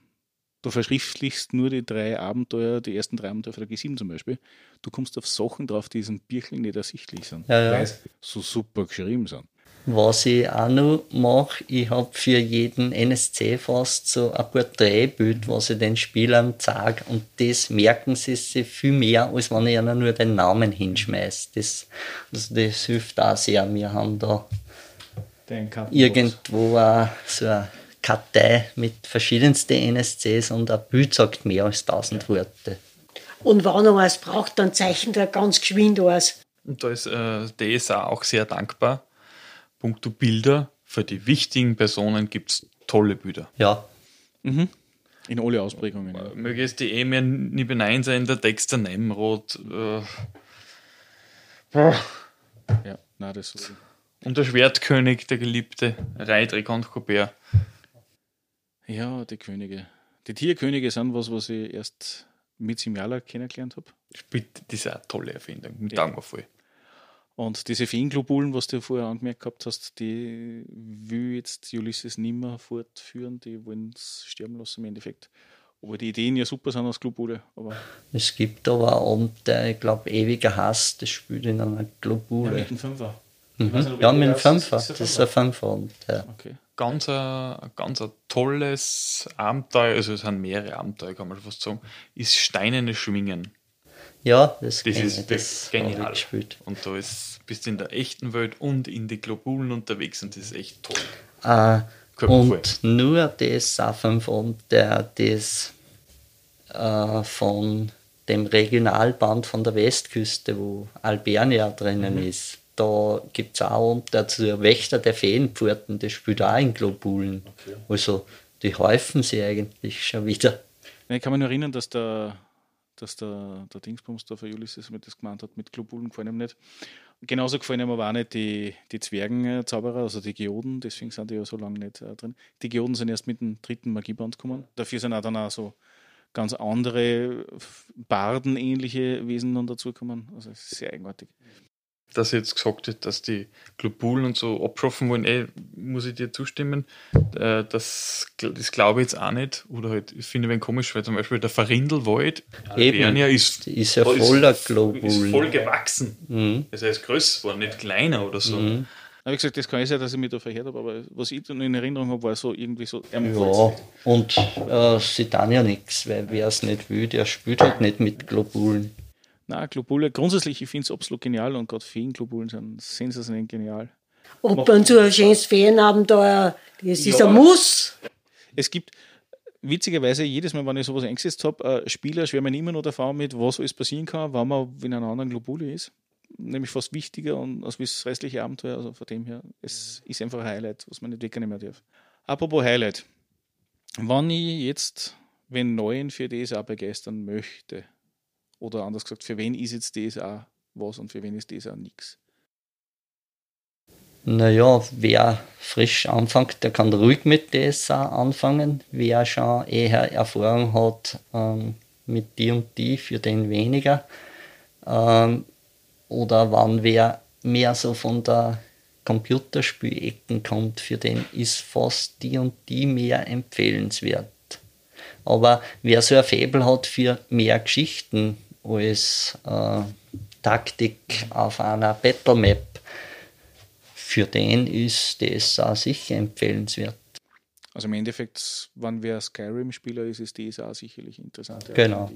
du verschriftlichst nur die drei Abenteuer, die ersten drei Abenteuer für der G7 zum Beispiel. Du kommst auf Sachen drauf, die in Birchling nicht ersichtlich sind, Ja, ja. weil sie so super geschrieben sind. Was ich auch noch mache, ich habe für jeden NSC fast so ein Porträtbild, was ich den Spielern zeige und das merken sie sich viel mehr, als wenn ich ihnen nur den Namen hinschmeiße. Das, also das hilft auch sehr. Wir haben da irgendwo auch so eine Kartei mit verschiedensten NSCs und ein Bild sagt mehr als tausend Worte. Und wenn er was braucht, dann zeichnet er ganz geschwind was. Und da ist äh, DSA auch sehr dankbar. Punkto Bilder. Für die wichtigen Personen gibt es tolle Bilder. Ja, In alle Ausprägungen. Ja. Möge es die eh mehr nie benein sein, der Text der Nemrod äh, ja, nein, das so. Und der Schwertkönig, der Geliebte, Reidrik und Colbert. Ja, die Könige. Die Tierkönige sind was, was ich erst mit Simjala kennengelernt habe. Bitte, das ist eine tolle Erfindung. Mit Ja. Wir voll. Und diese Feenglobulen, was du vorher angemerkt gehabt hast, die will jetzt Ulysses nimmer fortführen, die wollen es sterben lassen im Endeffekt. Aber die Ideen ja super sind als Globule. Aber es gibt aber auch Abenteuer, ich glaube, ewiger Hass, das spielt in einer Globule. dem Fünfer. Mhm. Ja, mit dem Fünfer. Das ist ein Fünfer. Ja. Okay. Ganz ein, ganz ein tolles Abenteuer, also es sind mehrere Abenteuer, kann man schon fast sagen, ist Steinerne Schwingen. ja, das, Das ist das genial. gespielt. Und da ist, bist du in der echten Welt und in die Globulen unterwegs und das ist echt toll. Äh, und nur das auch fünf Abenteuer, das äh, von dem Regionalband von der Westküste, wo Albernia drinnen Mhm. ist. Da gibt es auch unter der Wächter der Feenpforten, das spielt auch in Globulen. Also die häufen sie eigentlich schon wieder. Ich kann mich nur erinnern, dass der, dass der, der Dingsbums da für Ulysses mit das gemeint hat, mit Globulen gefallen ihm nicht. Genauso gefallen ihm aber auch nicht die, die Zwergenzauberer, also die Geoden, deswegen sind die ja so lange nicht äh, drin. Die Geoden sind erst mit dem dritten Magieband gekommen. Dafür sind auch dann auch so ganz andere Barden-ähnliche Wesen dann dazugekommen. Also es ist sehr eigenartig. Dass jetzt gesagt hat, dass die Globulen und so abschaffen wollen, eh, muss ich dir zustimmen. Äh, Das, das glaube ich jetzt auch nicht. Oder halt, ich finde ein wenig komisch, weil zum Beispiel der Verrindelwald, Eben. Ist, ist ja voller ist Globulen. voll gewachsen. Mhm. Also er ist größer geworden, nicht kleiner oder so. Mhm. Aber wie gesagt, das kann ich sein, dass ich mich da verhört habe, aber was ich dann in Erinnerung habe, war so irgendwie so. Ja, und äh, sie tun ja nichts, weil wer es nicht will, der spielt halt nicht mit Globulen. Na, Globule, grundsätzlich, ich finde es absolut genial und gerade Feenglobulen sind sensationell genial. Ob man so ein schönes Ferienabenteuer, das ist Ja. ein Muss. Es gibt witzigerweise jedes Mal, wenn ich sowas eingesetzt habe, äh, Spieler schwärmen immer noch davon mit, was alles passieren kann, wenn man in einer anderen Globule ist. Nämlich fast wichtiger und als das restliche Abenteuer. Also von dem her, es ist einfach ein Highlight, was man nicht wegnehmen darf. Apropos Highlight. Wenn ich jetzt wen Neuen für DSA begeistern möchte, oder anders gesagt, für wen ist jetzt DSA was und für wen ist DSA nichts? Naja, wer frisch anfängt, der kann ruhig mit DSA anfangen. Wer schon eher Erfahrung hat ähm, mit die und die, für den weniger. Ähm, oder wann wer mehr so von der Computerspielecken kommt, für den ist fast die und die mehr empfehlenswert. Aber wer so ein Faible hat für mehr Geschichten als äh, Taktik auf einer Battle Map, für den ist das auch sicher empfehlenswert. Also im Endeffekt, wenn wer Skyrim-Spieler ist, ist DSA sicherlich interessant. Genau.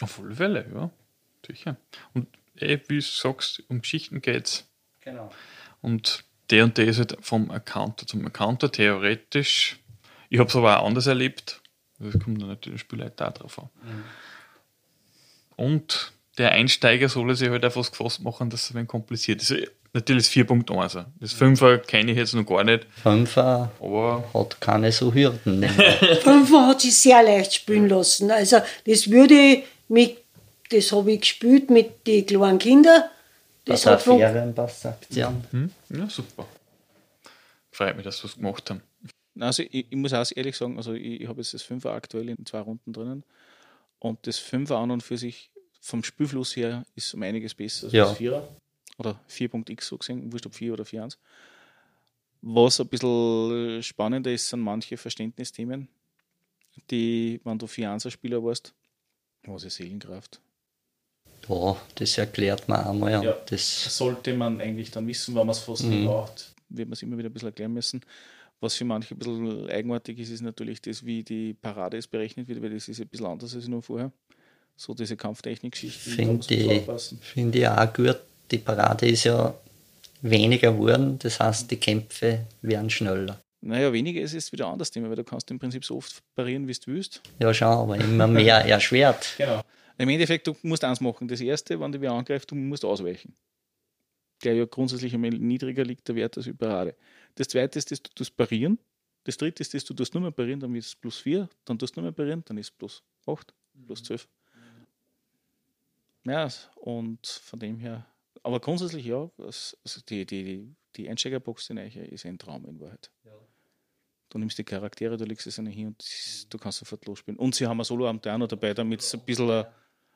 Auf alle Fälle, ja. Sicher. Und eh, wie du sagst, um Geschichten geht's. Genau. Und der und der ist halt vom Accounter zum Accounter theoretisch. Ich habe es aber auch anders erlebt. Das kommt dann natürlich Spielleiter auch drauf an. Und der Einsteiger soll sich halt auf was gefasst machen, dass es ein kompliziert ist. natürlich das 4.1. Das 5er kenne ich jetzt noch gar nicht. Fünfer Aber hat keine so Hürden. mehr. Fünfer hat sich sehr leicht spielen lassen. Also das würde ich mit, das habe ich gespielt mit den kleinen Kindern. Das der hat Ferienpassaktion. hm? ja, super. Freut mich, dass sie was gemacht haben. Also ich, ich muss auch ehrlich sagen, also ich, ich habe jetzt das Fünfer aktuell in zwei Runden drinnen und das Fünfer an und für sich vom Spielfluss her ist um einiges besser als Ja. das Vierer oder 4.x so gesehen, wurscht ob 4 oder 4.1. Was ein bisschen spannender ist, sind manche Verständnisthemen, die, wenn du 4.1er Spieler warst, was ist Seelenkraft? Ja, das erklärt man einmal. und Ja. Das, sollte man eigentlich dann wissen, wenn man es fast nicht braucht, wird man es immer wieder ein bisschen erklären müssen. Was für manche ein bisschen eigenartig ist, ist natürlich das, wie die Parade ist berechnet wird, weil das ist ein bisschen anders als nur vorher. So diese muss finde ich, find ich auch gut. Die Parade ist ja weniger geworden, das heißt, die Kämpfe werden schneller. Naja, weniger ist es wieder ein anderes Thema, weil du kannst im Prinzip so oft parieren, wie du willst. Ja, schon, aber immer mehr erschwert. Genau. Im Endeffekt, du musst eins machen. Das erste, wenn du wer angreift, du musst ausweichen. Der ja grundsätzlich einmal niedriger liegt, der Wert als die Parade. Das zweite ist, dass du tust parieren. Das dritte ist, dass du tust nur mehr parieren, dann ist es plus 4, dann tust du nur mehr parieren, dann ist es plus 8, plus 12. Ja, und von dem her, aber grundsätzlich ja, also die, die, die, Einsteigerbox, die neue, ist ein Traum in Wahrheit. Du nimmst die Charaktere, du legst es eine hin und das- du kannst sofort losspielen. Und sie haben ein Solo-Abenteuer noch dabei, damit sie ein bisschen eine,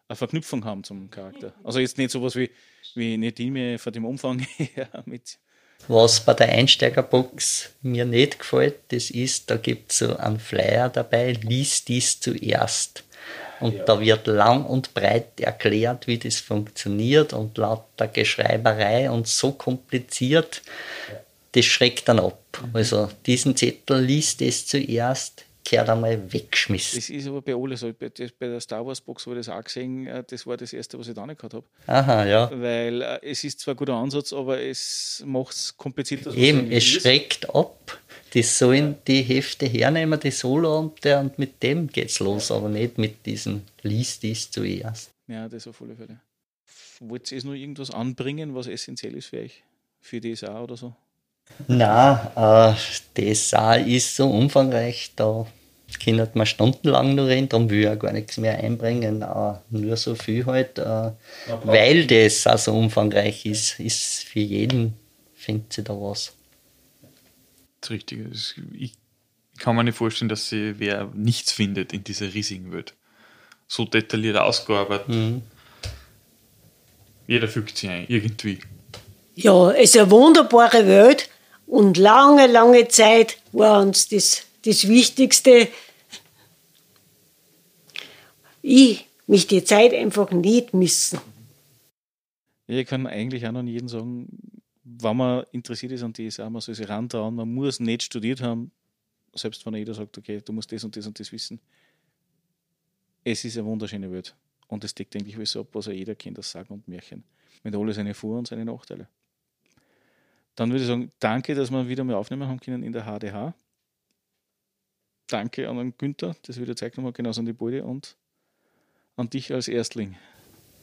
eine Verknüpfung haben zum Charakter. Also jetzt nicht sowas wie, wie Nedime von dem Umfang her mit. Was bei der Einsteigerbox mir nicht gefällt, das ist, da gibt es so einen Flyer dabei, lies dies zuerst. Und da wird lang und breit erklärt, wie das funktioniert und lauter Geschreiberei und so kompliziert, das schreckt dann ab. Also diesen Zettel liest das zuerst, gehört einmal weggeschmissen. Das ist aber bei alle so. Bei, der Star Wars Box habe ich das auch gesehen. äh, Das war das erste, was ich da nicht gehabt habe. Aha, ja. Weil äh, es ist zwar ein guter Ansatz, aber es macht es komplizierter. Eben, es es ist. schreckt ab. Die sollen die Hefte hernehmen, die Solo-Abenteuer, und mit dem geht's los, aber nicht mit diesem Lies dies zuerst. Ja, das auf alle Fälle. Wollt ihr jetzt noch irgendwas anbringen, was essentiell ist für euch? Für DSA oder so? Na, äh, das ist so umfangreich, da können wir stundenlang nur reden, darum will ich auch gar nichts mehr einbringen, äh, nur so viel halt, äh, weil das auch so umfangreich ist, ist für jeden, findet sie da was. Das Richtige. Ich kann mir nicht vorstellen, dass sie wer nichts findet in dieser riesigen Welt. So detailliert ausgearbeitet. Mhm. Jeder fügt sich ein, irgendwie. Ja, es ist eine wunderbare Welt und lange, lange Zeit war uns das, das Wichtigste. Ich mich die Zeit einfach nicht missen. Ja, ich kann eigentlich auch noch jedem sagen, wenn man interessiert ist an DSA, man soll sich rantrauen, man muss nicht studiert haben, selbst wenn jeder sagt, okay, du musst das und das und das wissen. Es ist eine wunderschöne Welt. Und es deckt eigentlich alles ab, was jeder kennt, das Sagen und Märchen. Mit alle seine Vor- und seine Nachteile. Dann würde ich sagen, danke, dass wir wieder mal aufnehmen haben können in der HDH. Danke an den Günther, das wieder genommen hat, genauso an die Beute und an dich als Erstling.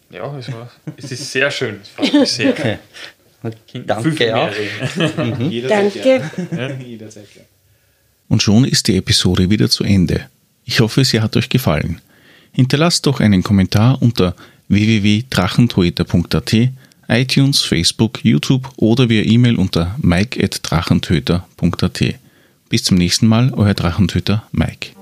Ja, es, war, es ist sehr schön. Sehr. Danke auch. Danke. Jederzeit gern. Und schon ist die Episode wieder zu Ende. Ich hoffe, sie hat euch gefallen. Hinterlasst doch einen Kommentar unter www.drachentöter.at, iTunes, Facebook, YouTube oder via E-Mail unter mike.drachentöter.at. Bis zum nächsten Mal, euer Drachentöter Mike.